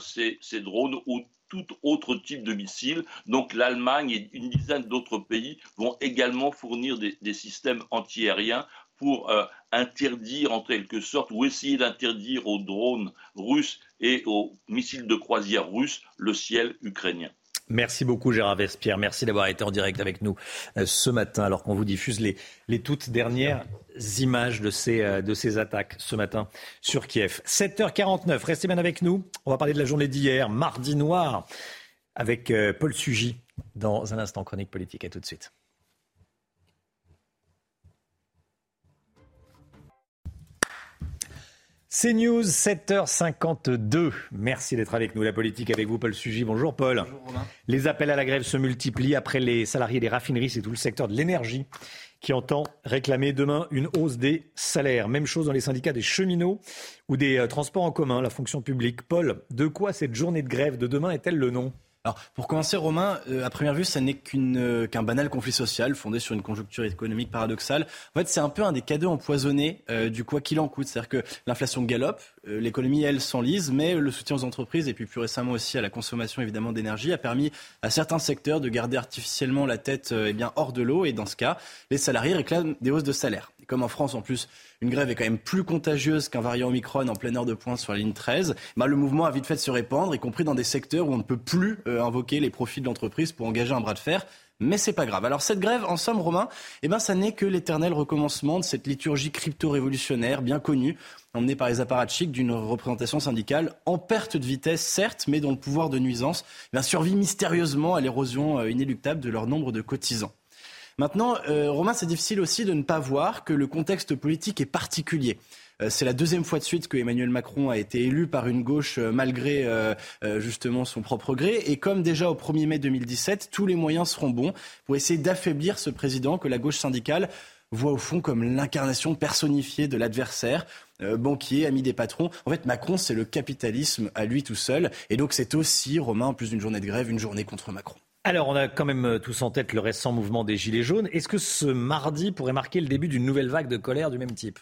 ces, ces, drones ou tout autre type de missiles. Donc l'Allemagne et une dizaine d'autres pays vont également fournir des, des systèmes antiaériens pour interdire en quelque sorte ou essayer d'interdire aux drones russes et aux missiles de croisière russes le ciel ukrainien. Merci beaucoup Gérard Vespierre. Merci d'avoir été en direct avec nous euh, ce matin alors qu'on vous diffuse les, toutes dernières images de ces, euh, de ces attaques ce matin sur Kiev. 7h49, restez bien avec nous. On va parler de la journée d'hier, mardi noir, avec euh, Paul Sugy dans un instant chronique politique. À tout de suite. C'est News 7h52. Merci d'être avec nous. La politique avec vous, Paul Sugy. Bonjour Paul. Bonjour Romain. Les appels à la grève se multiplient après les salariés des raffineries, c'est tout le secteur de l'énergie qui entend réclamer demain une hausse des salaires. Même chose dans les syndicats des cheminots ou des euh, transports en commun, la fonction publique. Paul, de quoi cette journée de grève de demain est-elle le nom? Alors, pour commencer, Romain, euh, à première vue, ça n'est euh, qu'un banal conflit social fondé sur une conjoncture économique paradoxale. En fait, c'est un peu un des cadeaux empoisonnés euh, du quoi qu'il en coûte. C'est-à-dire que l'inflation galope, l'économie, elle, s'enlise, mais le soutien aux entreprises et puis plus récemment aussi à la consommation, évidemment, d'énergie a permis à certains secteurs de garder artificiellement la tête eh bien, hors de l'eau. Et dans ce cas, les salariés réclament des hausses de salaire. Comme en France, en plus, une grève est quand même plus contagieuse qu'un variant Omicron en pleine heure de pointe sur la ligne 13, bah, le mouvement a vite fait de se répandre, y compris dans des secteurs où on ne peut plus euh, invoquer les profits de l'entreprise pour engager un bras de fer mais c'est pas grave. Alors cette grève, en somme, Romain, eh ben, ça n'est que l'éternel recommencement de cette liturgie crypto-révolutionnaire bien connue, emmenée par les apparatchiks d'une représentation syndicale en perte de vitesse, certes, mais dont le pouvoir de nuisance eh bien, survit mystérieusement à l'érosion euh, inéluctable de leur nombre de cotisants. Maintenant, euh, Romain, c'est difficile aussi de ne pas voir que le contexte politique est particulier. Euh, c'est la deuxième fois de suite que Emmanuel Macron a été élu par une gauche euh, malgré justement son propre gré. Et comme déjà au 1er mai 2017, tous les moyens seront bons pour essayer d'affaiblir ce président que la gauche syndicale voit au fond comme l'incarnation personnifiée de l'adversaire. banquier, ami des patrons. En fait, Macron, c'est le capitalisme à lui tout seul. Et donc, c'est aussi, Romain, en plus d'une journée de grève, une journée contre Macron. Alors, on a quand même euh, tous en tête le récent mouvement des Gilets jaunes. Est-ce que ce mardi pourrait marquer le début d'une nouvelle vague de colère du même type?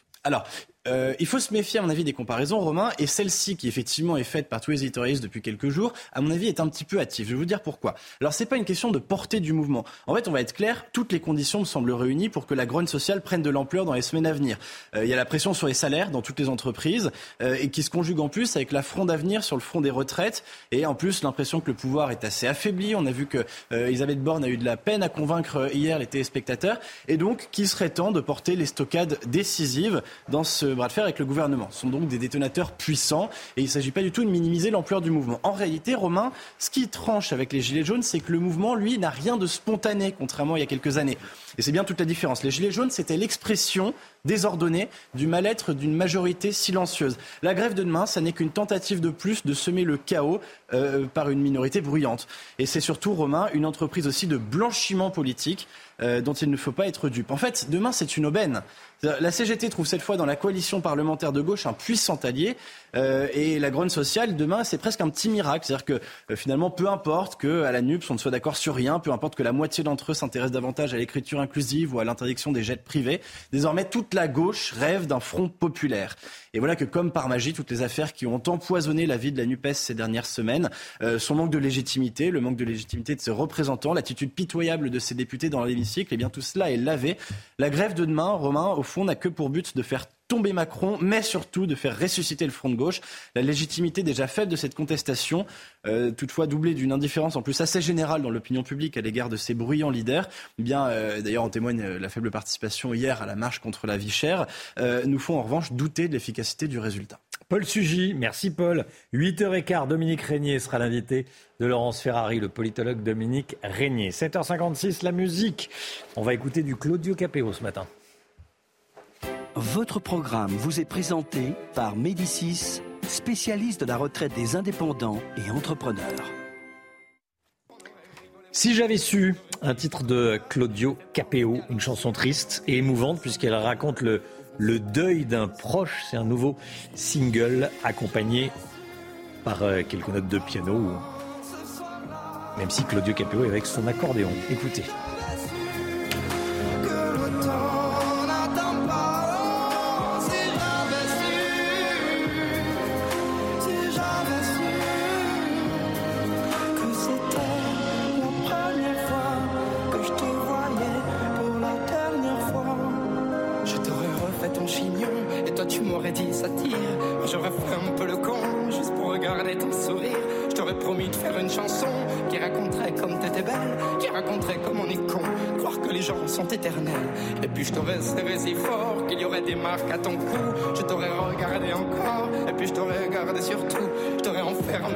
Euh, il faut se méfier, à mon avis, des comparaisons, Romain. Et celle-ci, qui effectivement est faite par tous les éditorialistes depuis quelques jours, à mon avis, est un petit peu hâtive. Je vais vous dire pourquoi. Alors, c'est pas une question de portée du mouvement. En fait, on va être clair, toutes les conditions me semblent réunies pour que la grogne sociale prenne de l'ampleur dans les semaines à venir. Euh, il y a la pression sur les salaires dans toutes les entreprises euh, et qui se conjugue en plus avec la front d'avenir sur le front des retraites. Et en plus, l'impression que le pouvoir est assez affaibli. On a vu que Elisabeth Borne a eu de la peine à convaincre hier les téléspectateurs. Et donc, qu'il serait temps de porter les stockades décisives dans ce bras de fer avec le gouvernement sont donc des détonateurs puissants et il ne s'agit pas du tout de minimiser l'ampleur du mouvement. En réalité, Romain, ce qui tranche avec les Gilets jaunes, c'est que le mouvement, lui, n'a rien de spontané, contrairement à il y a quelques années. Et c'est bien toute la différence. Les Gilets jaunes, c'était l'expression désordonnée du mal-être d'une majorité silencieuse. La grève de demain, ça n'est qu'une tentative de plus de semer le chaos euh, par une minorité bruyante. Et c'est surtout, Romain, une entreprise aussi de blanchiment politique euh, dont il ne faut pas être dupe. En fait, demain, c'est une aubaine. La CGT trouve cette fois dans la coalition parlementaire de gauche un puissant allié. Euh, et la grogne sociale, demain, c'est presque un petit miracle. C'est-à-dire que euh, finalement, peu importe qu'à la NUPS, on ne soit d'accord sur rien, peu importe que la moitié d'entre eux s'intéressent davantage à l'écriture inclusive ou à l'interdiction des jets privés, désormais, toute la gauche rêve d'un front populaire. Et voilà que, comme par magie, toutes les affaires qui ont empoisonné la vie de la NUPES ces dernières semaines, euh, son manque de légitimité, le manque de légitimité de ses représentants, l'attitude pitoyable de ses députés dans l'hémicycle, et eh bien tout cela est lavé. La grève de demain, Romain, au fond, n'a que pour but de faire tomber Macron, mais surtout de faire ressusciter le front de gauche. La légitimité déjà faible de cette contestation, euh, toutefois doublée d'une indifférence en plus assez générale dans l'opinion publique à l'égard de ces bruyants leaders, eh bien, euh, d'ailleurs en témoigne euh, la faible participation hier à la marche contre la vie chère, nous font en revanche douter de l'efficacité du résultat. Paul Sugy, merci Paul. 8h15, Dominique Régnier sera l'invité de Laurence Ferrari, le politologue Dominique Régnier. 7h56, la musique. On va écouter du Claudio Capéo ce matin. Votre programme vous est présenté par Médicis, spécialiste de la retraite des indépendants et entrepreneurs. Si j'avais su, un titre de Claudio Capéo, une chanson triste et émouvante puisqu'elle raconte le, deuil d'un proche. C'est un nouveau single accompagné par euh, quelques notes de piano, même si Claudio Capéo est avec son accordéon. Écoutez.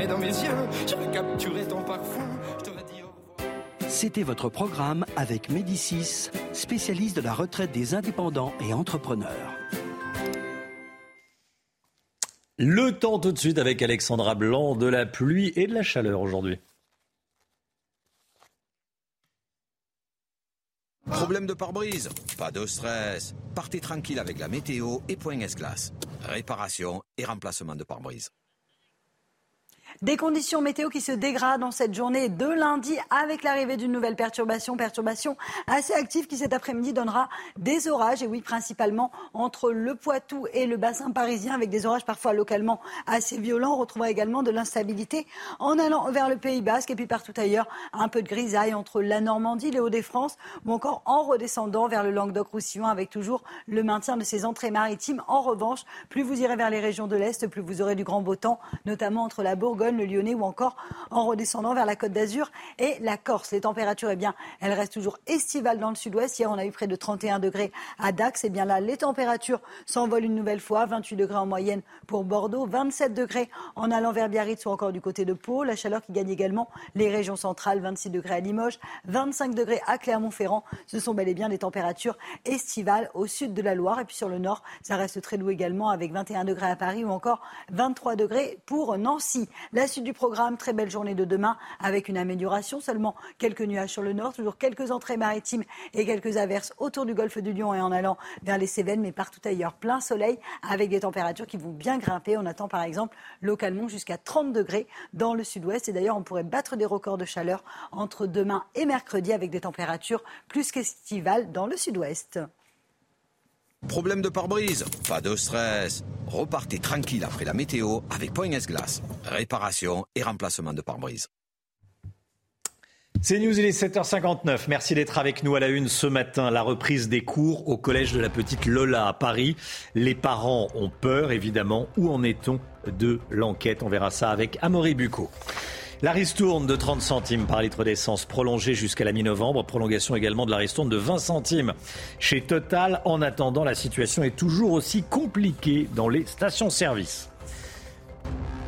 Enfermé dans mes yeux, j'aurais capturé ton parfum. Je t'aurais dit C'était votre programme avec Médicis, spécialiste de la retraite des indépendants et entrepreneurs. Le temps tout de suite avec Alexandra Blanc, de la pluie et de la chaleur aujourd'hui. Problème de pare-brise? Pas de stress. Partez tranquille avec la météo et Point S-Glace. Réparation et remplacement de pare-brise. Des conditions météo qui se dégradent en cette journée de lundi avec l'arrivée d'une nouvelle perturbation, perturbation assez active qui cet après-midi donnera des orages et oui principalement entre le Poitou et le bassin parisien avec des orages parfois localement assez violents. On retrouvera également de l'instabilité en allant vers le Pays Basque et puis partout ailleurs un peu de grisaille entre la Normandie, les Hauts-de-France ou encore en redescendant vers le Languedoc-Roussillon avec toujours le maintien de ces entrées maritimes. En revanche, plus vous irez vers les régions de l'Est, plus vous aurez du grand beau temps, notamment entre la Bourgogne le Lyonnais ou encore en redescendant vers la Côte d'Azur et la Corse. Les températures, eh bien, elles restent toujours estivales dans le sud-ouest. Hier, on a eu près de 31 degrés à Dax. Et eh bien là, les températures s'envolent une nouvelle fois. 28 degrés en moyenne pour Bordeaux, 27 degrés en allant vers Biarritz ou encore du côté de Pau. La chaleur qui gagne également les régions centrales, 26 degrés à Limoges, 25 degrés à Clermont-Ferrand. Ce sont bel et bien des températures estivales au sud de la Loire. Et puis sur le nord, ça reste très doux également avec 21 degrés à Paris ou encore 23 degrés pour Nancy. Suite du programme, très belle journée de demain avec une amélioration. Seulement quelques nuages sur le nord, toujours quelques entrées maritimes et quelques averses autour du golfe du Lion et en allant vers les Cévennes, mais partout ailleurs, plein soleil avec des températures qui vont bien grimper. On attend par exemple localement jusqu'à 30 degrés dans le sud-ouest. Et d'ailleurs, on pourrait battre des records de chaleur entre demain et mercredi avec des températures plus qu'estivales dans le sud-ouest. Problème de pare-brise Pas de stress. Repartez tranquille après la météo avec Point S-Glace. Réparation et remplacement de pare-brise. C'est News, il est 7h59. Merci d'être avec nous à la une ce matin. La reprise des cours au collège de la petite Lola à Paris. Les parents ont peur, évidemment. Où en est-on de l'enquête? On verra ça avec Amaury Bucco. La ristourne de 30 centimes par litre d'essence prolongée jusqu'à la mi-novembre. Prolongation également de la ristourne de 20 centimes chez Total. En attendant, la situation est toujours aussi compliquée dans les stations-service.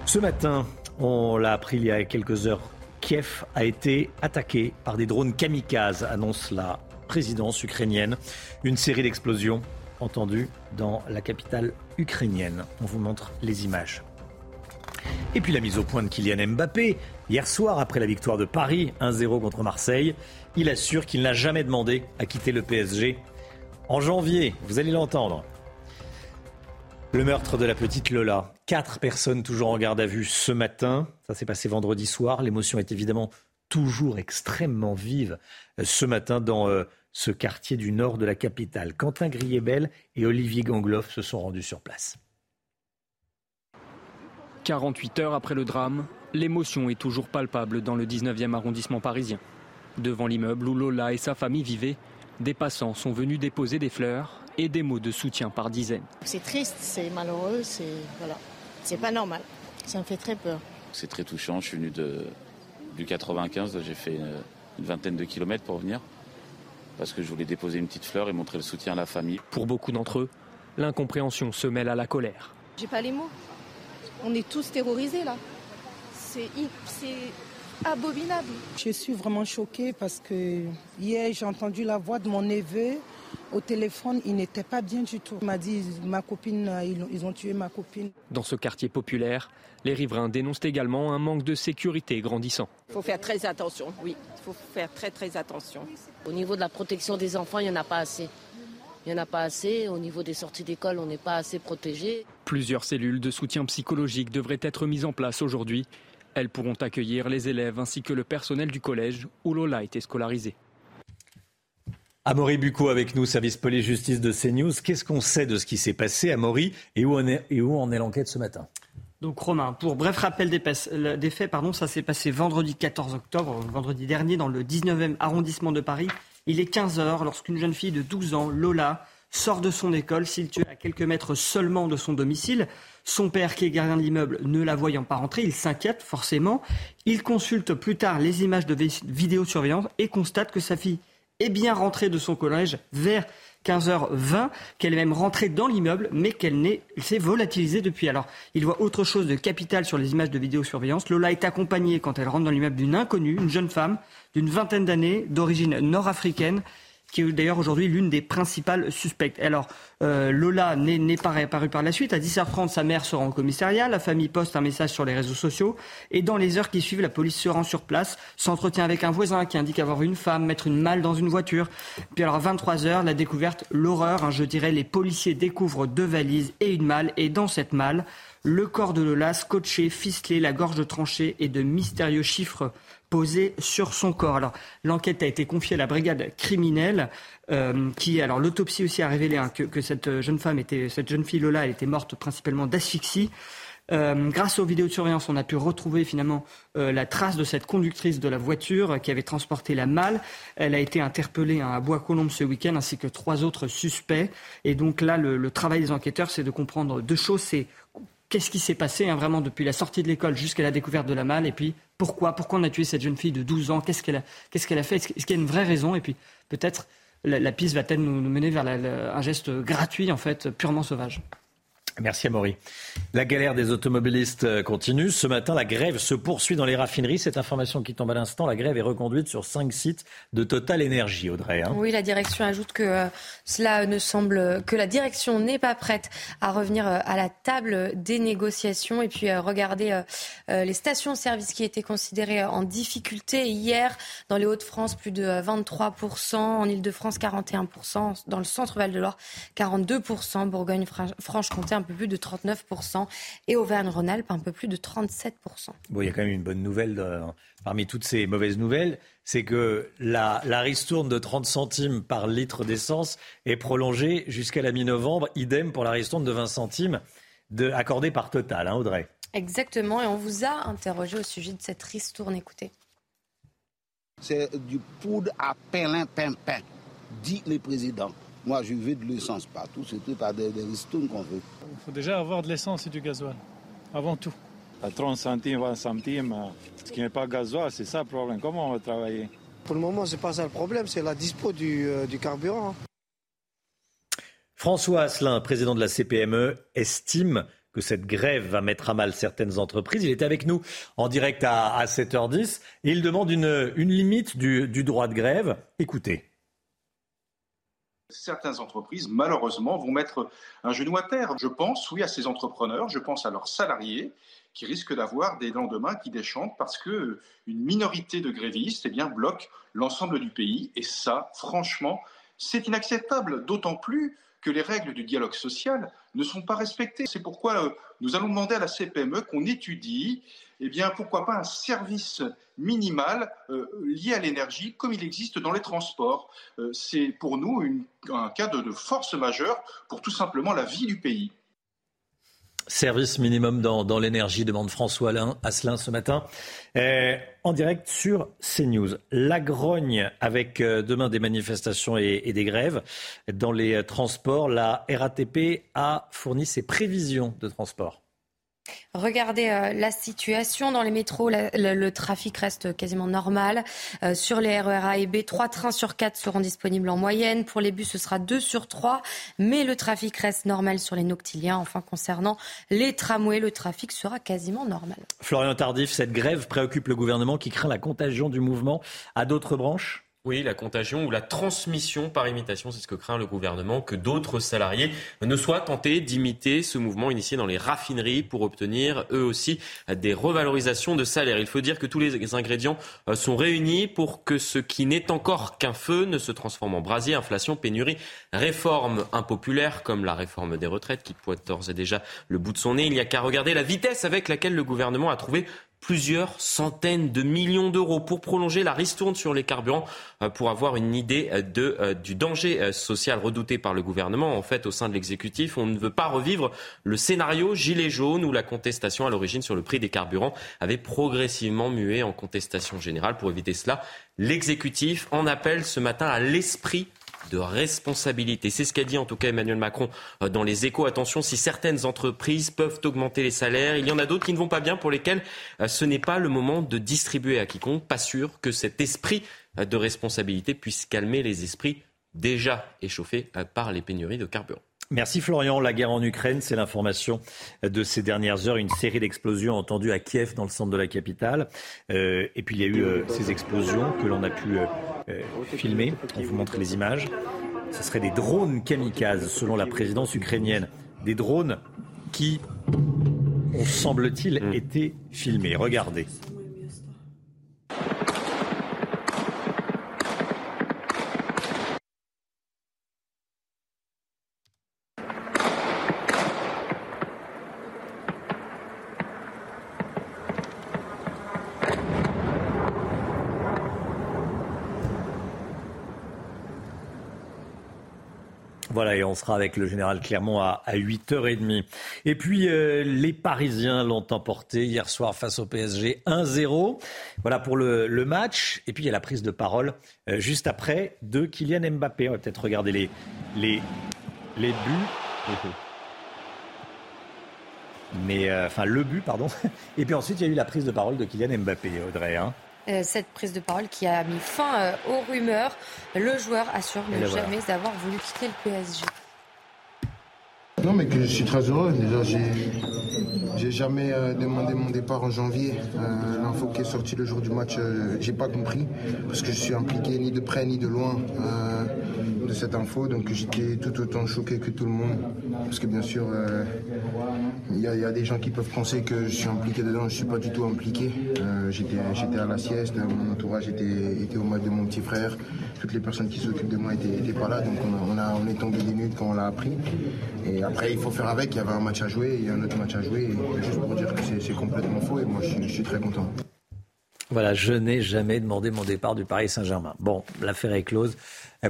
Ce matin, on l'a appris il y a quelques heures, Kiev a été attaqué par des drones kamikazes, annonce la présidence ukrainienne. Une série d'explosions entendues dans la capitale ukrainienne. On vous montre les images. Et puis la mise au point de Kylian Mbappé. Hier soir, après la victoire de Paris, 1-0 contre Marseille, il assure qu'il n'a jamais demandé à quitter le PSG. En janvier, vous allez l'entendre. Le meurtre de la petite Lola. Quatre personnes toujours en garde à vue ce matin. Ça s'est passé vendredi soir. L'émotion est évidemment toujours extrêmement vive euh, ce matin dans euh, ce quartier du nord de la capitale. Quentin Griebel et Olivier Gangloff se sont rendus sur place. 48 heures après le drame, l'émotion est toujours palpable dans le 19e arrondissement parisien. Devant l'immeuble où Lola et sa famille vivaient, des passants sont venus déposer des fleurs et des mots de soutien par dizaines. C'est triste, c'est malheureux, c'est voilà, c'est pas normal. Ça me fait très peur. C'est très touchant. Je suis venu de, du 95, j'ai fait une, une vingtaine de kilomètres pour venir parce que je voulais déposer une petite fleur et montrer le soutien à la famille. Pour beaucoup d'entre eux, l'incompréhension se mêle à la colère. J'ai pas les mots. On est tous terrorisés là. C'est abominable. Je suis vraiment choquée parce que hier j'ai entendu la voix de mon neveu au téléphone, il n'était pas bien du tout. Il m'a dit ma copine, ils ont, ils ont tué ma copine. Dans ce quartier populaire, les riverains dénoncent également un manque de sécurité grandissant. Il faut faire très attention, oui, il faut faire très très attention. Au niveau de la protection des enfants, il n'y en a pas assez. Il n'y en a pas assez. Au niveau des sorties d'école, on n'est pas assez protégé. Plusieurs cellules de soutien psychologique devraient être mises en place aujourd'hui. Elles pourront accueillir les élèves ainsi que le personnel du collège où Lola a été scolarisée. Amaury Bucco avec nous, service police-justice de CNews. Qu'est-ce qu'on sait de ce qui s'est passé, Amaury, et où en est, et où en est l'enquête ce matin? Donc Romain, pour bref rappel des, des faits, pardon, ça s'est passé vendredi 14 octobre, vendredi dernier, dans le 19e arrondissement de Paris. Il est 15h lorsqu'une jeune fille de 12 ans, Lola, sort de son école, située à quelques mètres seulement de son domicile. Son père, qui est gardien de l'immeuble, ne la voyant pas rentrer, il s'inquiète forcément. Il consulte plus tard les images de vidéosurveillance et constate que sa fille est bien rentrée de son collège vers 15h20, qu'elle est même rentrée dans l'immeuble, mais qu'elle s'est volatilisée depuis. Alors, il voit autre chose de capital sur les images de vidéosurveillance. Lola est accompagnée, quand elle rentre dans l'immeuble, d'une inconnue, une jeune femme d'une vingtaine d'années, d'origine nord-africaine, qui est d'ailleurs aujourd'hui l'une des principales suspectes. Alors, euh, Lola n'est pas réapparue par la suite. À 10h30, sa mère se rend au commissariat. La famille poste un message sur les réseaux sociaux. Et dans les heures qui suivent, la police se rend sur place, s'entretient avec un voisin qui indique avoir une femme, mettre une malle dans une voiture. Puis alors, à 23h, la découverte, l'horreur. Hein, je dirais, les policiers découvrent deux valises et une malle. Et dans cette malle, le corps de Lola scotché, ficelé, la gorge tranchée et de mystérieux chiffres posés sur son corps. Alors, l'enquête a été confiée à la brigade criminelle, euh, qui, alors, l'autopsie aussi a révélé hein, que, cette jeune femme était, cette jeune fille Lola, elle était morte principalement d'asphyxie. Euh, grâce aux vidéos de surveillance, on a pu retrouver finalement euh, la trace de cette conductrice de la voiture qui avait transporté la malle. Elle a été interpellée à Bois-Colombes ce week-end, ainsi que trois autres suspects. Et donc là, le, travail des enquêteurs, c'est de comprendre deux choses. Qu'est-ce qui s'est passé hein, vraiment depuis la sortie de l'école jusqu'à la découverte de la malle et puis pourquoi, pourquoi on a tué cette jeune fille de 12 ans, qu'est-ce qu'elle a, qu'est-ce qu'elle a fait, est-ce qu'il y a une vraie raison et puis peut-être la, piste va-t-elle nous, mener vers un geste gratuit en fait, purement sauvage. Merci Amaury. La galère des automobilistes euh, continue. Ce matin, la grève se poursuit dans les raffineries. Cette information qui tombe à l'instant, la grève est reconduite sur cinq sites de Total Énergie, Audrey. Hein. Oui, la direction ajoute que euh, cela ne semble que la direction n'est pas prête à revenir euh, à la table des négociations. Et puis regardez les stations-service qui étaient considérées en difficulté hier dans les Hauts-de-France, plus de 23%, en Ile-de-France 41%, dans le centre Val-de-Loire 42%, Bourgogne-Franche-Comté un peu plus de 39% et Auvergne-Rhône-Alpes un peu plus de 37%. Bon, il y a quand même une bonne nouvelle parmi toutes ces mauvaises nouvelles, c'est que la, la ristourne de 30 centimes par litre d'essence est prolongée jusqu'à la mi-novembre. Idem pour la ristourne de 20 centimes de, accordée par Total, hein, Audrey. Exactement, et on vous a interrogé au sujet de cette ristourne. Écoutez. C'est du poudre à pain, pain, pain, dit le président. Moi, je veux de l'essence partout, surtout par des, des ristournes qu'on veut. Il faut déjà avoir de l'essence et du gasoil, avant tout. À 30 centimes, 20 centimes, ce qui n'est pas gasoil, c'est ça le problème. Comment on va travailler? Pour le moment, ce n'est pas ça le problème, c'est la dispo du, euh, du carburant. François Asselin, président de la CPME, estime que cette grève va mettre à mal certaines entreprises. Il est avec nous en direct à, 7h10 et il demande une, une limite du, du droit de grève. Écoutez certaines entreprises, malheureusement, vont mettre un genou à terre. Je pense, oui, à ces entrepreneurs, je pense à leurs salariés qui risquent d'avoir des lendemains qui déchantent parce que une minorité de grévistes eh bloque l'ensemble du pays. Et ça, franchement, c'est inacceptable, d'autant plus que les règles du dialogue social ne sont pas respectées. C'est pourquoi euh, nous allons demander à la CPME qu'on étudie eh bien, pourquoi pas un service minimal euh, lié à l'énergie comme il existe dans les transports. Euh, c'est pour nous un cas de, force majeure pour tout simplement la vie du pays. Service minimum dans, l'énergie, demande François Asselin ce matin, euh, en direct sur CNews. La grogne avec demain des manifestations et, et, des grèves dans les transports. La RATP a fourni ses prévisions de transport. Regardez euh, la situation dans les métros. le, trafic reste quasiment normal. Euh, sur les RER A et B, 3 trains sur 4 seront disponibles en moyenne. Pour les bus, ce sera 2 sur 3. Mais le trafic reste normal sur les noctiliens. Enfin, concernant les tramways, le trafic sera quasiment normal. Florian Tardif, cette grève préoccupe le gouvernement qui craint la contagion du mouvement à d'autres branches? Oui, la contagion ou la transmission par imitation, c'est ce que craint le gouvernement, que d'autres salariés ne soient tentés d'imiter ce mouvement initié dans les raffineries pour obtenir eux aussi des revalorisations de salaire. Il faut dire que tous les ingrédients euh, sont réunis pour que ce qui n'est encore qu'un feu ne se transforme en brasier. Inflation, pénurie, réforme impopulaire comme la réforme des retraites qui pointe d'ores et déjà le bout de son nez. Il n'y a qu'à regarder la vitesse avec laquelle le gouvernement a trouvé plusieurs centaines de millions d'euros pour prolonger la ristourne sur les carburants euh, pour avoir une idée euh, de, euh, du danger social redouté par le gouvernement. En fait, au sein de l'exécutif, on ne veut pas revivre le scénario gilet jaune où la contestation à l'origine sur le prix des carburants avait progressivement mué en contestation générale. Pour éviter cela, l'exécutif en appelle ce matin à l'esprit de responsabilité. C'est ce qu'a dit en tout cas Emmanuel Macron euh, dans les échos. Attention, si certaines entreprises peuvent augmenter les salaires, il y en a d'autres qui ne vont pas bien pour lesquelles euh, ce n'est pas le moment de distribuer à quiconque. Pas sûr que cet esprit euh, de responsabilité puisse calmer les esprits déjà échauffés par les pénuries de carburant. Merci Florian. La guerre en Ukraine, c'est l'information de ces dernières heures. Une série d'explosions entendues à Kiev, dans le centre de la capitale. Euh, et puis il y a eu euh, ces explosions que l'on a pu euh, filmer. On vous montre les images. Ce seraient des drones kamikazes, selon la présidence ukrainienne. Des drones qui ont, semble-t-il, mm. été filmés. Regardez. Voilà, et on sera avec le général Clermont à, 8h30. Et puis, euh, les Parisiens l'ont emporté hier soir face au PSG 1-0. Voilà pour le, match. Et puis, il y a la prise de parole euh, juste après de Kylian Mbappé. On va peut-être regarder les, les, les buts. Mais, euh, enfin, le but, pardon. Et puis ensuite, il y a eu la prise de parole de Kylian Mbappé, Audrey. Hein. Euh, cette prise de parole qui a mis fin euh, aux rumeurs. Le joueur assure ne jamais avoir voulu quitter le PSG. Non, mais que je suis très heureux. Déjà, j'ai, j'ai jamais euh, demandé mon départ en janvier. l'info qui est sortie le jour du match, j'ai pas compris parce que je suis impliqué ni de près ni de loin de cette info. Donc j'étais tout autant choqué que tout le monde parce que bien sûr, il y, a des gens qui peuvent penser que je suis impliqué dedans. Je suis pas du tout impliqué. j'étais, à la sieste, mon entourage était, était au mode de mon petit frère. Toutes les personnes qui s'occupent de moi étaient, pas là, donc on, a, on est tombé des nudes quand on l'a appris. Et après, il faut faire avec. Il y avait un match à jouer, il y a un autre match à jouer. juste pour dire que c'est complètement faux, et moi je suis très content. Voilà, je n'ai jamais demandé mon départ du Paris Saint-Germain. Bon, l'affaire est close.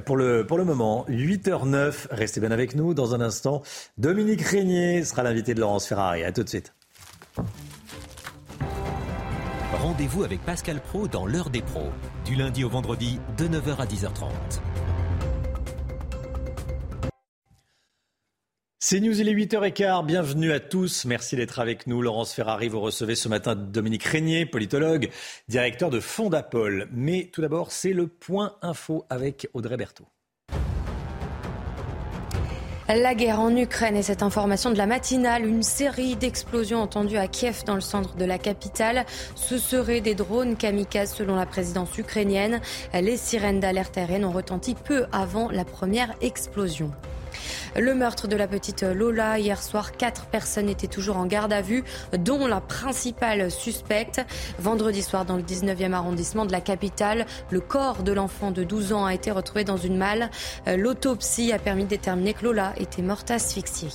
Pour le, pour le moment, 8h09, restez bien avec nous. Dans un instant, Dominique Régnier sera l'invité de Laurence Ferrari. A tout de suite. Rendez-vous avec Pascal Pro dans l'heure des pros, du lundi au vendredi de 9h à 10h30. C'est News, il est 8h15. Bienvenue à tous. Merci d'être avec nous. Laurence Ferrari, vous recevez ce matin Dominique Régnier, politologue, directeur de Fondapol. Mais tout d'abord, c'est le point info avec Audrey Berthaud. La guerre en Ukraine et cette information de la matinale, une série d'explosions entendues à Kiev dans le centre de la capitale. Ce seraient des drones kamikazes selon la présidence ukrainienne. Les sirènes d'alerte aérienne ont retenti peu avant la première explosion. Le meurtre de la petite Lola hier soir, quatre personnes étaient toujours en garde à vue, dont la principale suspecte. Vendredi soir, dans le 19e arrondissement de la capitale, le corps de l'enfant de 12 ans a été retrouvé dans une malle. L'autopsie a permis de déterminer que Lola était morte asphyxiée.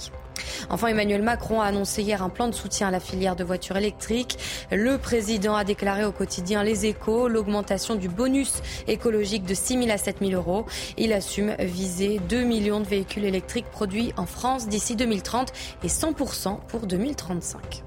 Enfin, Emmanuel Macron a annoncé hier un plan de soutien à la filière de voitures électriques. Le président a déclaré au quotidien Les Échos l'augmentation du bonus écologique de 6 000 à 7 000 euros. Il assume viser 2 millions de véhicules électriques produits en France d'ici 2030 et 100% pour 2035.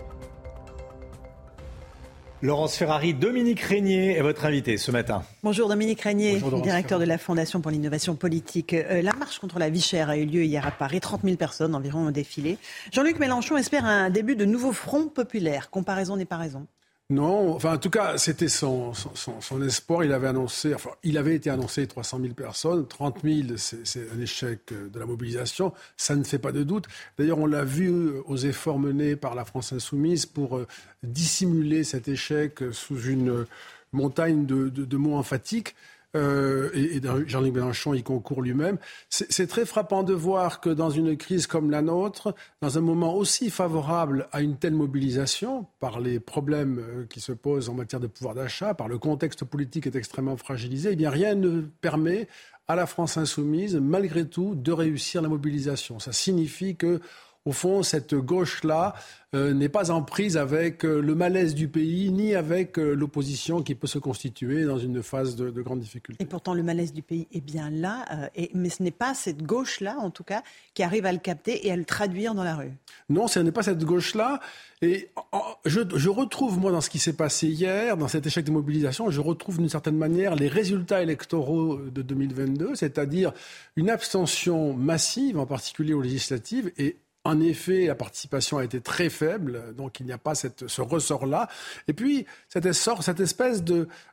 Laurence Ferrari, Dominique Régnier est votre invité ce matin. Bonjour Dominique Régnier, directeur de la Fondation pour l'innovation politique. Euh, la marche contre la vie chère a eu lieu hier à Paris. 30 000 personnes environ ont défilé. Jean-Luc Mélenchon espère un début de nouveau front populaire. Comparaison n'est pas raison. Non, enfin en tout cas, c'était son, son, espoir. Il avait annoncé, enfin, il avait été annoncé 300 000 personnes, 30 000, c'est un échec de la mobilisation. Ça ne fait pas de doute. D'ailleurs, on l'a vu aux efforts menés par la France insoumise pour euh, dissimuler cet échec sous une montagne de, de mots emphatiques. Euh, et, Jean-Luc Mélenchon y concourt lui-même. C'est très frappant de voir que dans une crise comme la nôtre, dans un moment aussi favorable à une telle mobilisation, par les problèmes euh, qui se posent en matière de pouvoir d'achat, par le contexte politique est extrêmement fragilisé, eh bien rien ne permet à la France insoumise, malgré tout, de réussir la mobilisation. Ça signifie que au fond, cette gauche-là euh, n'est pas en prise avec euh, le malaise du pays, ni avec euh, l'opposition qui peut se constituer dans une phase de, grande difficulté. Et pourtant, le malaise du pays est bien là, et, mais ce n'est pas cette gauche-là, en tout cas, qui arrive à le capter et à le traduire dans la rue. Non, ce n'est pas cette gauche-là. Et je, je, retrouve, moi, dans ce qui s'est passé hier, dans cet échec de mobilisation, je retrouve d'une certaine manière les résultats électoraux de 2022, c'est-à-dire une abstention massive, en particulier aux législatives, et En effet, la participation a été très faible, donc il n'y a pas ce ressort-là. Et puis, cette, espèce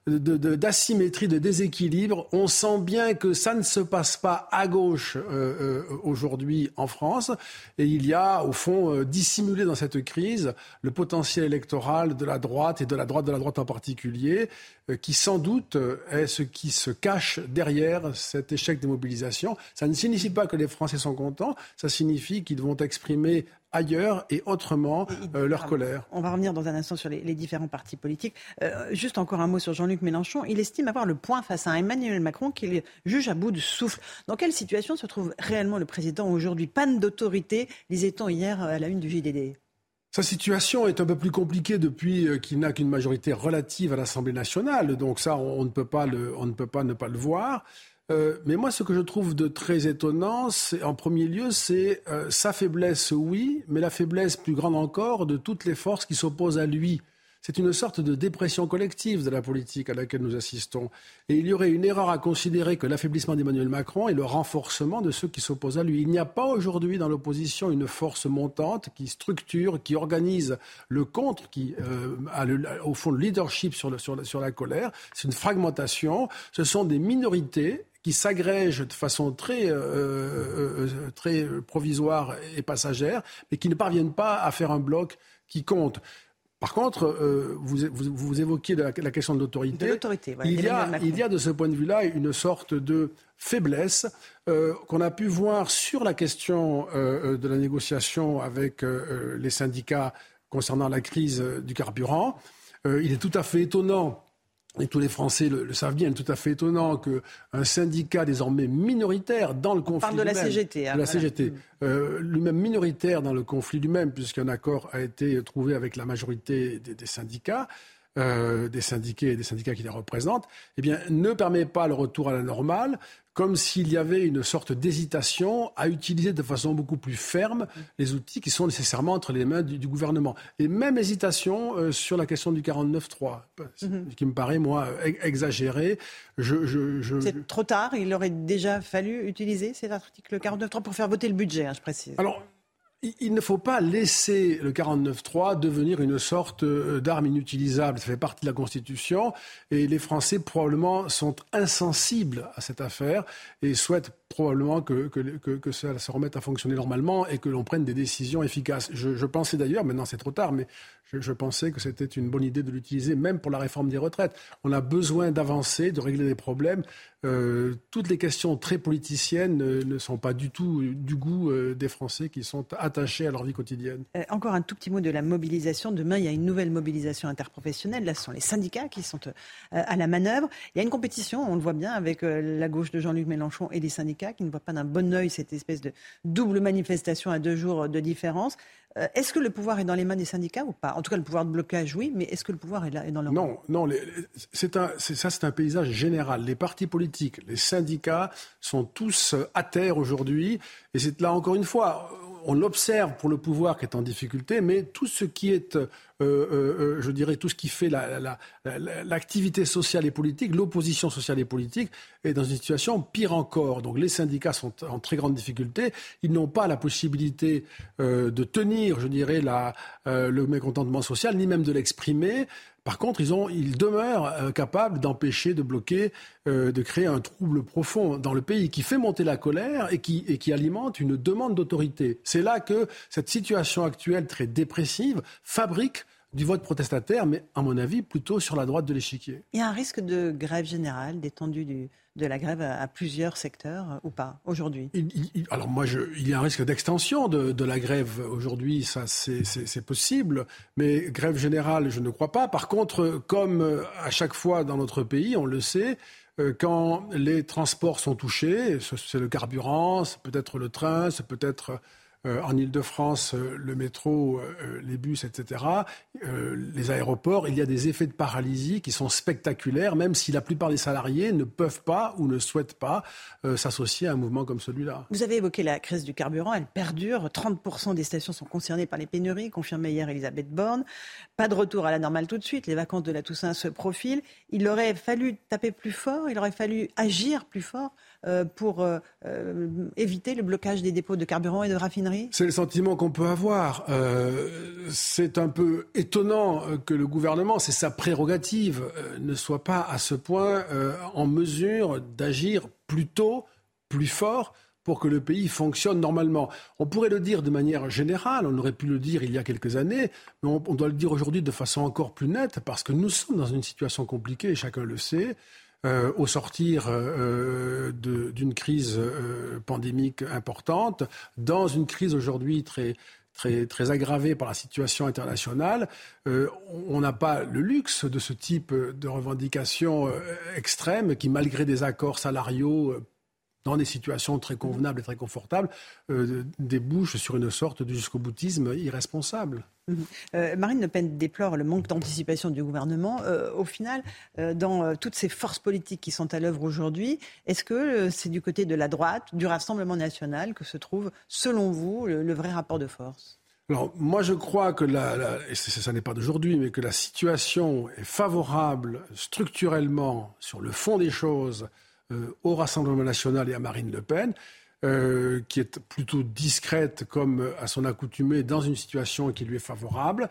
d'asymétrie, de, déséquilibre, on sent bien que ça ne se passe pas à gauche euh, euh, aujourd'hui en France. Et il y a, au fond, euh, dissimulé dans cette crise le potentiel électoral de la droite et de la droite de la droite en particulier, qui sans doute est ce qui se cache derrière cet échec des mobilisations. Ça ne signifie pas que les Français sont contents, ça signifie qu'ils vont exprimer ailleurs et autrement euh, leur colère. On va revenir dans un instant sur les, différents partis politiques. Euh, juste encore un mot sur Jean-Luc Mélenchon. Il estime avoir le point face à Emmanuel Macron qu'il juge à bout de souffle. Dans quelle situation se trouve réellement le président aujourd'hui? Panne d'autorité, lisait-on hier à la une du JDD sa situation est un peu plus compliquée depuis euh, qu'il n'a qu'une majorité relative à l'Assemblée nationale. Donc ça, on, ne peut pas ne pas le voir. Euh, mais moi, ce que je trouve de très étonnant, en premier lieu, c'est euh, sa faiblesse, oui, mais la faiblesse plus grande encore de toutes les forces qui s'opposent à lui. C'est une sorte de dépression collective de la politique à laquelle nous assistons. Et il y aurait une erreur à considérer que l'affaiblissement d'Emmanuel Macron est le renforcement de ceux qui s'opposent à lui. Il n'y a pas aujourd'hui dans l'opposition une force montante qui structure, qui organise le contre, qui euh, a au fond le leadership sur, la colère. C'est une fragmentation. Ce sont des minorités qui s'agrègent de façon très, euh, euh, très provisoire et passagère, mais qui ne parviennent pas à faire un bloc qui compte. Par contre, vous, vous, évoquiez la, question de l'autorité. il, y a, il y a de ce point de vue-là une sorte de faiblesse qu'on a pu voir sur la question de la négociation avec les syndicats concernant la crise du carburant. il est tout à fait étonnant et tous les Français le, savent bien, tout à fait étonnant qu'un syndicat désormais minoritaire dans le conflit. On parle de la CGT. Hein, de la CGT. Euh, lui-même minoritaire dans le conflit lui-même, puisqu'un accord a été trouvé avec la majorité des, syndicats. Euh, des syndiqués et des syndicats qui les représentent, eh bien, ne permet pas le retour à la normale, comme s'il y avait une sorte d'hésitation à utiliser de façon beaucoup plus ferme les outils qui sont nécessairement entre les mains du, gouvernement. Et même hésitation euh, sur la question du 49.3, mm qui me paraît, moi, exagéré. Je, C'est trop tard, il aurait déjà fallu utiliser cet article 49.3 pour faire voter le budget, hein, je précise. Alors, il ne faut pas laisser le 49.3 devenir une sorte euh, d'arme inutilisable. Ça fait partie de la Constitution et les Français probablement sont insensibles à cette affaire et souhaitent probablement que, que, ça se remette à fonctionner normalement et que l'on prenne des décisions efficaces. Je, pensais d'ailleurs, maintenant c'est trop tard, mais je, pensais que c'était une bonne idée de l'utiliser même pour la réforme des retraites. On a besoin d'avancer, de régler des problèmes. Euh, toutes les questions très politiciennes ne sont pas du tout du goût euh, des Français qui sont attachés à leur vie quotidienne. Euh, encore un tout petit mot de la mobilisation. Demain, il y a une nouvelle mobilisation interprofessionnelle. Là, ce sont les syndicats qui sont à la manœuvre. Il y a une compétition, on le voit bien, avec la gauche de Jean-Luc Mélenchon et les syndicats qui ne voient pas d'un bon oeil cette espèce de double manifestation à deux jours de différence. Euh, est-ce que le pouvoir est dans les mains des syndicats ou pas? En tout cas, le pouvoir de blocage, oui, mais est-ce que le pouvoir est, là, est dans leur main? Non, non c'est ça, c'est un paysage général. Les partis politiques, les syndicats sont tous à terre aujourd'hui. Et c'est là, encore une fois, on l'observe pour le pouvoir qui est en difficulté, mais tout ce qui est, euh, euh, euh, je dirais, tout ce qui fait l'activité sociale et politique, l'opposition sociale et politique, est dans une situation pire encore. Donc les syndicats sont en très grande difficulté. Ils n'ont pas la possibilité de tenir, je dirais, le mécontentement social, ni même de l'exprimer. Par contre, ils, ont, ils demeurent euh, capables d'empêcher, de bloquer, euh, de créer un trouble profond dans le pays qui fait monter la colère et qui, et qui alimente une demande d'autorité. C'est là que cette situation actuelle très dépressive fabrique du vote protestataire, mais à mon avis plutôt sur la droite de l'échiquier. Il y a un risque de grève générale, d'étendue du, de la grève à, plusieurs secteurs euh, ou pas aujourd'hui? Alors moi, je, il y a un risque d'extension de, la grève aujourd'hui, ça c'est possible, mais grève générale, je ne crois pas. Par contre, comme euh, à chaque fois dans notre pays, on le sait, euh, quand les transports sont touchés, c'est le carburant, c'est peut-être le train, c'est peut-être en Ile-de-France, euh, le métro, euh, les bus, etc., les aéroports, il y a des effets de paralysie qui sont spectaculaires, même si la plupart des salariés ne peuvent pas ou ne souhaitent pas s'associer à un mouvement comme celui-là. Vous avez évoqué la crise du carburant, elle perdure. 30% des stations sont concernées par les pénuries, confirmait hier Elisabeth Borne. Pas de retour à la normale tout de suite, les vacances de la Toussaint se profilent. Il aurait fallu taper plus fort, il aurait fallu agir plus fort pour éviter le blocage des dépôts de carburant et de raffinerie? C'est le sentiment qu'on peut avoir. Euh, c'est un peu étonnant que le gouvernement, c'est sa prérogative, euh, ne soit pas à ce point euh, en mesure d'agir plus tôt, plus fort pour que le pays fonctionne normalement. On pourrait le dire de manière générale, on aurait pu le dire il y a quelques années, mais on, doit le dire aujourd'hui de façon encore plus nette, parce que nous sommes dans une situation compliquée, chacun le sait. Euh, au sortir euh, d'une crise euh, pandémique importante, dans une crise aujourd'hui très, très, par la situation internationale, on n'a pas le luxe de ce type de revendications extrêmes qui, malgré des accords salariaux dans des situations très convenables et très confortables, euh, débouchent sur une sorte de jusqu'au boutisme irresponsable. Mhm. Euh, Marine Le Pen déplore le manque d'anticipation du gouvernement. Euh, au final, dans toutes ces forces politiques qui sont à l'œuvre aujourd'hui, est-ce que c'est du côté de la droite, du Rassemblement national, que se trouve, selon vous, le, vrai rapport de force? Alors, moi, je crois que, la, et ça n'est pas d'aujourd'hui, mais que la situation est favorable structurellement sur le fond des choses euh, au Rassemblement national et à Marine Le Pen, euh, qui est plutôt discrète comme à son accoutumée dans une situation qui lui est favorable.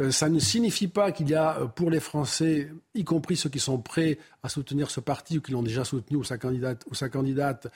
Euh, ça ne signifie pas qu'il y a pour les Français, y compris ceux qui sont prêts à soutenir ce parti ou qui l'ont déjà soutenu ou sa candidate, ou sa candidate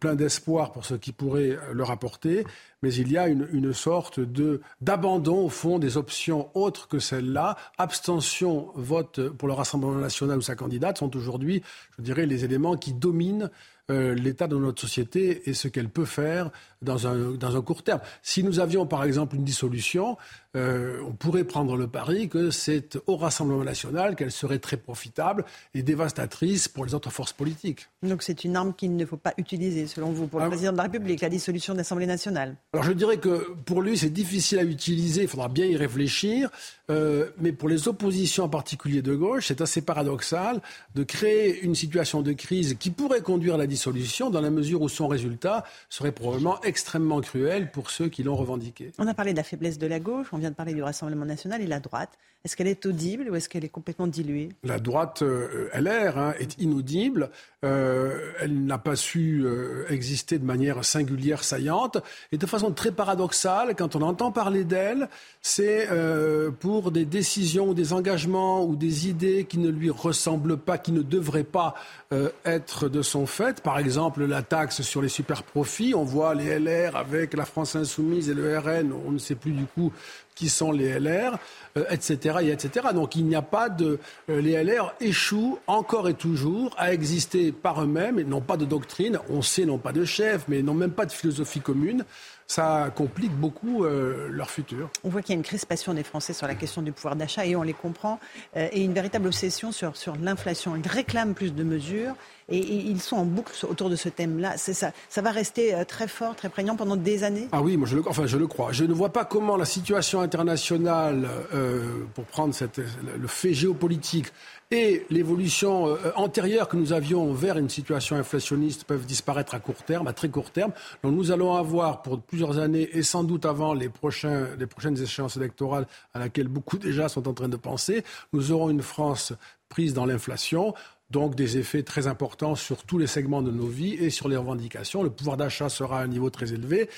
plein d'espoir pour ce qui pourrait leur apporter, mais il y a une, une sorte de d'abandon au fond des options autres que celles-là. Abstention, vote pour le Rassemblement national ou sa candidate sont aujourd'hui, je dirais, les éléments qui dominent euh, l'état de notre société et ce qu'elle peut faire dans un, dans un court terme. Si nous avions par exemple une dissolution, euh, on pourrait prendre le pari que c'est au Rassemblement national qu'elle serait très profitable et dévastatrice pour les autres forces politiques. Donc c'est une arme qu'il ne faut pas utiliser, selon vous, pour le ah. président de la République, la dissolution de l'Assemblée nationale Alors je dirais que pour lui, c'est difficile à utiliser, il faudra bien y réfléchir, euh, mais pour les oppositions en particulier de gauche, c'est assez paradoxal de créer une situation de crise qui pourrait conduire à la dissolution dans la mesure où son résultat serait probablement extrêmement cruel pour ceux qui l'ont revendiqué. On a parlé de la faiblesse de la gauche, on vient de parler du Rassemblement national et la droite. Est-ce qu'elle est audible ou est-ce qu'elle est complètement diluée? La droite euh, LR hein, est inaudible. Euh, elle n'a pas su euh, exister de manière singulière, saillante. Et de façon très paradoxale, quand on entend parler d'elle, c'est pour des décisions ou des engagements ou des idées qui ne lui ressemblent pas, qui ne devraient pas être de son fait. Par exemple, la taxe sur les super-profits. On voit les LR avec la France insoumise et le RN. On ne sait plus du coup qui sont les LR, etc., etc. Donc il n'y a pas de... Euh, les LR échouent encore et toujours à exister par eux-mêmes, ils n'ont pas de doctrine, on sait, n'ont pas de chef, mais n'ont même pas de philosophie commune ça complique beaucoup euh, leur futur. On voit qu'il y a une crispation des Français sur la question du pouvoir d'achat et on les comprend, et une véritable obsession sur, sur l'inflation. Ils réclament plus de mesures et, ils sont en boucle autour de ce thème-là. Ça, ça va rester euh, très fort, très prégnant pendant des années? Ah oui, moi je le, enfin, je le crois. Je ne vois pas comment la situation internationale, euh, pour prendre cette, le fait géopolitique, et l'évolution euh, antérieure que nous avions vers une situation inflationniste peuvent disparaître à court terme, à très court terme. Donc nous allons avoir pour plusieurs années et sans doute avant les, prochaines échéances électorales à laquelle beaucoup déjà sont en train de penser, nous aurons une France prise dans l'inflation donc des effets très importants sur tous les segments de nos vies et sur les revendications. Le pouvoir d'achat sera à un niveau très élevé.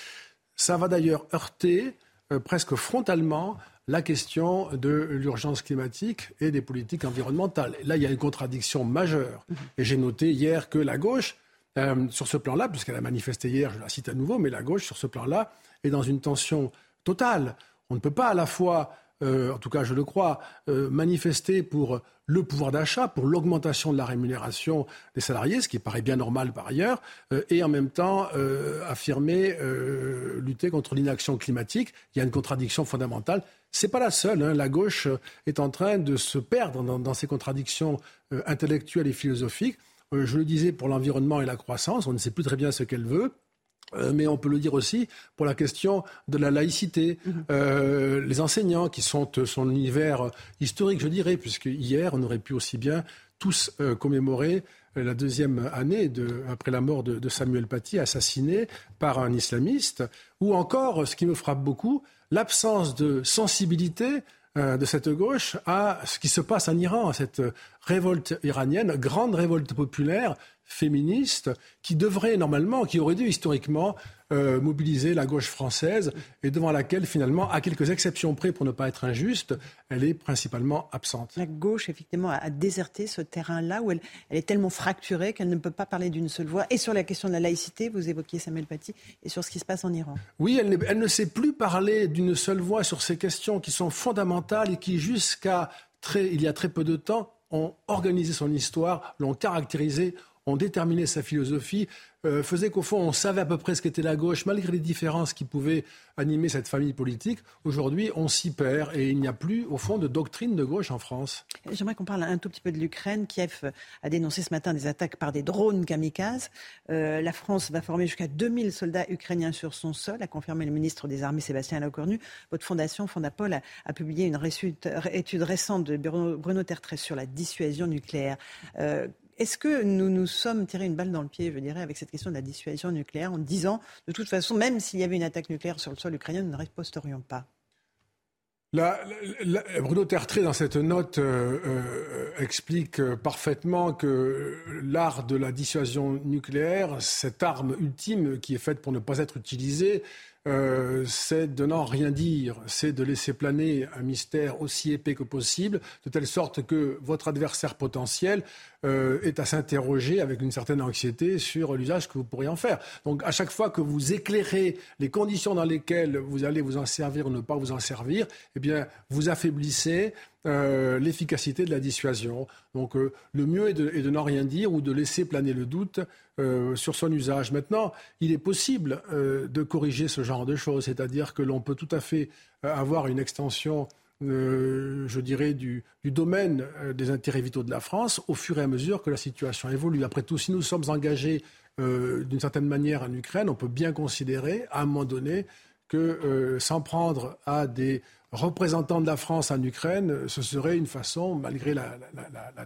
Ça va d'ailleurs heurter euh, presque frontalement la question de l'urgence climatique et des politiques environnementales. là, il y a une contradiction majeure. Et j'ai noté hier que la gauche, euh, sur ce plan-là, puisqu'elle a manifesté hier, je la cite à nouveau, mais la gauche, sur ce plan-là, est dans une tension totale. On ne peut pas à la fois euh, en tout cas je le crois, euh, manifester pour le pouvoir d'achat, pour l'augmentation de la rémunération des salariés, ce qui paraît bien normal par ailleurs, et en même temps affirmer lutter contre l'inaction climatique. Il y a une contradiction fondamentale. C'est pas la seule. Hein. La gauche est en train de se perdre dans, dans ces contradictions intellectuelles et philosophiques. je le disais pour l'environnement et la croissance, on ne sait plus très bien ce qu'elle veut. Euh, mais on peut le dire aussi pour la question de la laïcité. Mhm. Euh, les enseignants qui sont euh, son univers historique, je dirais, puisque hier, on aurait pu aussi bien tous commémorer la deuxième année de, après la mort de, de, Samuel Paty, assassiné par un islamiste, ou encore, ce qui me frappe beaucoup, l'absence de sensibilité de cette gauche à ce qui se passe en Iran, à cette révolte iranienne, grande révolte populaire féministe qui devrait normalement, qui aurait dû historiquement euh, mobiliser la gauche française et devant laquelle finalement, à quelques exceptions près pour ne pas être injuste, elle est principalement absente. La gauche effectivement a déserté ce terrain-là où elle, est tellement fracturée qu'elle ne peut pas parler d'une seule voix. Et sur la question de la laïcité, vous évoquiez Samuel Paty, et sur ce qui se passe en Iran. Oui, elle, elle ne sait plus parler d'une seule voix sur ces questions qui sont fondamentales et qui jusqu'à il y a très peu de temps ont organisé son histoire, l'ont caractérisée, ont déterminé sa philosophie, euh, faisait qu'au fond, on savait à peu près ce qu'était la gauche, malgré les différences qui pouvaient animer cette famille politique. Aujourd'hui, on s'y perd et il n'y a plus, au fond, de doctrine de gauche en France. J'aimerais qu'on parle un tout petit peu de l'Ukraine. Kiev a dénoncé ce matin des attaques par des drones kamikazes. Euh, la France va former jusqu'à 2000 soldats ukrainiens sur son sol, a confirmé le ministre des Armées Sébastien Lecornu. Votre fondation, Fondapol, a, publié une étude récente de Bruno Tertres sur la dissuasion nucléaire. Euh, est-ce que nous nous sommes tiré une balle dans le pied, je dirais, avec cette question de la dissuasion nucléaire en disant, de toute façon, même s'il y avait une attaque nucléaire sur le sol ukrainien, nous ne riposterions pas? Bruno Tertré, dans cette note, euh, euh, explique parfaitement que l'art de la dissuasion nucléaire, cette arme ultime qui est faite pour ne pas être utilisée, euh, c'est de n'en rien dire, c'est de laisser planer un mystère aussi épais que possible, de telle sorte que votre adversaire potentiel euh, est à s'interroger avec une certaine anxiété sur l'usage que vous pourriez en faire. Donc à chaque fois que vous éclairez les conditions dans lesquelles vous allez vous en servir ou ne pas vous en servir, eh bien vous affaiblissez euh, l'efficacité de la dissuasion. Donc euh, le mieux est de, n'en rien dire ou de laisser planer le doute euh, sur son usage. Maintenant, il est possible de corriger ce genre de choses, c'est-à-dire que l'on peut tout à fait avoir une extension je dirais, du, du domaine des intérêts vitaux de la France au fur et à mesure que la situation évolue. Après tout, si nous sommes engagés d'une certaine manière en Ukraine, on peut bien considérer, à un moment donné, que s'en prendre à des représentant de la France en Ukraine, ce serait une façon, malgré la,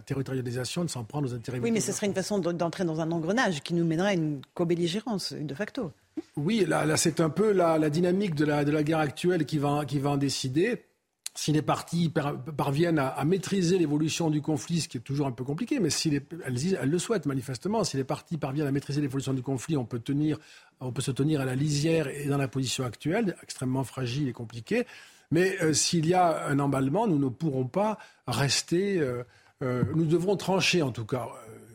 territorialisation, de s'en prendre aux intérêts. Oui, mais ce serait une façon d'entrer dans un engrenage qui nous mènerait à une co-belligérance, de facto. Oui, là, c'est un peu la, dynamique de la, guerre actuelle qui va, qui va en décider. Si les partis parviennent à, maîtriser l'évolution du conflit, ce qui est toujours un peu compliqué, mais si elles, elles, le souhaitent manifestement, si les partis parviennent à maîtriser l'évolution du conflit, on peut, tenir, on peut se tenir à la lisière et dans la position actuelle, extrêmement fragile et compliquée. Mais euh, s'il y a un emballement, nous ne pourrons pas rester. Euh, euh, nous devrons trancher, en tout cas.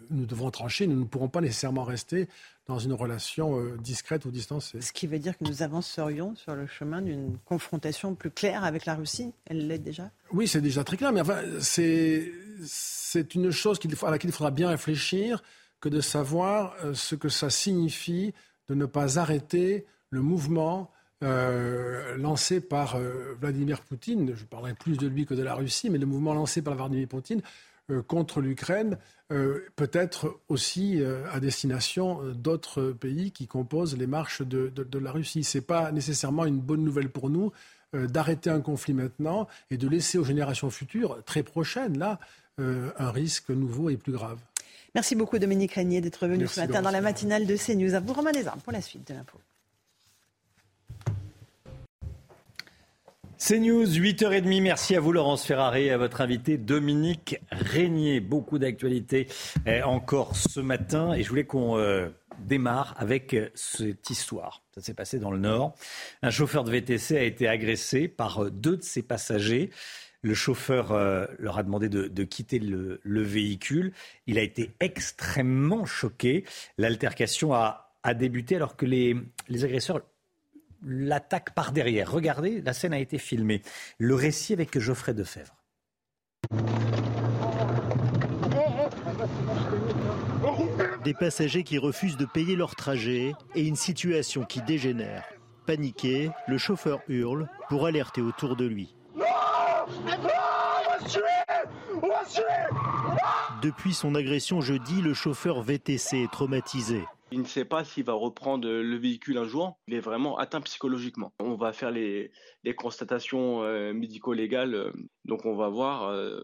nous devrons trancher. Nous ne pourrons pas nécessairement rester dans une relation discrète ou distancée. Ce qui veut dire que nous avancerions sur le chemin d'une confrontation plus claire avec la Russie. Elle l'est déjà? Oui, c'est déjà très clair. Mais enfin, c'est, c'est une chose à laquelle il faudra bien réfléchir que de savoir ce que ça signifie de ne pas arrêter le mouvement euh, lancé par euh, Vladimir Poutine, je parlerai plus de lui que de la Russie, mais le mouvement lancé par Vladimir Poutine euh, contre l'Ukraine peut être aussi à destination d'autres pays qui composent les marches de, de la Russie. Ce n'est pas nécessairement une bonne nouvelle pour nous d'arrêter un conflit maintenant et de laisser aux générations futures, très prochaines, là, un risque nouveau et plus grave. Merci beaucoup Dominique Régnier d'être venu ce matin dans la matinale de CNews. À vous Romain Desarmes pour la suite de l'info. C'est News, 8h30. Merci à vous, Laurence Ferrari, et à votre invité, Dominique Régnier. Beaucoup d'actualités eh, encore ce matin. Et je voulais qu'on euh, démarre avec euh, cette histoire. Ça s'est passé dans le Nord. Un chauffeur de VTC a été agressé par euh, deux de ses passagers. Le chauffeur leur a demandé de, quitter le, véhicule. Il a été extrêmement choqué. L'altercation a, débuté alors que les, les agresseurs l'attaque par derrière. Regardez, la scène a été filmée. Le récit avec Geoffrey Defebvre. Des passagers qui refusent de payer leur trajet et une situation qui dégénère. Paniqué, le chauffeur hurle pour alerter autour de lui. Depuis son agression jeudi, le chauffeur VTC est traumatisé. Il ne sait pas s'il va reprendre le véhicule un jour. Il est vraiment atteint psychologiquement. On va faire les, constatations euh, médico-légales. Euh, donc on va voir euh,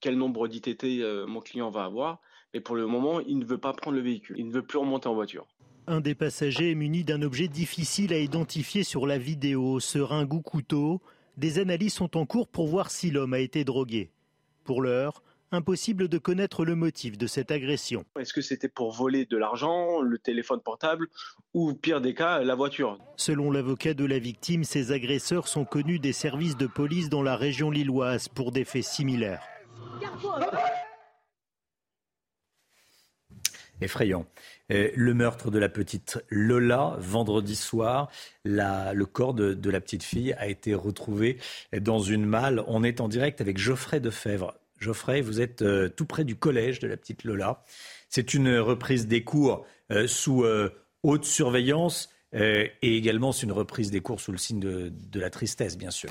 quel nombre d'ITT mon client va avoir. Mais pour le moment, il ne veut pas prendre le véhicule. Il ne veut plus remonter en voiture. Un des passagers est muni d'un objet difficile à identifier sur la vidéo, seringue ou couteau. Des analyses sont en cours pour voir si l'homme a été drogué. Pour l'heure, impossible de connaître le motif de cette agression. Est-ce que c'était pour voler de l'argent, le téléphone portable ou, pire des cas, la voiture? Selon l'avocat de la victime, ces agresseurs sont connus des services de police dans la région lilloise pour des faits similaires. Effrayant. Euh, le meurtre de la petite Lola, vendredi soir, le corps de, la petite fille a été retrouvé dans une malle. On est en direct avec Geoffrey Defebvre. Geoffrey, vous êtes euh, tout près du collège de la petite Lola. C'est une reprise des cours euh, sous haute surveillance et également c'est une reprise des cours sous le signe de la tristesse, bien sûr.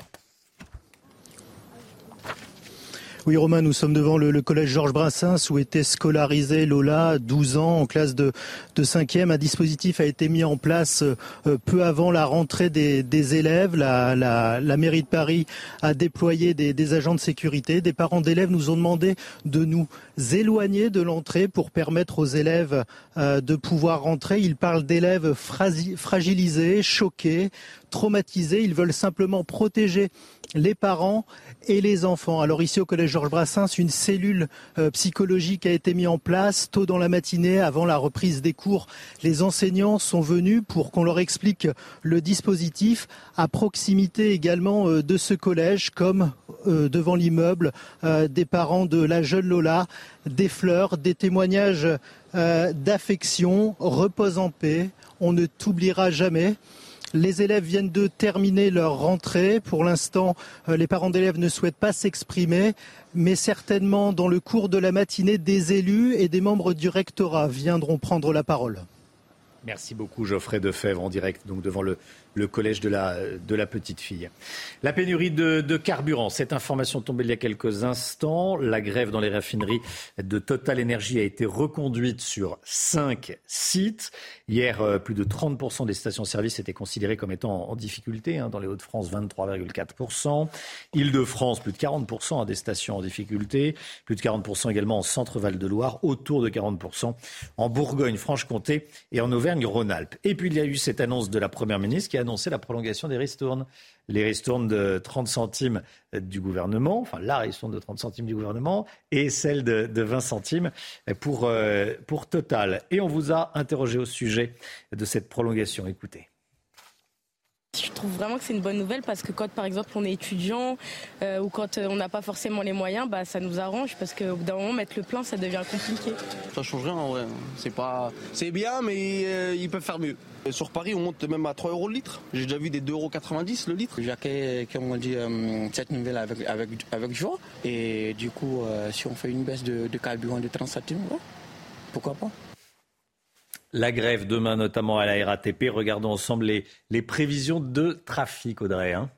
Oui, Romain, nous sommes devant le, collège Georges Brassens où était scolarisée Lola, 12 ans, en classe de, de 5e. Un dispositif a été mis en place euh, peu avant la rentrée des, élèves. La, la, mairie de Paris a déployé des, agents de sécurité. Des parents d'élèves nous ont demandé de nous éloigner de l'entrée pour permettre aux élèves euh, de pouvoir rentrer. Ils parlent d'élèves fragilisés, choqués, traumatisés. Ils veulent simplement protéger les parents et les enfants. Alors ici au collège Georges Brassens, une cellule euh, psychologique a été mise en place tôt dans la matinée avant la reprise des cours. Les enseignants sont venus pour qu'on leur explique le dispositif à proximité également euh, de ce collège comme devant l'immeuble des parents de la jeune Lola, des fleurs, des témoignages d'affection, repose en paix. On ne t'oubliera jamais. Les élèves viennent de terminer leur rentrée. Pour l'instant, euh, les parents d'élèves ne souhaitent pas s'exprimer, mais certainement dans le cours de la matinée, des élus et des membres du rectorat viendront prendre la parole. Merci beaucoup Geoffrey Defebvre en direct donc devant le, le collège de la, petite fille. La pénurie de, carburant, cette information tombée il y a quelques instants. La grève dans les raffineries de Total Energy a été reconduite sur cinq sites. Hier, euh, plus de 30% des stations-service étaient considérées comme étant en, difficulté. Hein, dans les Hauts-de-France, 23,4%. Île-de-France, plus de 40% à des stations en difficulté. Plus de 40% également en Centre-Val de Loire. Autour de 40% en Bourgogne, Franche-Comté et en Auvergne-Rhône-Alpes. Et puis il y a eu cette annonce de la Première ministre qui a annoncé la prolongation des ristournes. Les ristournes de 30 centimes du gouvernement, enfin la ristourne de 30 centimes du gouvernement et celle de, 20 centimes pour, euh, pour Total. Et on vous a interrogé au sujet de cette prolongation. Écoutez. Je trouve vraiment que c'est une bonne nouvelle parce que quand par exemple on est étudiant euh, ou quand euh, on n'a pas forcément les moyens, bah, ça nous arrange parce qu'au bout d'un moment mettre le plein ça devient compliqué. Ça change rien en vrai. C'est pas, c'est bien mais euh, ils peuvent faire mieux. Sur Paris, on monte même à 3 euros le litre. J'ai déjà vu des 2,90 euros le litre. J'ai comme on dit, cette nouvelle avec, avec, avec joie. Et du coup, si on fait une baisse de, de carburant de 30 centimes, pourquoi pas? La grève demain, notamment à la RATP. Regardons ensemble les, les prévisions de trafic, Audrey. Hein.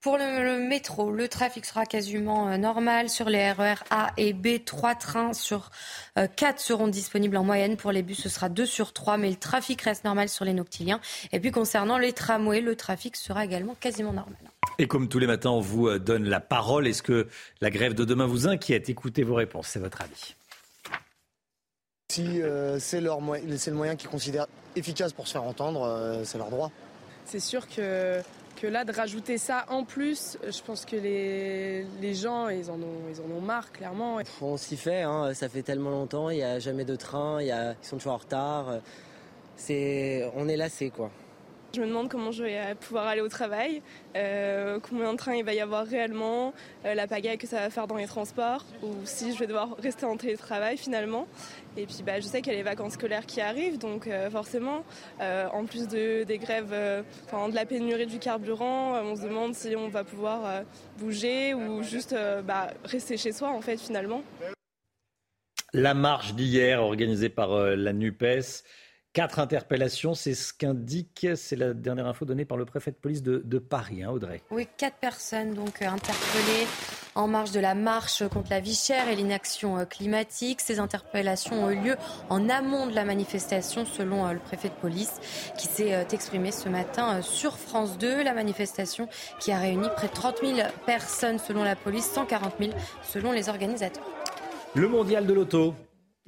Pour le, métro, le trafic sera quasiment euh, normal. Sur les RER e A et B, trois trains sur euh, quatre seront disponibles en moyenne. Pour les bus, ce sera deux sur trois, mais le trafic reste normal sur les noctiliens. Et puis concernant les tramways, le trafic sera également quasiment normal. Et comme tous les matins, on vous euh, donne la parole. Est-ce que la grève de demain vous inquiète? Écoutez vos réponses, c'est votre avis. Si euh, c'est le moyen qu'ils considèrent efficace pour se faire entendre, euh, c'est leur droit. C'est sûr que, que là, de rajouter ça en plus, je pense que les, les gens, ils en, ont, ils en ont marre, clairement. On s'y fait, hein, ça fait tellement longtemps, il n'y a jamais de train, y a, ils sont toujours en retard. C'est, on est lassé, quoi. Je me demande comment je vais pouvoir aller au travail, euh, combien de trains il va y avoir réellement, la pagaille que ça va faire dans les transports, ou si je vais devoir rester en télétravail finalement. Et puis bah, je sais qu'il y a les vacances scolaires qui arrivent, donc euh, forcément, euh, en plus de, des grèves, euh, de la pénurie du carburant, on se demande si on va pouvoir bouger ou juste bah, rester chez soi en fait finalement. La marche d'hier organisée par la NUPES Quatre interpellations, c'est ce qu'indique, c'est la dernière info donnée par le préfet de police de, Paris, hein, Audrey. Oui, quatre personnes donc euh, interpellées en marge de la marche contre la vie chère et l'inaction euh, climatique. Ces interpellations ont eu lieu en amont de la manifestation, selon euh, le préfet de police, qui s'est exprimé ce matin sur France 2. La manifestation qui a réuni près de 30 000 personnes selon la police, 140 000 selon les organisateurs. Le mondial de l'auto,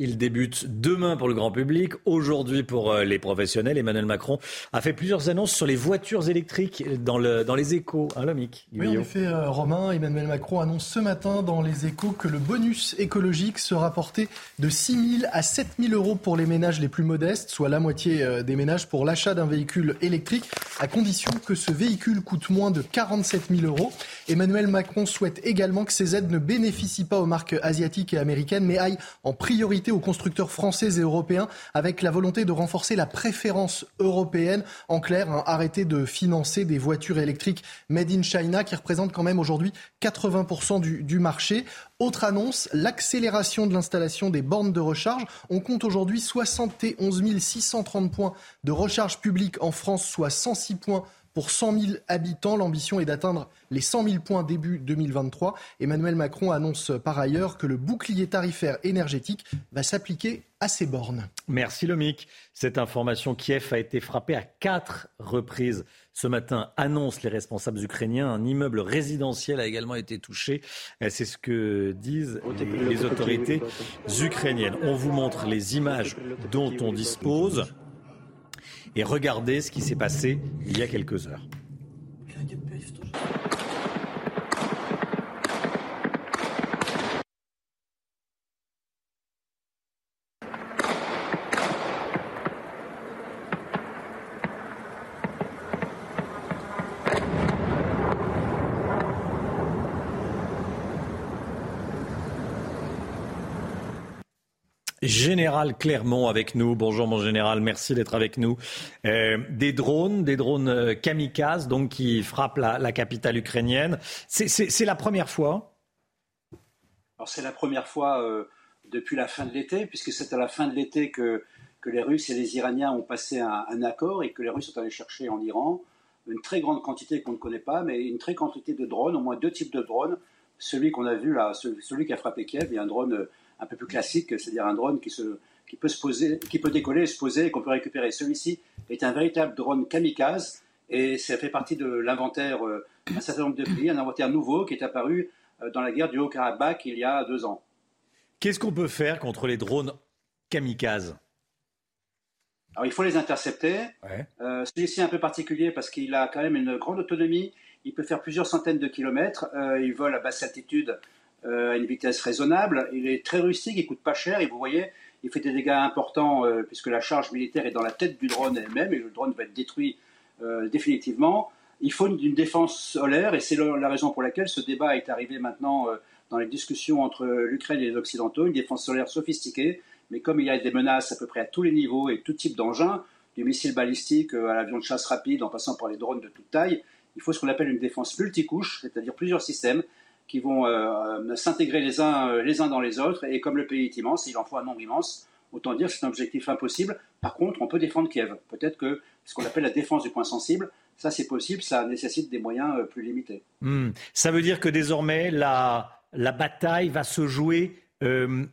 Il débute demain pour le grand public, aujourd'hui pour euh, les professionnels. Emmanuel Macron a fait plusieurs annonces sur les voitures électriques dans, le, dans les échos. Hein, Lomic Oui, en effet, euh, Romain, Emmanuel Macron annonce ce matin dans les échos que le bonus écologique sera porté de 6 000 à 7 000 euros pour les ménages les plus modestes, soit la moitié euh, des ménages pour l'achat d'un véhicule électrique, à condition que ce véhicule coûte moins de 47 000 euros. Emmanuel Macron souhaite également que ces aides ne bénéficient pas aux marques asiatiques et américaines, mais aillent en priorité aux constructeurs français et européens avec la volonté de renforcer la préférence européenne. En clair, arrêter de financer des voitures électriques made in China qui représentent quand même aujourd'hui 80% du, du marché. Autre annonce, l'accélération de l'installation des bornes de recharge. On compte aujourd'hui 71 630 points de recharge publique en France, soit 106 points pour 100 000 habitants. L'ambition est d'atteindre les 100 000 points début 2023. Emmanuel Macron annonce par ailleurs que le bouclier tarifaire énergétique va s'appliquer à ces bornes. Merci Lomic. Cette information, Kiev a été frappé à quatre reprises. Ce matin, annonce les responsables ukrainiens. Un immeuble résidentiel a également été touché. C'est ce que disent les autorités ukrainiennes. On vous montre les images dont on dispose et regardez ce qui s'est passé il y a quelques heures. Général Clermont avec nous. Bonjour mon général, merci d'être avec nous. Euh, des drones, des drones euh, kamikazes donc qui frappent la, capitale ukrainienne. C'est la première fois? C'est la première fois euh, depuis la fin de l'été, puisque c'est à la fin de l'été que, que les Russes et les Iraniens ont passé un, un, accord et que les Russes sont allés chercher en Iran une très grande quantité qu'on ne connaît pas, mais une très grande quantité de drones, au moins deux types de drones. Celui qu'on a vu là, celui qui a frappé Kiev, a un drone un peu plus classique, c'est-à-dire un drone qui, se, qui, peut se poser, qui peut décoller, se poser et qu'on peut récupérer. Celui-ci est un véritable drone kamikaze et ça fait partie de l'inventaire euh, d'un certain nombre de pays, un inventaire nouveau qui est apparu euh, dans la guerre du Haut-Karabakh il y a deux ans. Qu'est-ce qu'on peut faire contre les drones kamikazes? Alors, il faut les intercepter. Ouais. Euh, Celui-ci est un peu particulier parce qu'il a quand même une grande autonomie. Il peut faire plusieurs centaines de kilomètres. Euh, il vole à basse altitude euh, à une vitesse raisonnable. Il est très rustique, il coûte pas cher et vous voyez, il fait des dégâts importants euh, puisque la charge militaire est dans la tête du drone elle-même et le drone va être détruit euh, définitivement. Il faut une, défense solaire et c'est la raison pour laquelle ce débat est arrivé maintenant euh, dans les discussions entre l'Ukraine et les Occidentaux, une défense solaire sophistiquée, mais comme il y a des menaces à peu près à tous les niveaux et tout type d'engins, du missile balistique à l'avion de chasse rapide en passant par les drones de toute taille, il faut ce qu'on appelle une défense multicouche, c'est-à-dire plusieurs systèmes qui vont euh, s'intégrer les uns, euh, les uns dans les autres. Et comme le pays est immense, il en faut un nombre immense. Autant dire que c'est un objectif impossible. Par contre, on peut défendre Kiev. Peut-être que ce qu'on appelle la défense du point sensible, ça c'est possible, ça nécessite des moyens euh, plus limités. Mmh. Ça veut dire que désormais, la, la bataille va se jouer euh,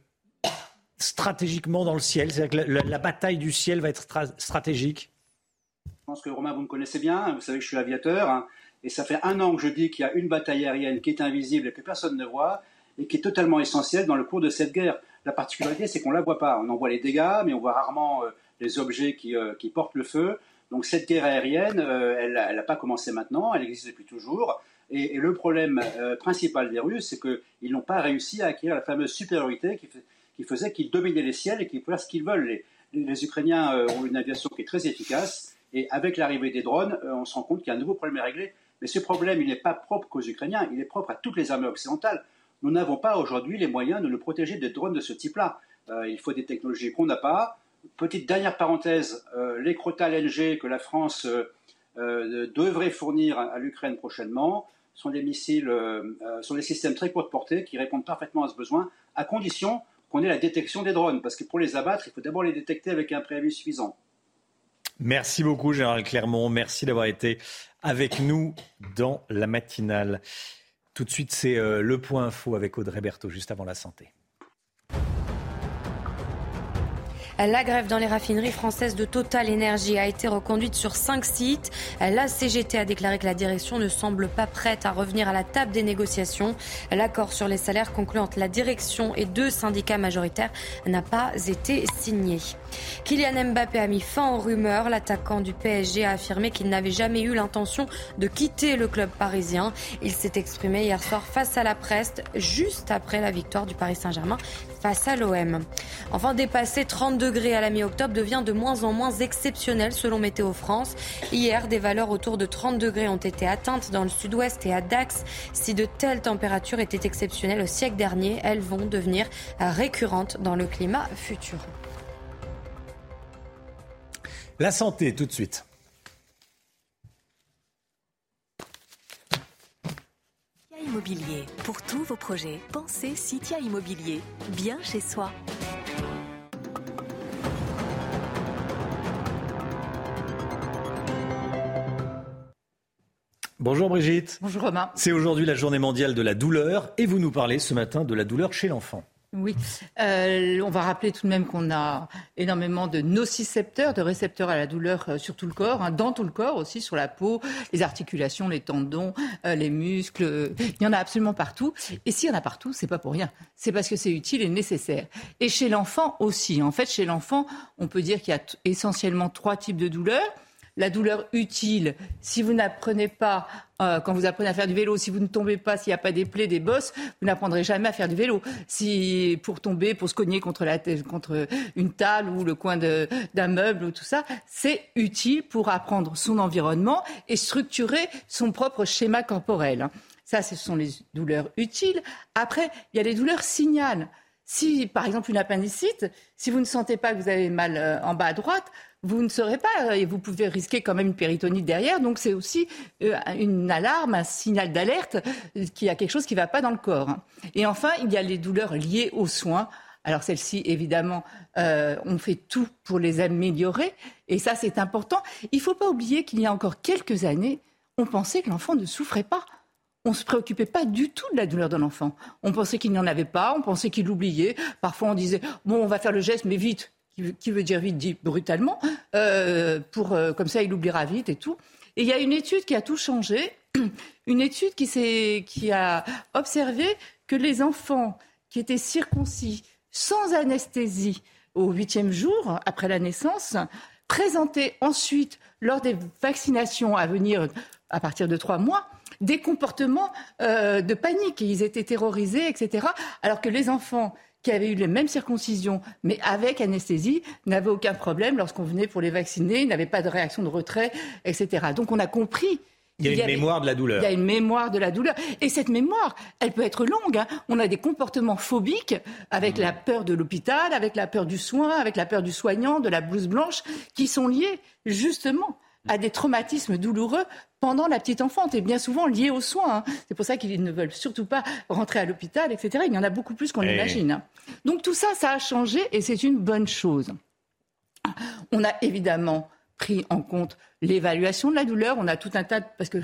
stratégiquement dans le ciel. C'est-à-dire que la, bataille du ciel va être stratégique. Je pense que Romain, vous me connaissez bien. Vous savez que je suis aviateur. Hein. Et ça fait un an que je dis qu'il y a une bataille aérienne qui est invisible et que personne ne voit et qui est totalement essentielle dans le cours de cette guerre. La particularité, c'est qu'on ne la voit pas. On en voit les dégâts, mais on voit rarement euh, les objets qui, euh, qui, portent le feu. Donc cette guerre aérienne, euh, elle n'a pas commencé maintenant, elle existe depuis toujours. Et, le problème principal des Russes, c'est qu'ils n'ont pas réussi à acquérir la fameuse supériorité qui, faisait qu'ils dominaient les ciels et qu'ils pouvaient faire ce qu'ils veulent. Les, les, Ukrainiens ont une aviation qui est très efficace. Et avec l'arrivée des drones, on se rend compte qu'il y a un nouveau problème à régler mais ce problème, il n'est pas propre qu'aux Ukrainiens, il est propre à toutes les armées occidentales. Nous n'avons pas aujourd'hui les moyens de nous protéger des drones de ce type-là. Euh, il faut des technologies qu'on n'a pas. Petite dernière parenthèse, euh, les Crota LNG que la France euh, devrait fournir à, l'Ukraine prochainement sont des missiles, sont des systèmes très courte portée qui répondent parfaitement à ce besoin, à condition qu'on ait la détection des drones, parce que pour les abattre, il faut d'abord les détecter avec un préavis suffisant. Merci beaucoup, Général Clermont. Merci d'avoir été avec nous dans la matinale. Tout de suite, c'est euh, le point info avec Audrey Berthaud, juste avant la santé. La grève dans les raffineries françaises de Total Energy a été reconduite sur cinq sites. La CGT a déclaré que la direction ne semble pas prête à revenir à la table des négociations. L'accord sur les salaires conclu entre la direction et deux syndicats majoritaires n'a pas été signé. Kylian Mbappé a mis fin aux rumeurs. L'attaquant du PSG a affirmé qu'il n'avait jamais eu l'intention de quitter le club parisien. Il s'est exprimé hier soir face à la presse, juste après la victoire du Paris Saint-Germain face à l'OM. Enfin, dépasser 30 degrés à la mi-octobre devient de moins en moins exceptionnel selon Météo France. Hier, des valeurs autour de 30 degrés ont été atteintes dans le sud-ouest et à Dax. Si de telles températures étaient exceptionnelles au siècle dernier, elles vont devenir récurrentes dans le climat futur. La santé, tout de suite. Immobilier. Pour tous vos projets, pensez Citia Immobilier. Bien chez soi. Bonjour Brigitte. Bonjour Romain. C'est aujourd'hui la journée mondiale de la douleur et vous nous parlez ce matin de la douleur chez l'enfant. Oui, euh, on va rappeler tout de même qu'on a énormément de nocicepteurs, de récepteurs à la douleur euh, sur tout le corps, hein, dans tout le corps aussi, sur la peau, les articulations, les tendons, euh, les muscles. Il y en a absolument partout. Et s'il y en a partout, c'est pas pour rien. C'est parce que c'est utile et nécessaire. Et chez l'enfant aussi. En fait, chez l'enfant, on peut dire qu'il y a essentiellement trois types de douleurs la douleur utile, si vous n'apprenez pas, euh, quand vous apprenez à faire du vélo, si vous ne tombez pas, s'il n'y a pas des plaies, des bosses, vous n'apprendrez jamais à faire du vélo. Si pour tomber, pour se cogner contre, la, contre une table ou le coin d'un meuble ou tout ça, c'est utile pour apprendre son environnement et structurer son propre schéma corporel. Ça, ce sont les douleurs utiles. Après, il y a les douleurs signales. Si, par exemple, une appendicite, si vous ne sentez pas que vous avez mal euh, en bas à droite, vous ne saurez pas et vous pouvez risquer quand même une péritonite derrière. Donc c'est aussi euh, une alarme, un signal d'alerte qu'il y a quelque chose qui ne va pas dans le corps. Et enfin, il y a les douleurs liées aux soins. Alors celles-ci, évidemment, euh, on fait tout pour les améliorer. Et ça, c'est important. Il ne faut pas oublier qu'il y a encore quelques années, on pensait que l'enfant ne souffrait pas. On ne se préoccupait pas du tout de la douleur de l'enfant. On pensait qu'il n'y en avait pas, on pensait qu'il l'oubliait. Parfois, on disait, bon, on va faire le geste, mais vite, qui veut dire vite dit brutalement, euh, pour, euh, comme ça il oubliera vite et tout. Et il y a une étude qui a tout changé, une étude qui, a observé que les enfants qui étaient circoncis sans anesthésie au huitième jour après la naissance présentaient ensuite, lors des vaccinations à venir à partir de trois mois, des comportements euh, de panique. Ils étaient terrorisés, etc. Alors que les enfants qui avaient eu les mêmes circoncisions, mais avec anesthésie, n'avaient aucun problème lorsqu'on venait pour les vacciner, n'avaient pas de réaction de retrait, etc. Donc on a compris il y a une mémoire de la douleur. Il y a une mémoire de la douleur. Et cette mémoire, elle peut être longue. Hein. On a des comportements phobiques avec mmh. la peur de l'hôpital, avec la peur du soin, avec la peur du soignant, de la blouse blanche, qui sont liés justement à des traumatismes douloureux pendant la petite enfance et bien souvent liés aux soins. Hein. C'est pour ça qu'ils ne veulent surtout pas rentrer à l'hôpital, etc. Il y en a beaucoup plus qu'on eh imagine. Donc tout ça, ça a changé et c'est une bonne chose. On a évidemment pris en compte l'évaluation de la douleur. On a tout un tas de... Parce que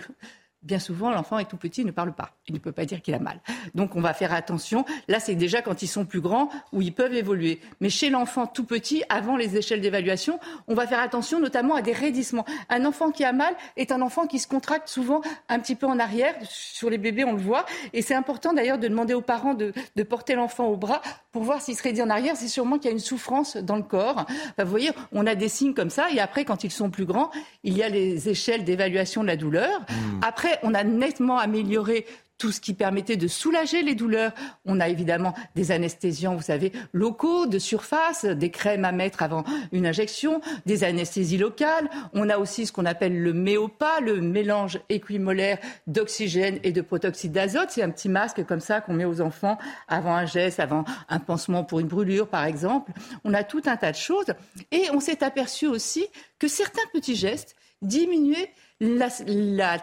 bien souvent, l'enfant est tout petit, il ne parle pas. Il ne peut pas dire qu'il a mal. Donc, on va faire attention. Là, c'est déjà quand ils sont plus grands où ils peuvent évoluer. Mais chez l'enfant tout petit, avant les échelles d'évaluation, on va faire attention notamment à des raidissements. Un enfant qui a mal est un enfant qui se contracte souvent un petit peu en arrière. Sur les bébés, on le voit. Et c'est important d'ailleurs de demander aux parents de, porter l'enfant au bras pour voir s'il se raidit en arrière. C'est sûrement qu'il y a une souffrance dans le corps. vous voyez, on a des signes comme ça. Et après, quand ils sont plus grands, il y a les échelles d'évaluation de la douleur. Mmh. On a nettement amélioré tout ce qui permettait de soulager les douleurs. On a évidemment des anesthésiants, vous savez, locaux, de surface, des crèmes à mettre avant une injection, des anesthésies locales. On a aussi ce qu'on appelle le méopa, le mélange équimolaire d'oxygène et de protoxyde d'azote. C'est un petit masque comme ça qu'on met aux enfants avant un geste, avant un pansement pour une brûlure, par exemple. On a tout un tas de choses. Et on s'est aperçu aussi que certains petits gestes diminuaient la,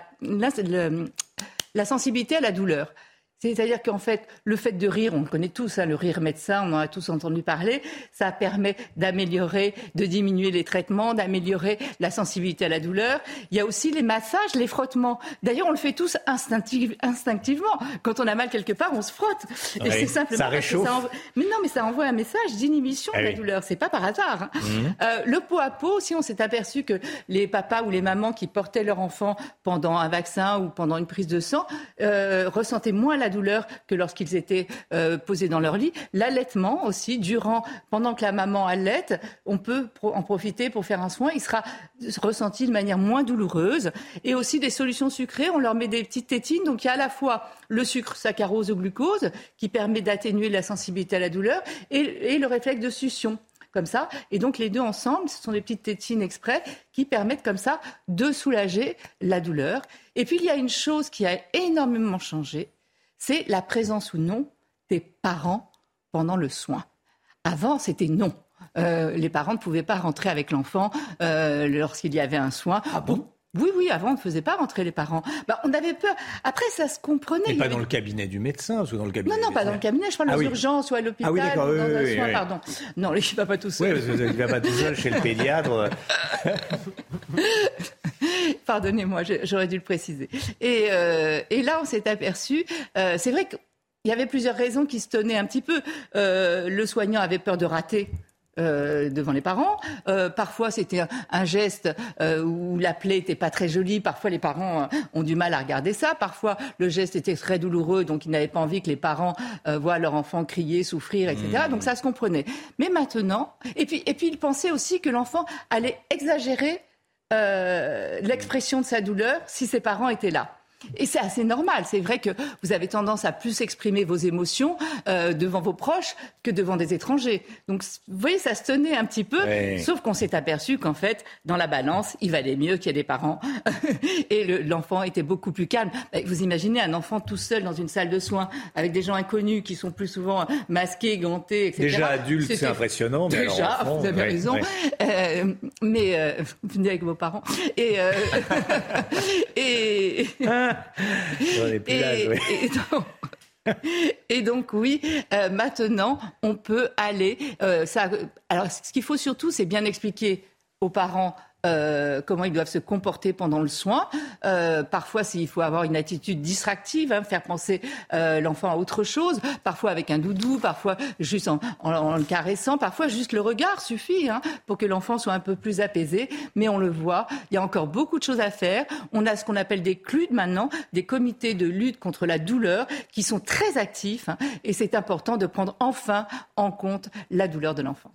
sensibilité à la douleur. C'est-à-dire qu'en fait, le fait de rire, on le connaît tous, hein, le rire médecin, on en a tous entendu parler, ça permet d'améliorer, de diminuer les traitements, d'améliorer la sensibilité à la douleur. Il y a aussi les massages, les frottements. D'ailleurs, on le fait tous instinctivement. Quand on a mal quelque part, on se frotte. Et c'est simplement ça réchauffe. Ça Mais non, mais ça envoie un message d'inhibition de ah la douleur. C'est pas par hasard. Hein. Mhm. Euh, le pot à pot, si on s'est aperçu que les papas ou les mamans qui portaient leur enfant pendant un vaccin ou pendant une prise de sang euh, ressentaient moins la douleur que lorsqu'ils étaient euh, posés dans leur lit. L'allaitement aussi, durant, pendant que la maman allaite, on peut en profiter pour faire un soin. Il sera ressenti de manière moins douloureuse. Et aussi des solutions sucrées. On leur met des petites tétines. Donc il y a à la fois le sucre saccharose ou glucose qui permet d'atténuer la sensibilité à la douleur et le réflexe de succion comme ça. Et donc les deux ensemble, ce sont des petites tétines exprès qui permettent comme ça de soulager la douleur. Et puis il y a une chose qui a énormément changé, c'est la présence ou non des parents pendant le soin. Avant, c'était non. Euh, les parents ne pouvaient pas rentrer avec l'enfant euh, lorsqu'il y avait un soin. Ah bon? Oui, oui, avant, on ne faisait pas rentrer les parents. Bah, on avait peur. Après, ça se comprenait. Mais pas dans le cabinet du médecin, ou dans le cabinet Non, non, pas dans le cabinet. Je parle ah, urgences ou à l'hôpital. Ah oui, d'accord, oui, soin, pardon. Non, il ne va pas tout seul. Oui, parce qu'il ne va pas tout seul chez le pédiatre. Pardonnez-moi, j'aurais dû le préciser. Et, euh, et là, on s'est aperçu, euh, c'est vrai qu'il y avait plusieurs raisons qui se tenaient un petit peu. Euh, le soignant avait peur de rater devant les parents. Parfois, c'était un, geste où la plaie n'était pas très jolie. Parfois, les parents ont du mal à regarder ça. Parfois, le geste était très douloureux, donc ils n'avaient pas envie que les parents voient leur enfant crier, souffrir, etc. Mmh. Donc ça se comprenait. Mais maintenant, et puis, et puis ils pensaient aussi que l'enfant allait exagérer l'expression de sa douleur si ses parents étaient là. Et c'est assez normal. C'est vrai que vous avez tendance à plus exprimer vos émotions euh, devant vos proches que devant des étrangers. Donc, vous voyez, ça se tenait un petit peu, sauf qu'on s'est aperçu qu'en fait, dans la balance, il valait mieux qu'il y ait des parents. et l'enfant était beaucoup plus calme. Bah, vous imaginez un enfant tout seul dans une salle de soins avec des gens inconnus qui sont plus souvent masqués, gantés, etc. Déjà adulte, c'est impressionnant. Mais déjà, alors vous avez raison. Euh, mais euh, venez avec vos parents. Et, et et, donc, oui, euh, maintenant, on peut aller. Euh, ça, alors, ce qu'il faut surtout, c'est bien expliquer aux parents euh, comment ils doivent se comporter pendant le soin. Euh, parfois, il faut avoir une attitude distractive, hein, faire penser euh, l'enfant à autre chose. Parfois avec un doudou, parfois juste en, le caressant, parfois juste le regard suffit hein, pour que l'enfant soit un peu plus apaisé. Mais on le voit, il y a encore beaucoup de choses à faire. On a ce qu'on appelle des CLUD maintenant, des comités de lutte contre la douleur, qui sont très actifs. Hein, et c'est important de prendre enfin en compte la douleur de l'enfant.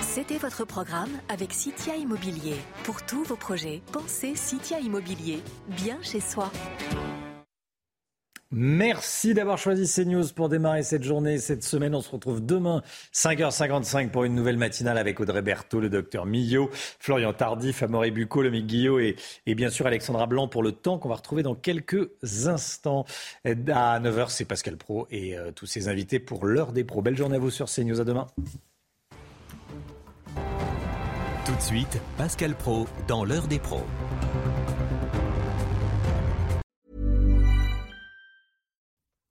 C'était votre programme avec Citia Immobilier. Pour tous vos projets, pensez Citia Immobilier, bien chez soi. Merci d'avoir choisi CNews pour démarrer cette journée, cette semaine. On se retrouve demain, 5h55 pour une nouvelle matinale avec Audrey Berthaud, le docteur Millot, Florian Tardif, Amaury Bucco, le Guillot et, et, bien sûr Alexandra Blanc pour le temps qu'on va retrouver dans quelques instants. À 9h, c'est Pascal Pro et euh, tous ses invités pour l'heure des pros. Belle journée à vous sur CNews. À demain. Tout de suite, Pascal Pro dans l'heure des pros.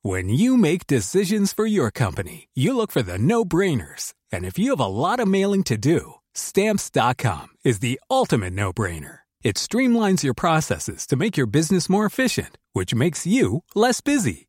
When you make decisions for your company, you look for the no-brainers. And if you have a lot of mailing to do, stamps.com is the ultimate no-brainer. It streamlines your processes to make your business more efficient, which makes you less busy.